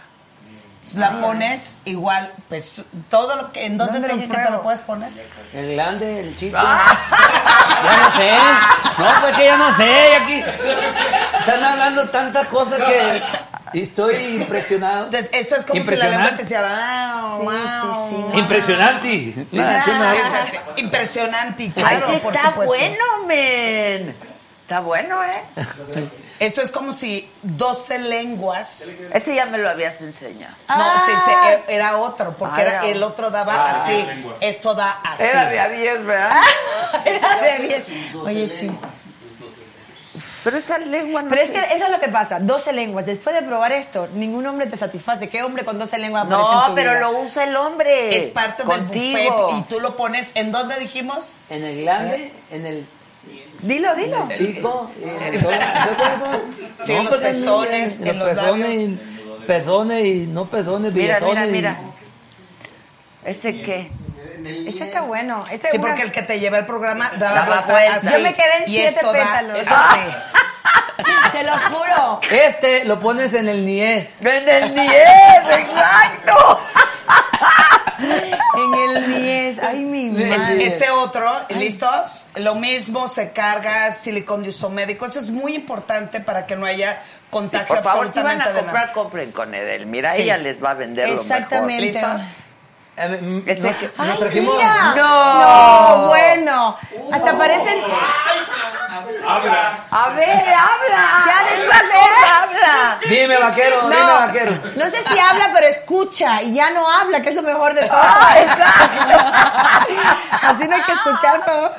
La pones igual, pues todo lo que, ¿en dónde, ¿Dónde te lo dije que te lo puedes poner? El glande, el chico. Ya no sé. No, pues que ya no sé. Aquí están hablando tantas cosas que estoy impresionado. Entonces, esto es como si la lengua te hiciera... wow, wow, wow. Impresionante. Impresionante, Ay, claro, que por está supuesto. bueno, men. Está bueno, ¿eh? Esto es como si 12 lenguas... Ese ya me lo habías enseñado. No, te dice, eh, era otro, porque Ah, era, era el otro daba Ah, así. Esto da así. Era de a 10, ¿verdad? Era de 10. Oye, sí. Pero esta lengua no Pero es que eso es lo que pasa, 12 lenguas. Después de probar esto, ningún hombre te satisface. ¿Qué hombre con 12 lenguas aparece en No, tu pero vida? lo usa el hombre. Es parte Contigo. del buffet y tú lo pones, ¿en dónde dijimos? En el glande, en el Dilo, dilo. chico. en el- Sí, los pues, pezones, en los pezones, labios. pezones y no pezones, Mira, mira, mira. ¿Ese qué? Ese está bueno. Este Sí, una- porque el que te lleva el programa daba, Daba vuelta vueltas. Yo me quedé en Y siete esto da- pétalos. eso Ah. sí. Te lo juro. Este lo pones en el niés. En el niés, exacto. En el niés. Ay, mi madre. Este otro, ¿listos? Lo mismo, se carga silicón de uso médico. Eso es muy importante para que no haya Sí, contagio por favor, si van absolutamente a de comprar, nada. compren con Edel. Mira, Sí. ella les va a vender Exactamente. lo mejor. A mm, Ese no- que- nos Ay, trajimos- mira. No. No, bueno. Hasta parecen. Habla. A ver, habla. Ya después de habla. Dime, vaquero, dime, No, vaquero. no sé si habla, pero escucha y ya no habla, que es lo mejor de todo. Así no hay que escuchar. ¿no?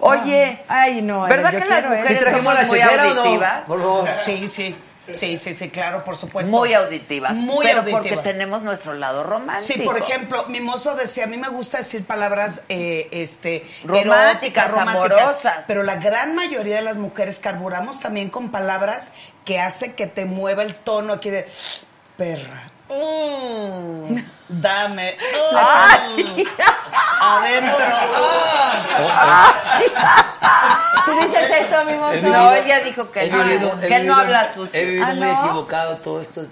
Oye, ay, no. ¿verdad yo que las mujeres ¿Sí trajimos somos la muy o no? auditivas? Por favor. Sí, sí. Sí, sí, sí, claro, por supuesto. Muy auditivas. Muy pero auditiva. porque tenemos nuestro lado romántico. Sí, por ejemplo, mi mozo decía, a mí me gusta decir palabras eh, este, Románticas, eróticas, amorosas. pero la gran mayoría de las mujeres carburamos también con palabras que hace que te mueva el tono aquí de perra. Mm, dame. mm, Ay. adentro. ¿Tú dices eso, mi mozo? No, vivido- ella dijo que he no, vivido- que he no vivido- habla sucio. He vivido Ah, muy ¿no? equivocado todo esto.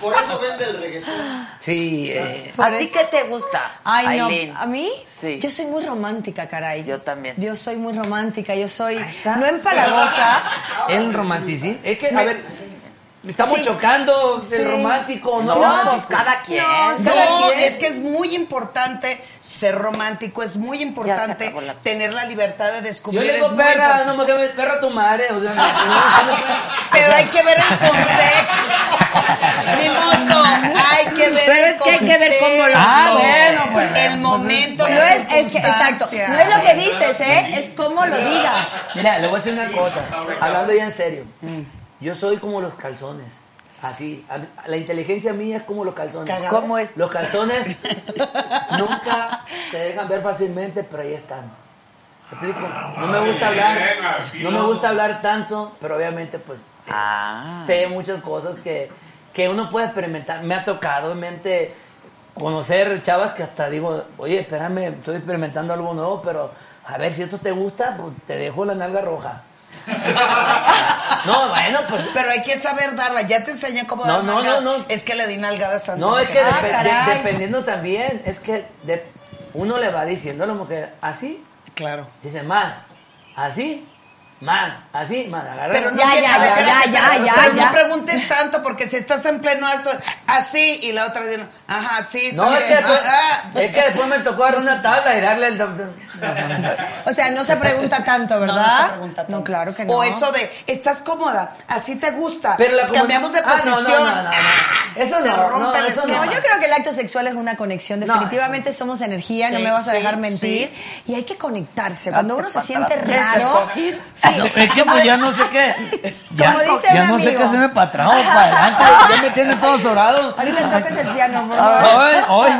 Por eso vende el reggaetón. Sí, eh, ¿A ti qué te gusta, Ay, no. ¿A mí? Sí. Yo soy muy romántica, caray. Yo también. Yo soy muy romántica, yo soy está. no empalagosa. el romanticismo. Es que, a ver, estamos Sí. chocando Sí. el romántico, no, No, pues cada quien. No, No, es que es muy importante ser romántico, es muy importante la- tener la libertad de Yo descubrir. le digo perra, no me quemes perra tu madre. O sea, no, no, no, Pero hay que ver el contexto. Mimoso, hay que ver Pero el es que hay que ver cómo lo contexto. Ah, bueno, bueno. El momento, No la es, es que, exacto. No es lo que dices, ¿eh? Es cómo lo digas. Mira, le voy a decir una cosa, hablando ya en serio. Yo soy como los calzones. Así, la inteligencia mía es como los calzones. ¿Cómo es? Los calzones nunca se dejan ver fácilmente, pero ahí están. ¿Me explico? No me gusta hablar, no me gusta hablar tanto, pero obviamente pues Ah. sé muchas cosas que, que uno puede experimentar. Me ha tocado en mente conocer chavas que hasta digo, oye, espérame, estoy experimentando algo nuevo, pero a ver si esto te gusta, pues te dejo la nalga roja. No, bueno, pues Pero hay que saber darla. Ya te enseñé cómo No, dar no, nalga. no, no. Es que le di nalgadas antes. No, es que de- dependiendo también, es que de- uno le va diciendo a la mujer, así, Claro. dice más, así, más, así, más, agarra. Pero no, Ya, ya, ver, ya, espérate, ya, espérate, ya, o sea, ya. no preguntes tanto porque si estás en pleno acto, así y la otra dice, ajá, sí, está no, es que, después, ah, ah. es que después me tocó dar una tabla y darle el... O sea, no se pregunta tanto, ¿verdad? no se pregunta tanto. No, claro que no. O eso de, ¿estás cómoda? ¿Así te gusta? Pero la Cambiamos de Ah, no, no, posición. no, no, no. Eso Te no, rompe no, el eso. No, yo creo que el acto sexual es una conexión. No, Definitivamente somos energía, no me vas a sí, dejar mentir. sí. Y hay que conectarse. Cuando uno se siente raro. No, es que pues ya no sé qué. Ya, ya no sé qué hacerme para atrás o para adelante. Ya me tienen todo sobrado. Ahorita tocas el piano, por Hoy, favor. hoy.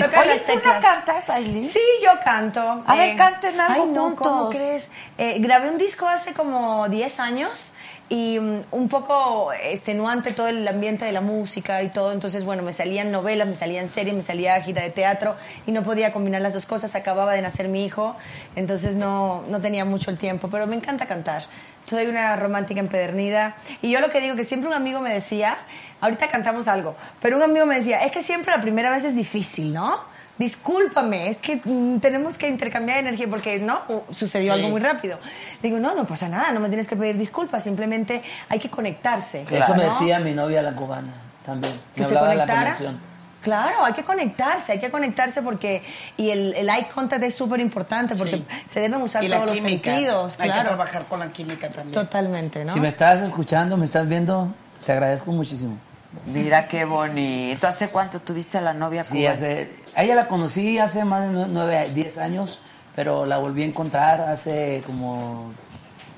Tocas Oye, ¿tú no cantas, Aileen? Sí, yo canto. A ver, canten algo ay, no, juntos. ¿Cómo crees? Eh, grabé un disco hace como 10 años y mm, un poco extenuante todo el ambiente de la música y todo. Entonces, bueno, me salían novelas, me salían series, me salía gira de teatro y no podía combinar las dos cosas. Acababa de nacer mi hijo, entonces no, no tenía mucho el tiempo, pero me encanta cantar. Soy una romántica empedernida y yo lo que digo que siempre un amigo me decía, ahorita cantamos algo, pero un amigo me decía, es que siempre la primera vez es difícil, ¿no? Discúlpame, es que mm, tenemos que intercambiar energía porque no sucedió Sí. algo muy rápido. Digo, no, no pasa nada, no me tienes que pedir disculpas, simplemente hay que conectarse. Eso me ¿no? decía mi novia la cubana también. Que Me se hablaba de la conectara. conexión. Claro, hay que conectarse, hay que conectarse porque y el, el eye contact es súper importante porque Sí. se deben usar Y todos la los sentidos, Hay que trabajar con la química también. Totalmente, ¿no? Si me estás escuchando, me estás viendo, te agradezco muchísimo. Mira qué bonito. ¿Hace cuánto tuviste a la novia Sí, cubana? hace, a ella la conocí hace más de nue- nueve, diez años, pero la volví a encontrar hace como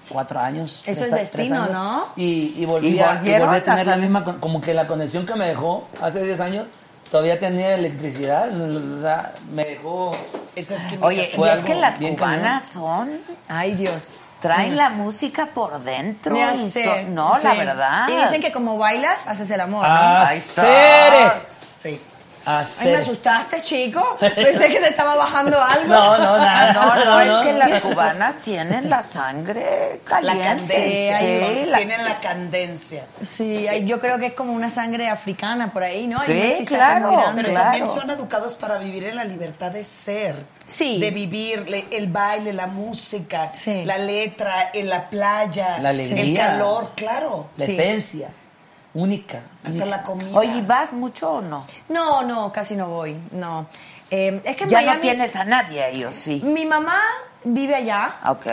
cuatro años. Eso tres es destino, años. ¿no? Y, y volví, Y a, y volvieron volví a a tener la misma, como que la conexión que me dejó hace 10 años, todavía tenía electricidad, o sea, me dejó... Esas Oye, y es que las cubanas son... Ay, Dios. Traen Mm. la música por dentro. Hace- no, sí. la verdad. Y dicen que como bailas, haces el amor, ¿no? Ah, Ahí está. ¡Hacer! Ay, me Hacer. asustaste, chico. Pensé que te estaba bajando algo. No, no, nada. No, no, no, es que las cubanas tienen la sangre La caliente. candencia. Sí, la- Tienen la candencia. Sí, yo creo que es como una sangre africana por ahí, ¿no? Hay Sí, claro, muy grande. Pero Claro. también son educados para vivir en la libertad de ser. Sí. De vivir el baile, la música, Sí. la letra, en la playa, La el calor, claro. La Sí. esencia, única. Hasta la comida. Oye, ¿y ¿vas mucho o no? No, no, casi no voy, no. Eh, es que en Ya Miami, no tienes a nadie ¿o sí? Mi mamá vive allá Ok.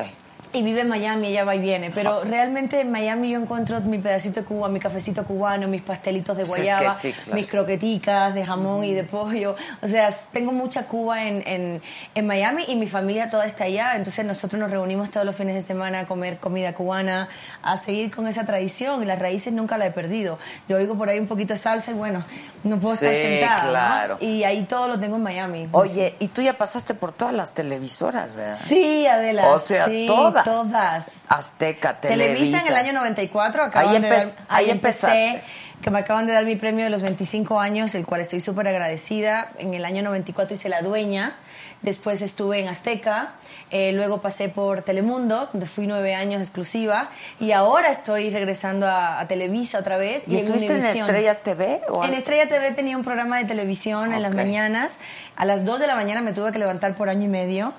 Y vive en Miami, ella va y viene, pero realmente en Miami yo encuentro mi pedacito de Cuba, mi cafecito cubano, mis pastelitos de Sí, es que guayaba, sí, claro. mis croqueticas de jamón y de pollo. O sea, tengo mucha Cuba en, en, en Miami y mi familia toda está allá, entonces nosotros nos reunimos todos los fines de semana a comer comida cubana, a seguir con esa tradición y las raíces nunca la he perdido. Yo oigo por ahí un poquito de salsa y bueno, no puedo estar Sí, sentada. ¿no? claro. Y ahí todo lo tengo en Miami. Oye, y tú ya pasaste por todas las televisoras, ¿verdad? Sí, Adela. O sea, sí, todas. Todas. Azteca, Televisa. Televisa en el año 94. Acaban Ahí de empe- dar- ahí empecé, empezaste. Que me acaban de dar mi premio de los 25 años, el cual estoy súper agradecida. En el año 94 hice La Dueña. Después estuve en Azteca. eh, luego pasé por Telemundo, donde fui nueve años exclusiva. Y ahora estoy regresando a, a Televisa otra vez. ¿Y estuviste en Univisión. Estrella TV? O En? Estrella TV tenía un programa de televisión en las mañanas. A las 2 de la mañana me tuve que levantar por año y medio.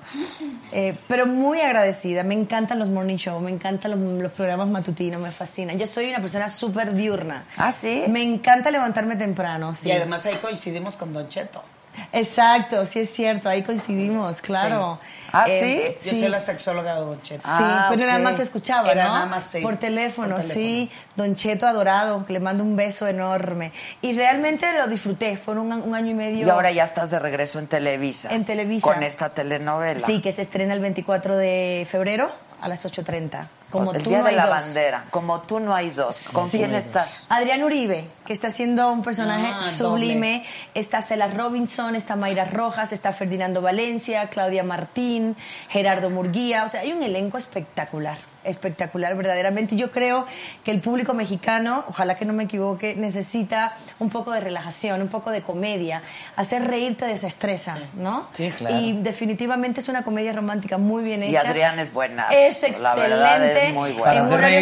Eh, pero muy agradecida. Me encantan los morning show, me encantan los, los programas matutinos, me fascinan. Yo soy una persona súper diurna. ¿Ah, sí? Me encanta levantarme temprano, sí. Y además ahí coincidimos con Don Cheto. Exacto, sí es cierto, ahí coincidimos, claro. ¿Ah, Eh, Yo soy la sexóloga de Don Cheto. Sí, Ah, pero nada más te escuchaba, Era ¿no? nada más, sí, por, teléfono, por teléfono. sí. Don Cheto adorado, que le mando un beso enorme. Y realmente lo disfruté, fueron un, un año y medio. Y ahora ya estás de regreso en Televisa. En Televisa. Con esta telenovela. Sí, que se estrena el 24 de febrero a las 8.30. Como el tú día no de hay la dos. bandera. Como tú no hay dos. ¿Con Sí. quién estás? Adrián Uribe, que está haciendo un personaje Ah, sublime. Está Cela Robinson, está Mayra Rojas, está Ferdinando Valencia, Claudia Martín, Gerardo Murguía. O sea, hay un elenco espectacular, espectacular verdaderamente. Yo creo que el público mexicano, ojalá que no me equivoque, necesita un poco de relajación, un poco de comedia. Hacer reír te desestresa, ¿no? Sí, claro. Y definitivamente es una comedia romántica muy bien Y hecha. Adrián es buenazo. Es La excelente. verdad es muy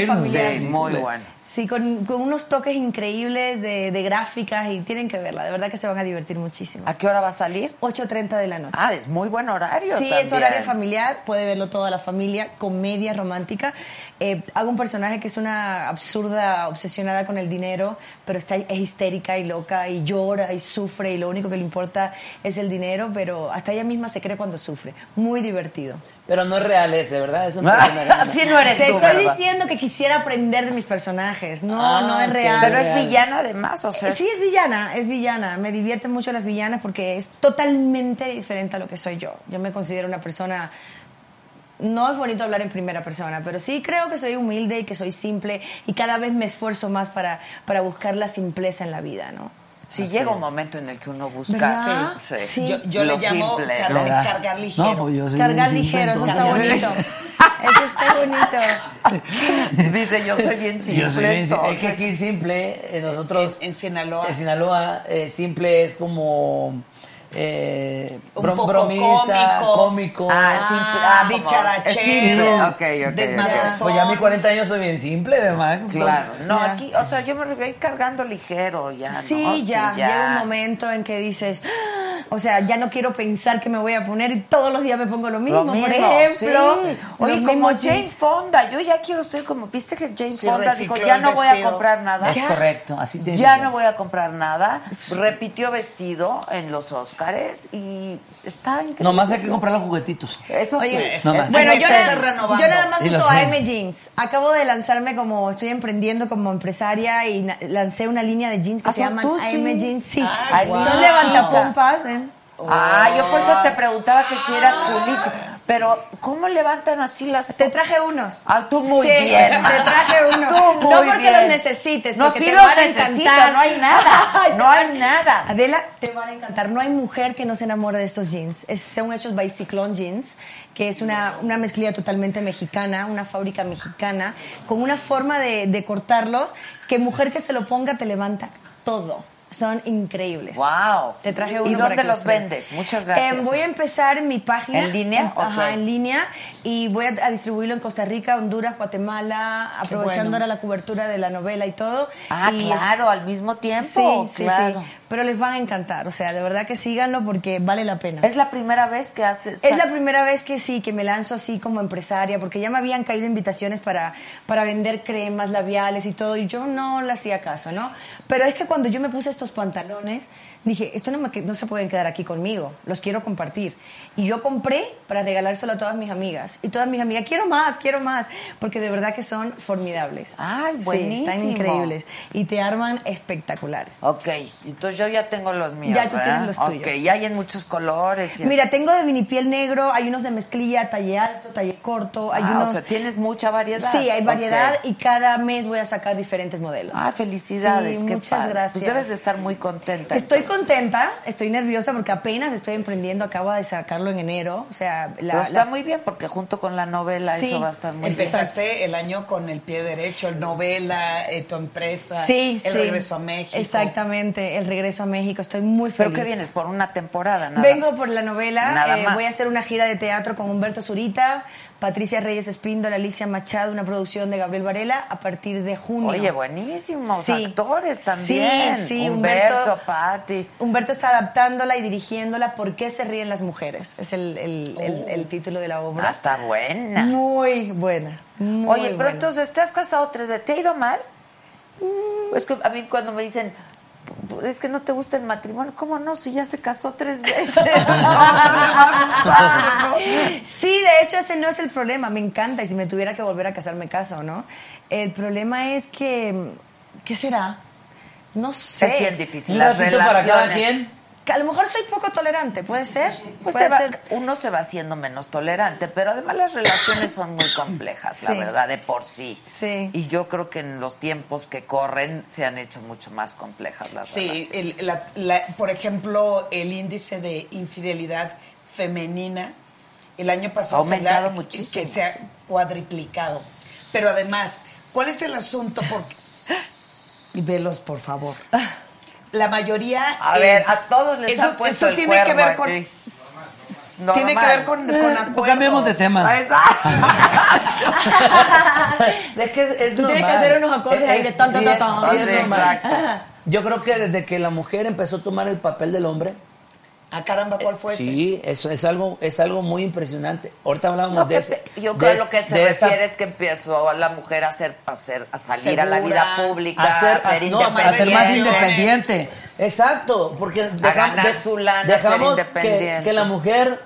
familiar. Sí, muy bueno. Sí, con, con unos toques increíbles de, de gráficas y tienen que verla. De verdad que se van a divertir muchísimo. ¿A qué hora va a salir? 8.30 de la noche. Ah, es muy buen horario Sí, es horario familiar, puede verlo toda la familia, comedia romántica. Eh, hago un personaje que es una absurda, obsesionada con el dinero, pero está, es histérica y loca y llora y sufre y lo único que le importa es el dinero, pero hasta ella misma se cree cuando sufre. Muy divertido. Pero no es real ese, ¿verdad? Eso no Así no eres Te tú, estoy ¿verdad? diciendo que quisiera aprender de mis personajes. No, Ah, no es real. Pero es villana además, o sea. Eh, Sí, es villana, es villana. Me divierten mucho las villanas porque es totalmente diferente a lo que soy yo. Yo me considero una persona no es bonito hablar en primera persona, pero sí creo que soy humilde y que soy simple y cada vez me esfuerzo más para, para buscar la simpleza en la vida, ¿no? Sí, Así llega un momento en el que uno busca sí, Sí. Yo, yo lo le llamo simple, ¿no? cargar ligero. No, pues yo soy Cargar simple, ligero, eso está bonito. Eso está bonito. Dice, yo soy bien simple. Yo soy bien simple. Es que aquí simple, eh, nosotros... En Sinaloa. En Sinaloa, eh, simple es como... Eh, Un bro- poco bromista, cómico. cómico. Ah. Ah, como- dicharachero. es simple. Ok, ok, Desmadrozón. Pues ya a mis 40 años soy bien simple, además. Claro, no, Ya. aquí, o sea, yo me ir cargando ligero ya, Sí, ¿no? ya, llega un momento en que dices, "Ah", o sea, ya no quiero pensar que me voy a poner y todos los días me pongo lo mismo. Lo mismo, Por ejemplo, sí. Oye, como jeans. Fonda, yo ya quiero ser como, viste que Jane Sí, Fonda dijo, ya no voy a comprar nada. Es Ya. correcto, así tiene Ya no voy a comprar nada. Repitió vestido en los Óscares y está increíble. Nomás hay que comprar los juguetitos. Eso sí. Oye, es- no es-. Bueno, yo, nada- renovando. yo nada más uso. AM Jeans. Acabo de lanzarme como, estoy emprendiendo como empresaria y lancé una línea de jeans que Ah, se ¿son llaman AM jeans? Jeans. Sí, Ay, son wow. levantapompas. ¿ven? Ah, yo por eso te preguntaba que si eras culiche. Pero, ¿cómo levantan así las Te traje unos. Ah, tú muy Sí, bien. Te traje unos. Tú muy no porque bien. los necesites, No, porque sí te los van a encantar. no hay nada, no hay nada. Adela, te van a encantar. No hay mujer que no se enamore de estos jeans. Es- son hechos by Cyclone Jeans, que es una, una mezclilla totalmente mexicana, una fábrica mexicana, con una forma de, de cortarlos que mujer que se lo ponga te levanta todo. Son increíbles. Wow. Te traje ¿Y uno dónde para que los pruebes. vendes? Muchas gracias. Eh, voy a empezar en mi página. ¿En línea? Ajá, Ok. en línea. Y voy a, a distribuirlo en Costa Rica, Honduras, Guatemala, aprovechando bueno. ahora la cobertura de la novela y todo. Ah, Y claro, al mismo tiempo. Sí, sí, claro. sí. Pero les van a encantar. O sea, de verdad que síganlo porque vale la pena. Es la primera vez que haces. Es la primera vez que sí, que me lanzo así como empresaria, porque ya me habían caído invitaciones para, para vender cremas labiales y todo, y yo no le hacía caso, ¿no? Pero es que cuando yo me puse estos pantalones, dije, esto no, me no se pueden quedar aquí conmigo, los quiero compartir. Y yo compré para regalárselo a todas mis amigas. Y todas mis amigas, quiero más, quiero más, porque de verdad que son formidables. Ay, Sí, buenísimo. están increíbles. Y te arman espectaculares. Ok, entonces yo ya tengo los míos. Ya tú tienes los tuyos. Ok, y hay en muchos colores. Y Mira, tengo de vinipiel negro, hay unos de mezclilla, talle alto, talle corto, hay Ah, unos... O sea, tienes mucha variedad. Sí, hay variedad Ok. y cada mes voy a sacar diferentes modelos. Ah, felicidades. Sí, qué muchas padre. gracias. Pues debes de estar muy contenta. Estoy entonces. Contenta, estoy nerviosa porque apenas estoy emprendiendo, acabo de sacarlo en enero, o sea, la, Pero está la- muy bien porque junto con la novela Sí, eso va a estar muy bien. Empezaste el año con el pie derecho, el novela, eh, tu empresa, Sí, el sí. regreso a México. Exactamente, el regreso a México, estoy muy ¿Pero feliz. qué vienes? ¿Por una temporada? Nada. Vengo por la novela, Nada eh, más. voy a hacer una gira de teatro con Humberto Zurita, Patricia Reyes Espíndola, Alicia Machado, una producción de Gabriel Varela a partir de junio. Oye, buenísimos Sí. actores también. Sí, sí, Humberto, Humberto, Patti. Humberto está adaptándola y dirigiéndola. ¿Por qué se ríen las mujeres? Es el, el- el- el título de la obra. Ah, está buena. Muy buena. muy Oye, pero buena. entonces te has casado tres veces. ¿Te ha ido mal? Es que a mí cuando me dicen, es que no te gusta el matrimonio, ¿cómo no? Si ya se casó tres veces. Sí, de hecho ese no es el problema. Me encanta y si me tuviera que volver a casar me caso, ¿no? El problema es que, ¿qué será? No sé. Es bien difícil. Un Las ratito para cada relaciones. quien. Que a lo mejor soy poco tolerante, ¿puede ser? Pues puede va- ser. uno se va haciendo menos tolerante, pero además las relaciones son muy complejas, la Sí. verdad, de por sí. Sí. Y yo creo que en los tiempos que corren se han hecho mucho más complejas las Sí, relaciones. el- la- la- por ejemplo, el índice de infidelidad femenina el año pasado Ha aumentado la- muchísimo. que se ha cuadriplicado. Pero además, ¿cuál es el asunto? Y velos, por favor. La mayoría... A eh, ver, a todos les eso, han puesto eso el tiene que cuerno ver con... aquí. Tiene que Normal. ver con, con acuerdos. Cambiemos de tema. Exacto. es que es Tú tienes normal. que hacer unos acordes ahí de tan, tan, sí, tan, sí, es normal. exacto. Yo creo que desde que la mujer empezó a tomar el papel del hombre, Ah, caramba, ¿cuál fue ese? sí, eso es algo, es algo muy impresionante. Ahorita hablábamos No, de te- yo creo que lo que se esa- refiere es que empezó la mujer a hacer, a hacer, a salir a la vida pública, a ser, a ser a- no, a ser más independiente. Exacto, porque deja- ganar de- su lana, dejamos ser que, independiente. que la mujer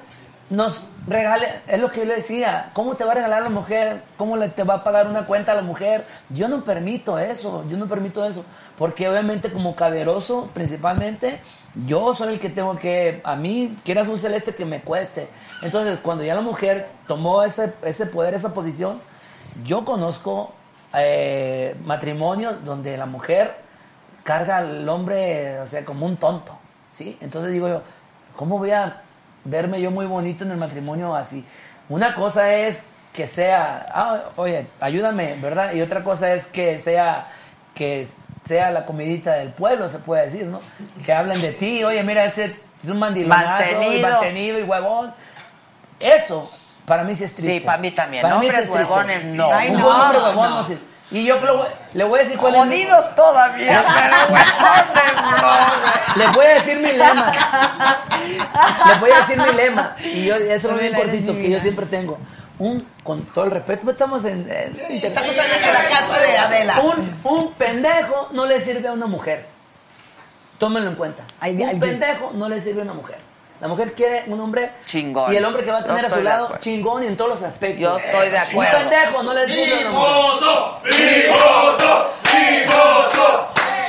nos regale, es lo que yo le decía, ¿cómo te va a regalar la mujer? ¿Cómo le te va a pagar una cuenta a la mujer? Yo no permito eso, yo no permito eso, porque obviamente como caberoso principalmente, Yo soy el que tengo que, a mí, quieras un celeste que me cueste. Entonces, cuando ya la mujer tomó ese, ese poder, esa posición, yo conozco eh, matrimonios donde la mujer carga al hombre, o sea, como un tonto, ¿sí? Entonces digo yo, ¿cómo voy a verme yo muy bonito en el matrimonio así? Una cosa es que sea, ah, oye, ayúdame, ¿verdad? Y otra cosa es que sea, que sea la comidita del pueblo, se puede decir, ¿no? Que hablen de ti, oye, mira, ese es un mandilonazo, Mantenido. y mantenido y huevón. Eso, para mí sí es triste. Sí, para mí también. Para mí Hombres sí es huevones, no. Ay, Un no, hombre no, huevón, no, no. Y yo creo, le voy a decir cuál es Jodidos todavía, pero huevones. Les voy a decir mi lema. Les voy a decir mi lema. Y yo, eso es bien cortito que yo siempre tengo. Un, con todo el respeto, pues estamos en. en- estamos en la casa de Adela. Un, un pendejo no le sirve a una mujer. Tómenlo en cuenta. un pendejo no le sirve a una mujer. La mujer quiere un hombre Chingón. Y el hombre que va a tener a su lado, chingón y en todos los aspectos. Yo estoy de acuerdo. Un pendejo no le sirve a una mujer.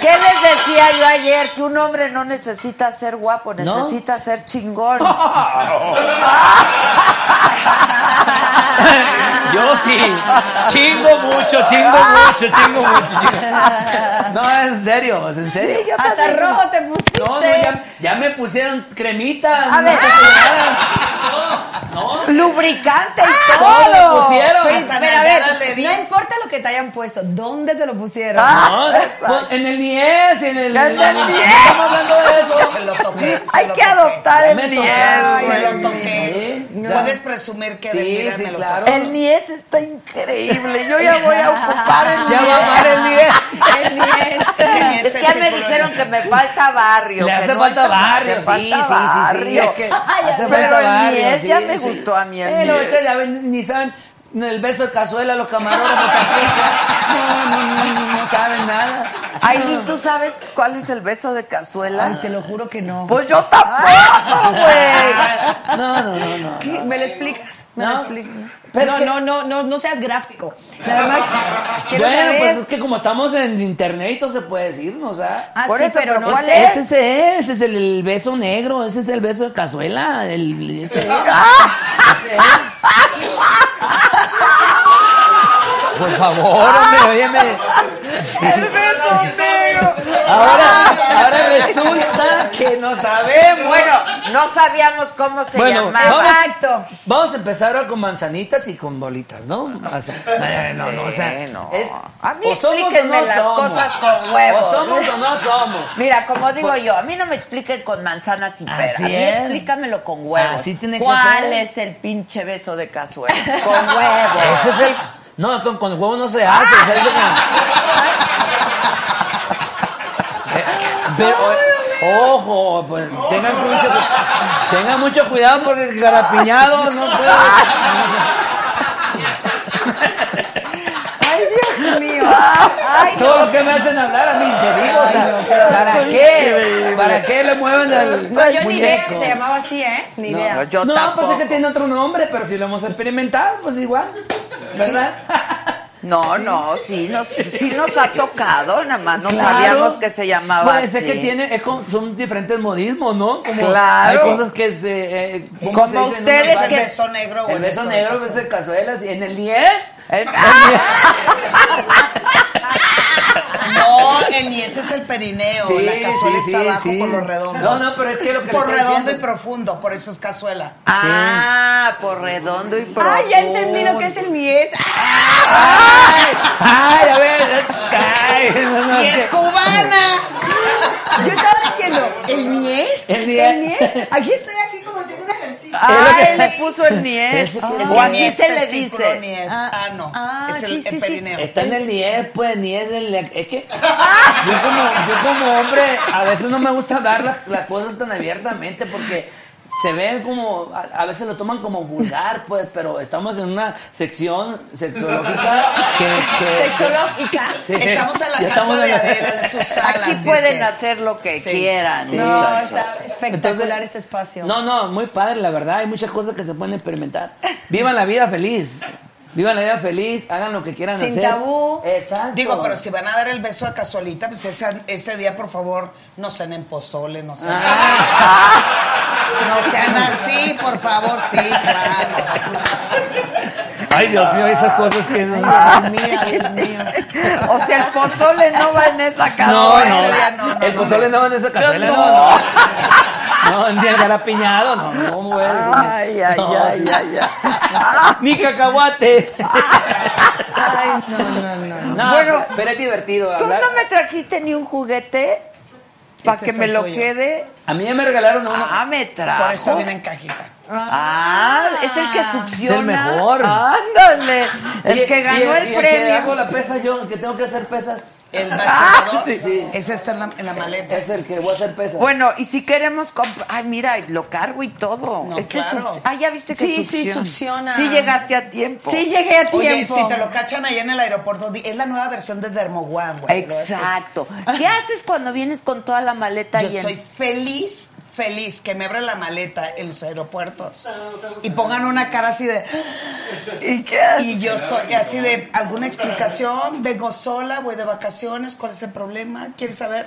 ¿Qué les decía yo ayer? Que un hombre no necesita ser guapo, necesita ser chingón. Yo sí. Chingo mucho, chingo mucho, chingo mucho. chingo. No, en serio, es en serio. Sí, yo Hasta también. rojo te pusiste. No, no, ya, ya me pusieron cremita. A no ver. No. Lubricante y Todo todo. le pusieron. Pero, Hasta pero a ver, nalgada le di. no importa lo que te hayan puesto, ¿dónde te lo pusieron? Ah. No, pues, en el NIES, en el. En el. Estamos hablando de eso. Se lo toqué. se Hay lo que toqué. adoptar el Me NIES. tocaron, Se lo toqué. Puedes presumir que sí, de mira, sí, me lo claro. toqué. El NIES está increíble. Yo ya voy a ocupar el Ya NIES. va a amar el NIES. El NIES. Es que ni Es este que ya me círculo dijeron que me falta barrio. Le que hace no falta barrio, hace sí, falta sí, sí, sí. barrio. Es que hace Pero falta el barrio. Sí, ya me sí. Gustó a mí el NIES. que ya ven, ni saben el beso de cazuela, los camarógrafos. No, no, no, no, no saben nada. Ay, ¿tú sabes cuál es el beso de cazuela? Ay, te lo juro que no. Pues yo tampoco, güey. No, no, no, no. ¿Me lo explicas? ¿Me lo explicas? Pero no, que- no, no, no, no seas gráfico. Nada más quiero Bueno, saber. pues es que como estamos en internet y todo se puede decir, ¿no? O sea, Ah, Por sí, eso, pero pero no ¿cuál es? ese es, ese es el, el beso negro, ese es el beso de cazuela, el, ese es. Ah. Por favor, hombre, óyeme. El beso negro. Ahora, ahora resulta que no sabemos. Bueno, no sabíamos cómo se Bueno, llamaba. Exacto. Vamos a empezar ahora con manzanitas y con bolitas, ¿no? O sea, no, no, o sea, no. es- A mí o o explíquenme no las somos. cosas con huevos. O somos o no somos. Mira, como digo yo, a mí no me expliquen con manzanas y peras. Así A mí es. explícamelo con huevos. Así tiene que ¿Cuál ser. es el pinche beso de cazuela? Con huevos. Ese es el. No, con, con huevo no se hace. que- Eh, Pero, ojo, pues, tengan mucho, tengan mucho cuidado porque el garapiñado no puede. Mío. Ay, Todo lo que me hacen hablar a mí, te digo, o sea, ¿para qué? ¿Para qué le mueven al No, yo ni idea que se llamaba así, ¿eh? Ni idea. No, yo no, pues es que tiene otro nombre, pero si lo hemos experimentado, pues igual, ¿verdad? No, no, sí nos, sí nos ha tocado, nada más no Claro. sabíamos que se llamaba Pues es así. que tiene, es son diferentes modismos, ¿no? Como Claro. Hay cosas que se... eh, ¿cómo Como se ustedes ¿El beso negro El beso negro, el beso de cazuelas, y en el 10... No, el niés es el perineo. Sí, la cazuela sí, está sí, abajo sí. por lo redondo. No, no, pero es que lo que Por redondo y profundo, por eso es cazuela. Ah, por redondo y profundo. Ay, ya entendí lo que es el niet. Ay, a ver, ay, no, no, ¡Y es cubana! Yo estaba diciendo, ¿el niés? El niés. niés? Aquí estoy aquí como haciendo ejercicio. Ay, le puso el niés. Ese que- Es o que así niés, se le dice. Niés, Ah, ano. ah, es el, sí, el sí. Está en el 10, pues, 10 el, es que yo como, yo como hombre a veces no me gusta hablar las, las cosas tan abiertamente porque se ven como, a, a veces lo toman como vulgar, pues, pero estamos en una sección sexológica que... que Sexológica. Sí. Estamos en la Ya casa de en la- Adela, en sus salas. Aquí pueden que- hacer lo que Sí. quieran, Sí. No, muchachos. está espectacular Entonces- este espacio. No, no, muy padre, la verdad. Hay muchas cosas que se pueden experimentar. Vivan la vida feliz. Vivan la vida feliz, hagan lo que quieran Sin hacer. tabú. Exacto. Digo, pero si van a dar el beso a casualita, pues esa- ese día, por favor, no sean en pozole, no sean No sean así, por favor, sí, claro. Ay, Dios mío, esas cosas que no. O sea, el pozole no va en esa No, cazuela. no, el pozole no va en esa cazuela, no, no. No. Ni el garapiñado, no, no, güey. Ay, ay, No, ay, sí. ay, Ni cacahuate. Ay, no, no, no. No, bueno, pero es divertido ¿tú hablar. no me trajiste ni un juguete para Este que me el lo tuyo. quede? A mí ya me regalaron uno. Ah, me trajo. Por eso viene en cajita. Ah, es el que succiona. Es el mejor. Ándale. El Y- que ganó y- el y que premio. hago la pesa yo, el que tengo que hacer pesas. El Ah, mastigador, sí, sí. ese está en la, en la maleta. Es el que voy a hacer pesas. Bueno, y si queremos comprar. Ay, mira, lo cargo y todo. No, este claro. Ah, ya viste que Sí, sí, succiona. succiona. Sí, llegaste a tiempo. Sí, llegué a tiempo. Oye, si te lo cachan ahí en el aeropuerto, es la nueva versión de Dermoguan, güey. Exacto. ¿Qué haces cuando vienes con toda la maleta Yo llena? soy feliz, feliz que me abran la maleta en los aeropuertos y pongan una cara así de. ¿Y qué Y yo soy así de alguna explicación, vengo sola, voy de vacaciones, ¿cuál es el problema? ¿Quieres saber?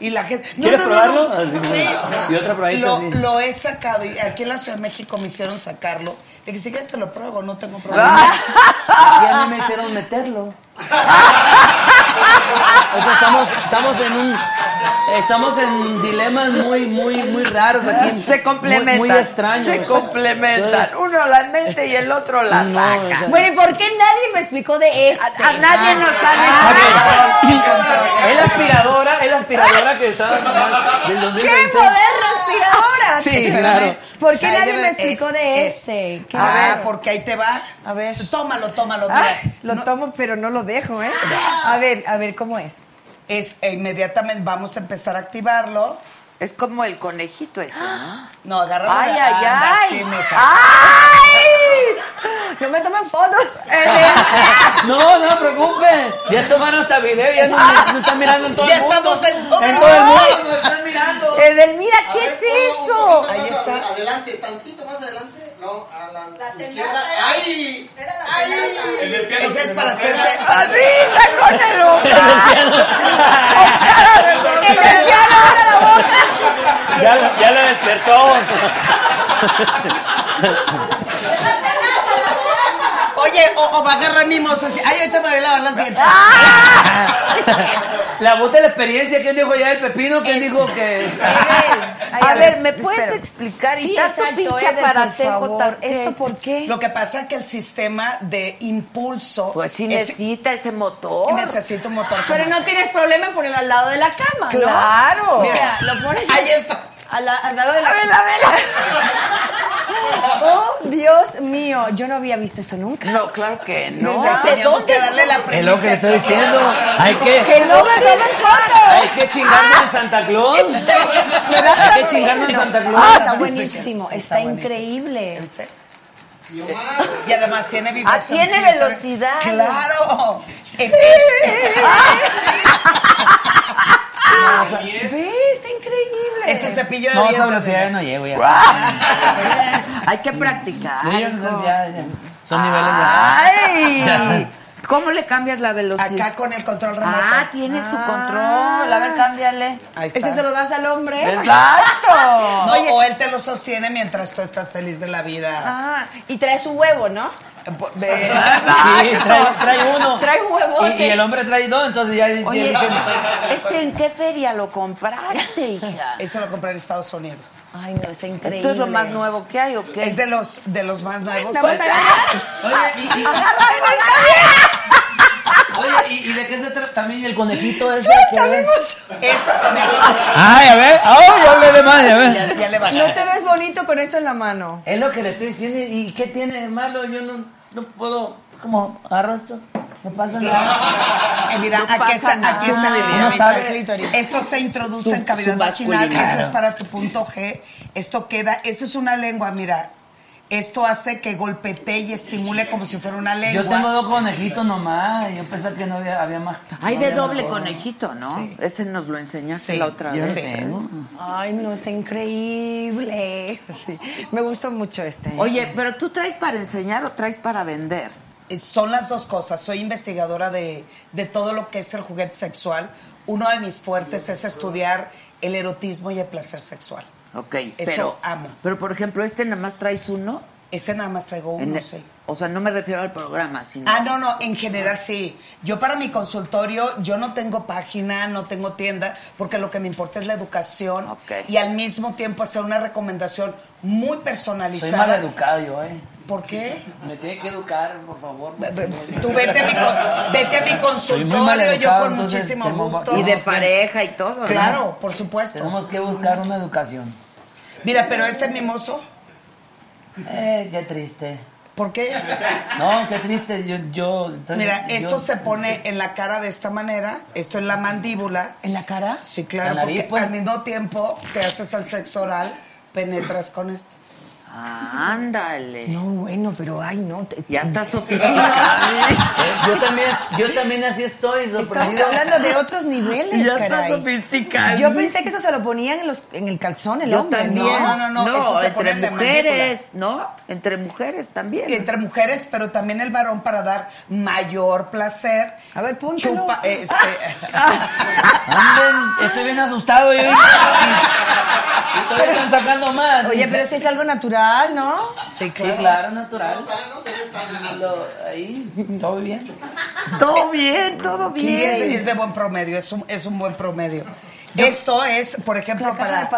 Y la gente. no, ¿Quieres no, no, probarlo? no. Así, Sí. y otra probadita Lo, he sacado y aquí en la Ciudad de México me hicieron sacarlo. Le dije, si quieres te lo pruebo, no tengo problema. Aquí a mí me hicieron meterlo. O sea, estamos, estamos en un. Estamos en dilemas muy, muy, muy raros aquí. Se complementan. Muy, muy extraños. Se complementan. Entonces, Uno la mente y el otro la No, saca. o sea- Bueno, ¿y por qué nadie me explicó de este? A nadie nos han Es la aspiradora, es la aspiradora que estaba del 2020. ¡Qué moderna aspiradora! Sí, Espérame. claro. ¿Por qué O sea, nadie me explicó eh, de este? ¿Qué A ver, porque ahí te va. A ver. Tómalo, tómalo. Ay, lo tomo, pero no lo dejo, ¿eh? A ver, a ver, ¿cómo es? Es, e inmediatamente vamos a empezar a activarlo. Es como el conejito ese, ¿no? No, agárralo. Ay, ay, anda, ay. sí. ¡Ay! No me tomen fotos. No, no se preocupen. Ya tomaron hasta video, ya no están mirando en todo Ya el mundo. estamos en todo en el todo el mundo. Me están mirando. Edelmira, ¿qué es eso? Ahí está. Adelante, tantito más adelante. No, a la, izquierda. ¡Ay! ¡Ay! Ese es para hacerle. ¡Arriba con el hombre! Ya, lo- ya lo despertó. Oye, o, o va a agarrar mimosa. así, Ay, ahorita me voy a lavar las dientes. La voz de la experiencia, ¿quién dijo ya el pepino? ¿Quién dijo que.? A ver, ¿me puedes espera. explicar? Y Sí, tanto exacto, pinche aparatejo tan- ¿Esto por qué? Lo que pasa es que el sistema de impulso. Pues sí es- necesita ese motor. Necesita un motor. Pero no tienes problema en ponerlo al lado de la cama, ¿no? Claro. O sea, lo pones Ahí está. Al, la- al lado de la A ver, a ver. Oh, Dios mío, yo no había visto esto nunca. No, claro que no. Ya ¿De dónde que darle la son? Es lo que le estoy premisa. diciendo. Hay que. Que no me tomen fotos. Hay que chingarnos en Santa Claus. Hay que chingarnos en Santa Claus. Ah, está buenísimo, Sí, está, increíble. Y además tiene vibración. Ah, tiene velocidad. Claro. Es- ¿Ves? Está increíble. Es tu cepillo de No, esa velocidad no llego ya. Hay que practicar. Ya, ya. Son niveles ya. ¡Ay! ¿Cómo le cambias la velocidad? Acá con el control remoto. Ah, tiene su control. A ver, cámbiale. Ahí está. Ese se lo das al hombre. ¡Exacto! No, Oye. o él te lo sostiene mientras tú estás feliz de la vida. Ah, y trae su huevo, ¿no? Ve- Sí, trae, trae uno. Trae un huevote. Y, y el hombre trae dos, entonces ya. Oye, ya- ¿este en qué feria lo compraste, hija? Eso lo compré en Estados Unidos. Ay, no, está increíble. ¿Esto es lo más nuevo que hay o qué? Es de los, de los más nuevos. Agarrar. Oye, y, y- oye, ¿y, y de qué se trata también el conejito ese? que es? Esta conejo. Ay, a ver. ¡Ay, yo hablé de más! Ya ves. Ya, ya le bajé. No te ves bonito con esto en la mano. Es lo que le estoy diciendo. ¿Y qué tiene de malo? Yo no, no puedo. ¿Cómo agarro esto? No pasa nada. Eh, mira, No aquí pasa está, nada. aquí está. Sabe. mira, Esto se introduce Su- en cavidad vaginal. Esto es para tu punto G. Esto queda. Esto es una lengua, mira. Esto hace que golpetee y estimule como si fuera una lengua. Yo tengo dos conejitos nomás. Yo pensé que no había, había más. Hay no de doble conejito, ¿no? Ese nos lo enseñaste Sí, la otra Yo vez. Ay, no, está increíble. Sí, me gustó mucho este. Oye, pero tú traes para enseñar o traes para vender? eh, son las dos cosas. Soy investigadora de, de todo lo que es el juguete sexual. Uno de mis fuertes es estudiar el erotismo y el placer sexual. Ok, Eso pero, amo. Pero, por ejemplo, ¿este nada más traes uno? Ese nada más traigo uno, el- sí. O sea, no me refiero al programa, sino... Ah, no, no, en general sí. Yo para mi consultorio, yo no tengo página, no tengo tienda, porque lo que me importa es la educación y al mismo tiempo hacer una recomendación muy Soy personalizada. mal educado yo, ¿eh? ¿Por qué? Me tiene que educar, por favor. Tú vete a mi, con- vete a mi Soy consultorio, yo educado, con entonces muchísimo gusto. Y de pareja y todo, ¿no? Claro, por supuesto. Tenemos que buscar una educación. Mira, pero este mimoso. Eh, qué triste. ¿Por qué? No, qué triste. Yo, yo, entonces, Mira, yo- esto se pone en la cara de esta manera, esto en la mandíbula. ¿En la cara? Sí, claro, La nariz, porque pues. al mismo tiempo te haces el sexo oral, penetras con esto. Ándale. No, bueno, pero ay, no. te- Ya está sofisticado. Yo también, yo también así estoy Estamos hablando de otros niveles, Ya caray. sofisticado. Yo pensé que eso se lo ponían en, los, en el calzón el Yo hombre, también. ¿no? No, no, no, eso se entre mujeres, ¿no? Entre mujeres también. Entre mujeres, pero también el varón para dar mayor placer. A ver, póntelo. Chupa, este, Anden, estoy bien asustado yo. Y, y- y todavía están sacando más. Oye, pero si es algo natural, ¿no? sí, Sí, claro, natural. Lo- ahí, todo bien. Todo bien, todo Sí, bien. es, es de buen promedio, es un, es un buen promedio. Esto es, por ejemplo, para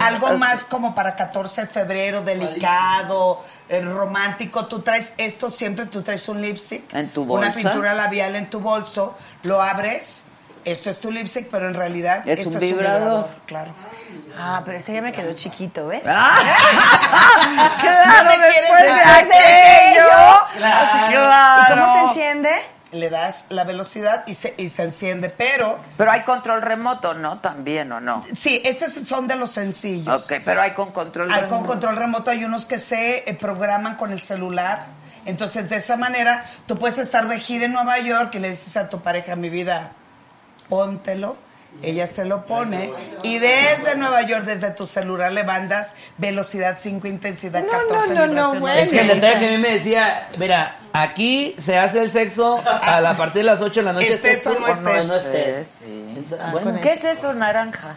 algo más como para 14 de febrero, delicado, eh, romántico. Tú traes esto siempre, tú traes un lipstick, En tu una bolsa. pintura labial en tu bolso, lo abres. Esto es tu lipstick, pero en realidad Es esto un es vibrador. un vibrador, claro. Ah, pero este ya me quedó chiquito, ¿ves? claro, ¿No me quieres después de aquello. Claro. Así, ¿Y cómo se claro. enciende? Le das la velocidad y se, y se enciende, pero Pero hay control remoto, ¿no? También, ¿o no? sí, estos son de los sencillos. Ok, pero hay con control Hay remoto. con control remoto, hay unos que se eh, programan con el celular. Entonces, de esa manera, tú puedes estar de gira en Nueva York y le dices a tu pareja, mi vida, póntelo. Ella se lo pone y desde Nueva York, desde tu celular, le mandas velocidad 5, intensidad No, 14. no, no, vibración no, nueve. Es que el detalle que a mí me decía, mira, aquí se hace el sexo a la partir de las 8 de la noche. Estés o no estés. no estés. Sí. Ah, bueno, con ¿Qué es eso, naranja?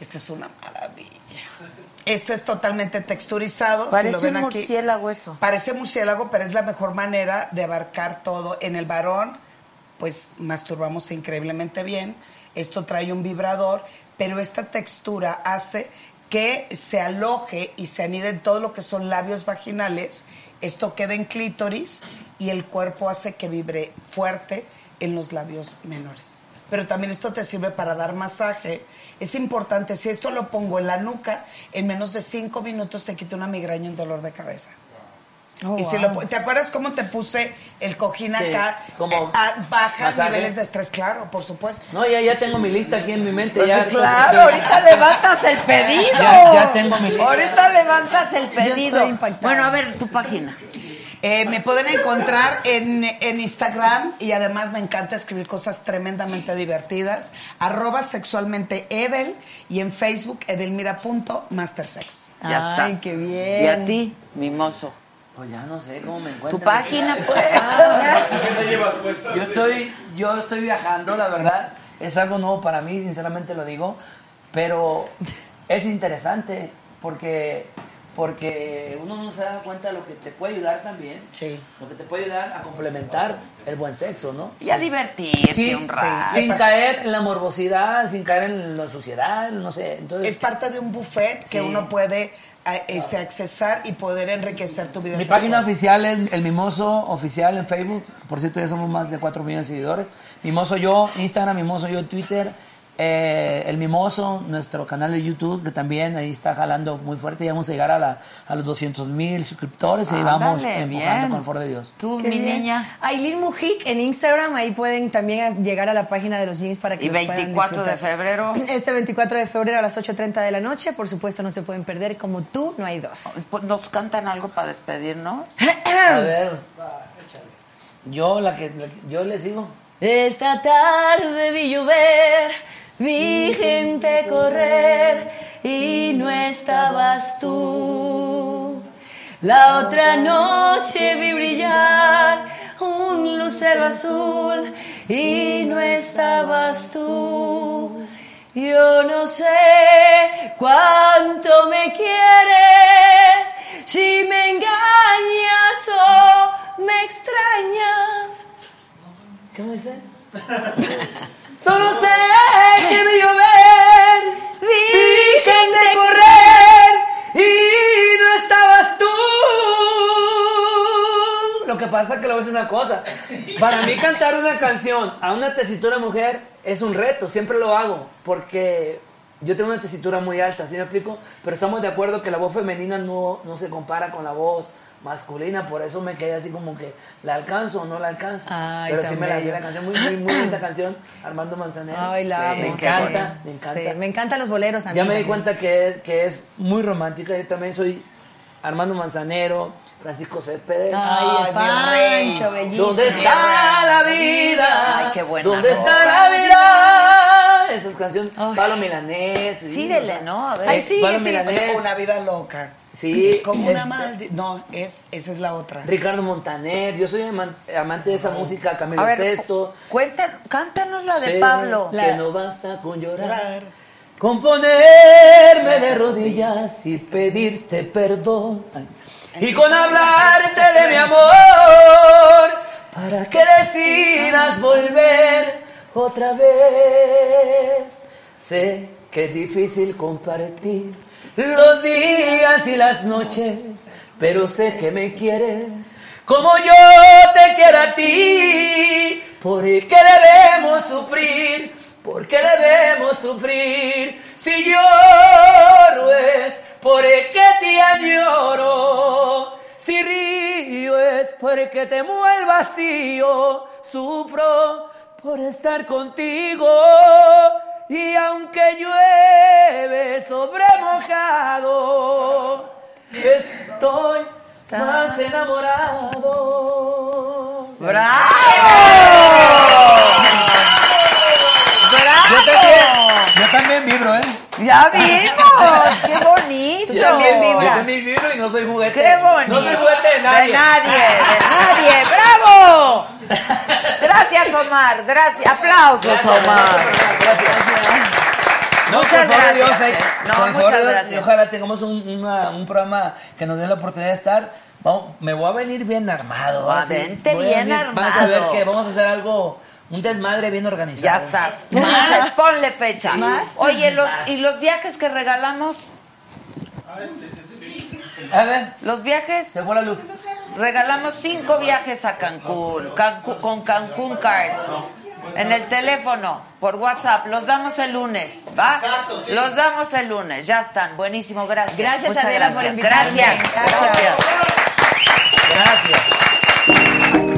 Esto es una maravilla. Esto es totalmente texturizado. si Parece lo ven un aquí. murciélago eso. Parece murciélago, pero es la mejor manera de abarcar todo. En el varón, pues masturbamos increíblemente bien. Esto trae un vibrador, pero esta textura hace que se aloje y se anide en todo lo que son labios vaginales. Esto queda en clítoris y el cuerpo hace que vibre fuerte en los labios menores. Pero también esto te sirve para dar masaje. Es importante, si esto lo pongo en la nuca, en menos de cinco minutos te quita una migraña y un dolor de cabeza. Oh, y si wow. lo, ¿Te acuerdas cómo te puse el cojín Sí, acá? como Eh, ah, baja masaje. niveles de estrés, claro, por supuesto. No, ya, ya tengo mi lista aquí en mi mente. Pues ya, claro, ahorita levantas el pedido. Ya- ya tengo mi lista. Ahorita levantas el pedido. Bueno, a ver, tu página. Eh, me pueden encontrar en, en Instagram y además me encanta escribir cosas tremendamente divertidas. Arroba sexualmente Edel y en Facebook edelmira.mastersex. Ya Ay, estás. qué bien. Y a ti, mimoso. Pues ya no sé cómo me encuentro. Tu página, pues. Yo estoy, yo estoy viajando, la verdad. Es algo nuevo para mí, sinceramente lo digo. Pero es interesante porque, porque uno no se da cuenta de lo que te puede ayudar también. Sí. Lo que te puede ayudar a complementar el buen sexo, ¿no? Y a divertirte Sí, un rato. sin caer en la morbosidad, sin caer en la suciedad, no sé. Entonces, Es parte de un buffet que Sí. uno puede eh, ese, accesar y poder enriquecer tu vida Mi sexual. página oficial es El Mimoso Oficial en Facebook. Por cierto, ya somos más de 4 millones de seguidores. Mimoso Yo, Instagram, Mimoso Yo, Twitter. Eh, el Mimoso, nuestro canal de YouTube, que también ahí está jalando muy fuerte. Ya vamos a llegar a, la, a los 200 mil suscriptores y ahí vamos Ándale, empujando bien. con el favor de Dios. Tú, Qué mi bien. niña. Aileen Mujic en Instagram, ahí pueden también llegar a la página de los jeans para que Y los puedan 24 de febrero. Este 24 de febrero a las 8.30 de la noche, por supuesto no se pueden perder, como tú, no hay dos. Pues, ¿Nos cantan algo para despedirnos? A ver, yo, la que, la que- yo le sigo. Esta tarde vi llover, vi gente correr y no estabas tú. La otra noche vi brillar un lucero azul y no estabas tú. Yo no sé cuánto me quieres, si me engañas o me extrañas. ¿Qué me dice? Solo sé que vi llover, vi gente correr y no estabas tú. Lo que pasa es que le voy a decir una cosa. Para mí cantar una canción a una tesitura mujer es un reto, siempre lo hago, porque yo tengo una tesitura muy alta, ¿sí me explico? Pero estamos de acuerdo que la voz femenina no, no se compara con la voz masculina, por eso me quedé así como que la alcanzo o no la alcanzo. Ay, Pero sí me la sé la canción, muy, muy, muy linda canción, Armando Manzanero. Ay, la Sí, me encanta, sí. me encanta. Sí, me encantan los boleros a mí Ya me di cuenta que, que es muy romántica. Yo también soy Armando Manzanero, Francisco Céspedes. Ay, Pancho, bellísimo. ¿Dónde está la vida? Ay, qué buena ¿Dónde está la vida? Esas canciones. Pablo Milanés. sí, sea, ¿no? A ver. Ay, sí, Pablo sí. Milanés. Una vida loca. Sí, Es como una maldi... No, es, esa es la otra. Ricardo Montaner. Yo soy aman- amante de esa música. Camilo Sesto. Cuenta, cántanos la de Pablo. Que no basta con llorar. Con ponerme de rodillas y pedirte perdón. Y con hablarte de mi amor. Para que decidas volver otra vez. Sé que es difícil compartir los días y las noches. Pero sé que me quieres como yo te quiero a ti. ¿Por qué debemos sufrir? ¿Por qué debemos sufrir? Si lloro es porque te añoro. Si río es porque temo el vacío. Sufro por estar contigo. Y aunque llueve sobre mojado, estoy más enamorado. ¡Bravo! Yo también, yo también vibro, ¿eh? ¡Ya vimos! ¡Qué bonito! Yo también vibro, yo también vibro y no soy juguete. ¡Qué bonito! No soy juguete de nadie. De nadie, de nadie. ¡Bravo! Gracias, Omar. Gracias. Aplausos, Omar. No, Muchas por favor de Dios, gracias, eh. No, por muchas gracias. ojalá tengamos un, una- un programa que nos dé la oportunidad de estar. Vamos, me voy a venir bien armado. Vente Voy a bien venir- Vas a ver armado. que vamos a hacer algo, un desmadre bien organizado. Ya estás. Tú dices, ponle fecha. Más. Oye, los, Más. ¿y los viajes que regalamos? A ver. Los viajes. Se fue la luz. Regalamos cinco viajes a Cancún, Cancu- con Cancún Cards. En el teléfono, por WhatsApp, los damos el lunes, ¿va? Exacto, sí. Los damos el lunes, ya están. Buenísimo, gracias. Gracias, Muchas Adela, por gracias. invitarme. Gracias. Gracias. Gracias. Gracias.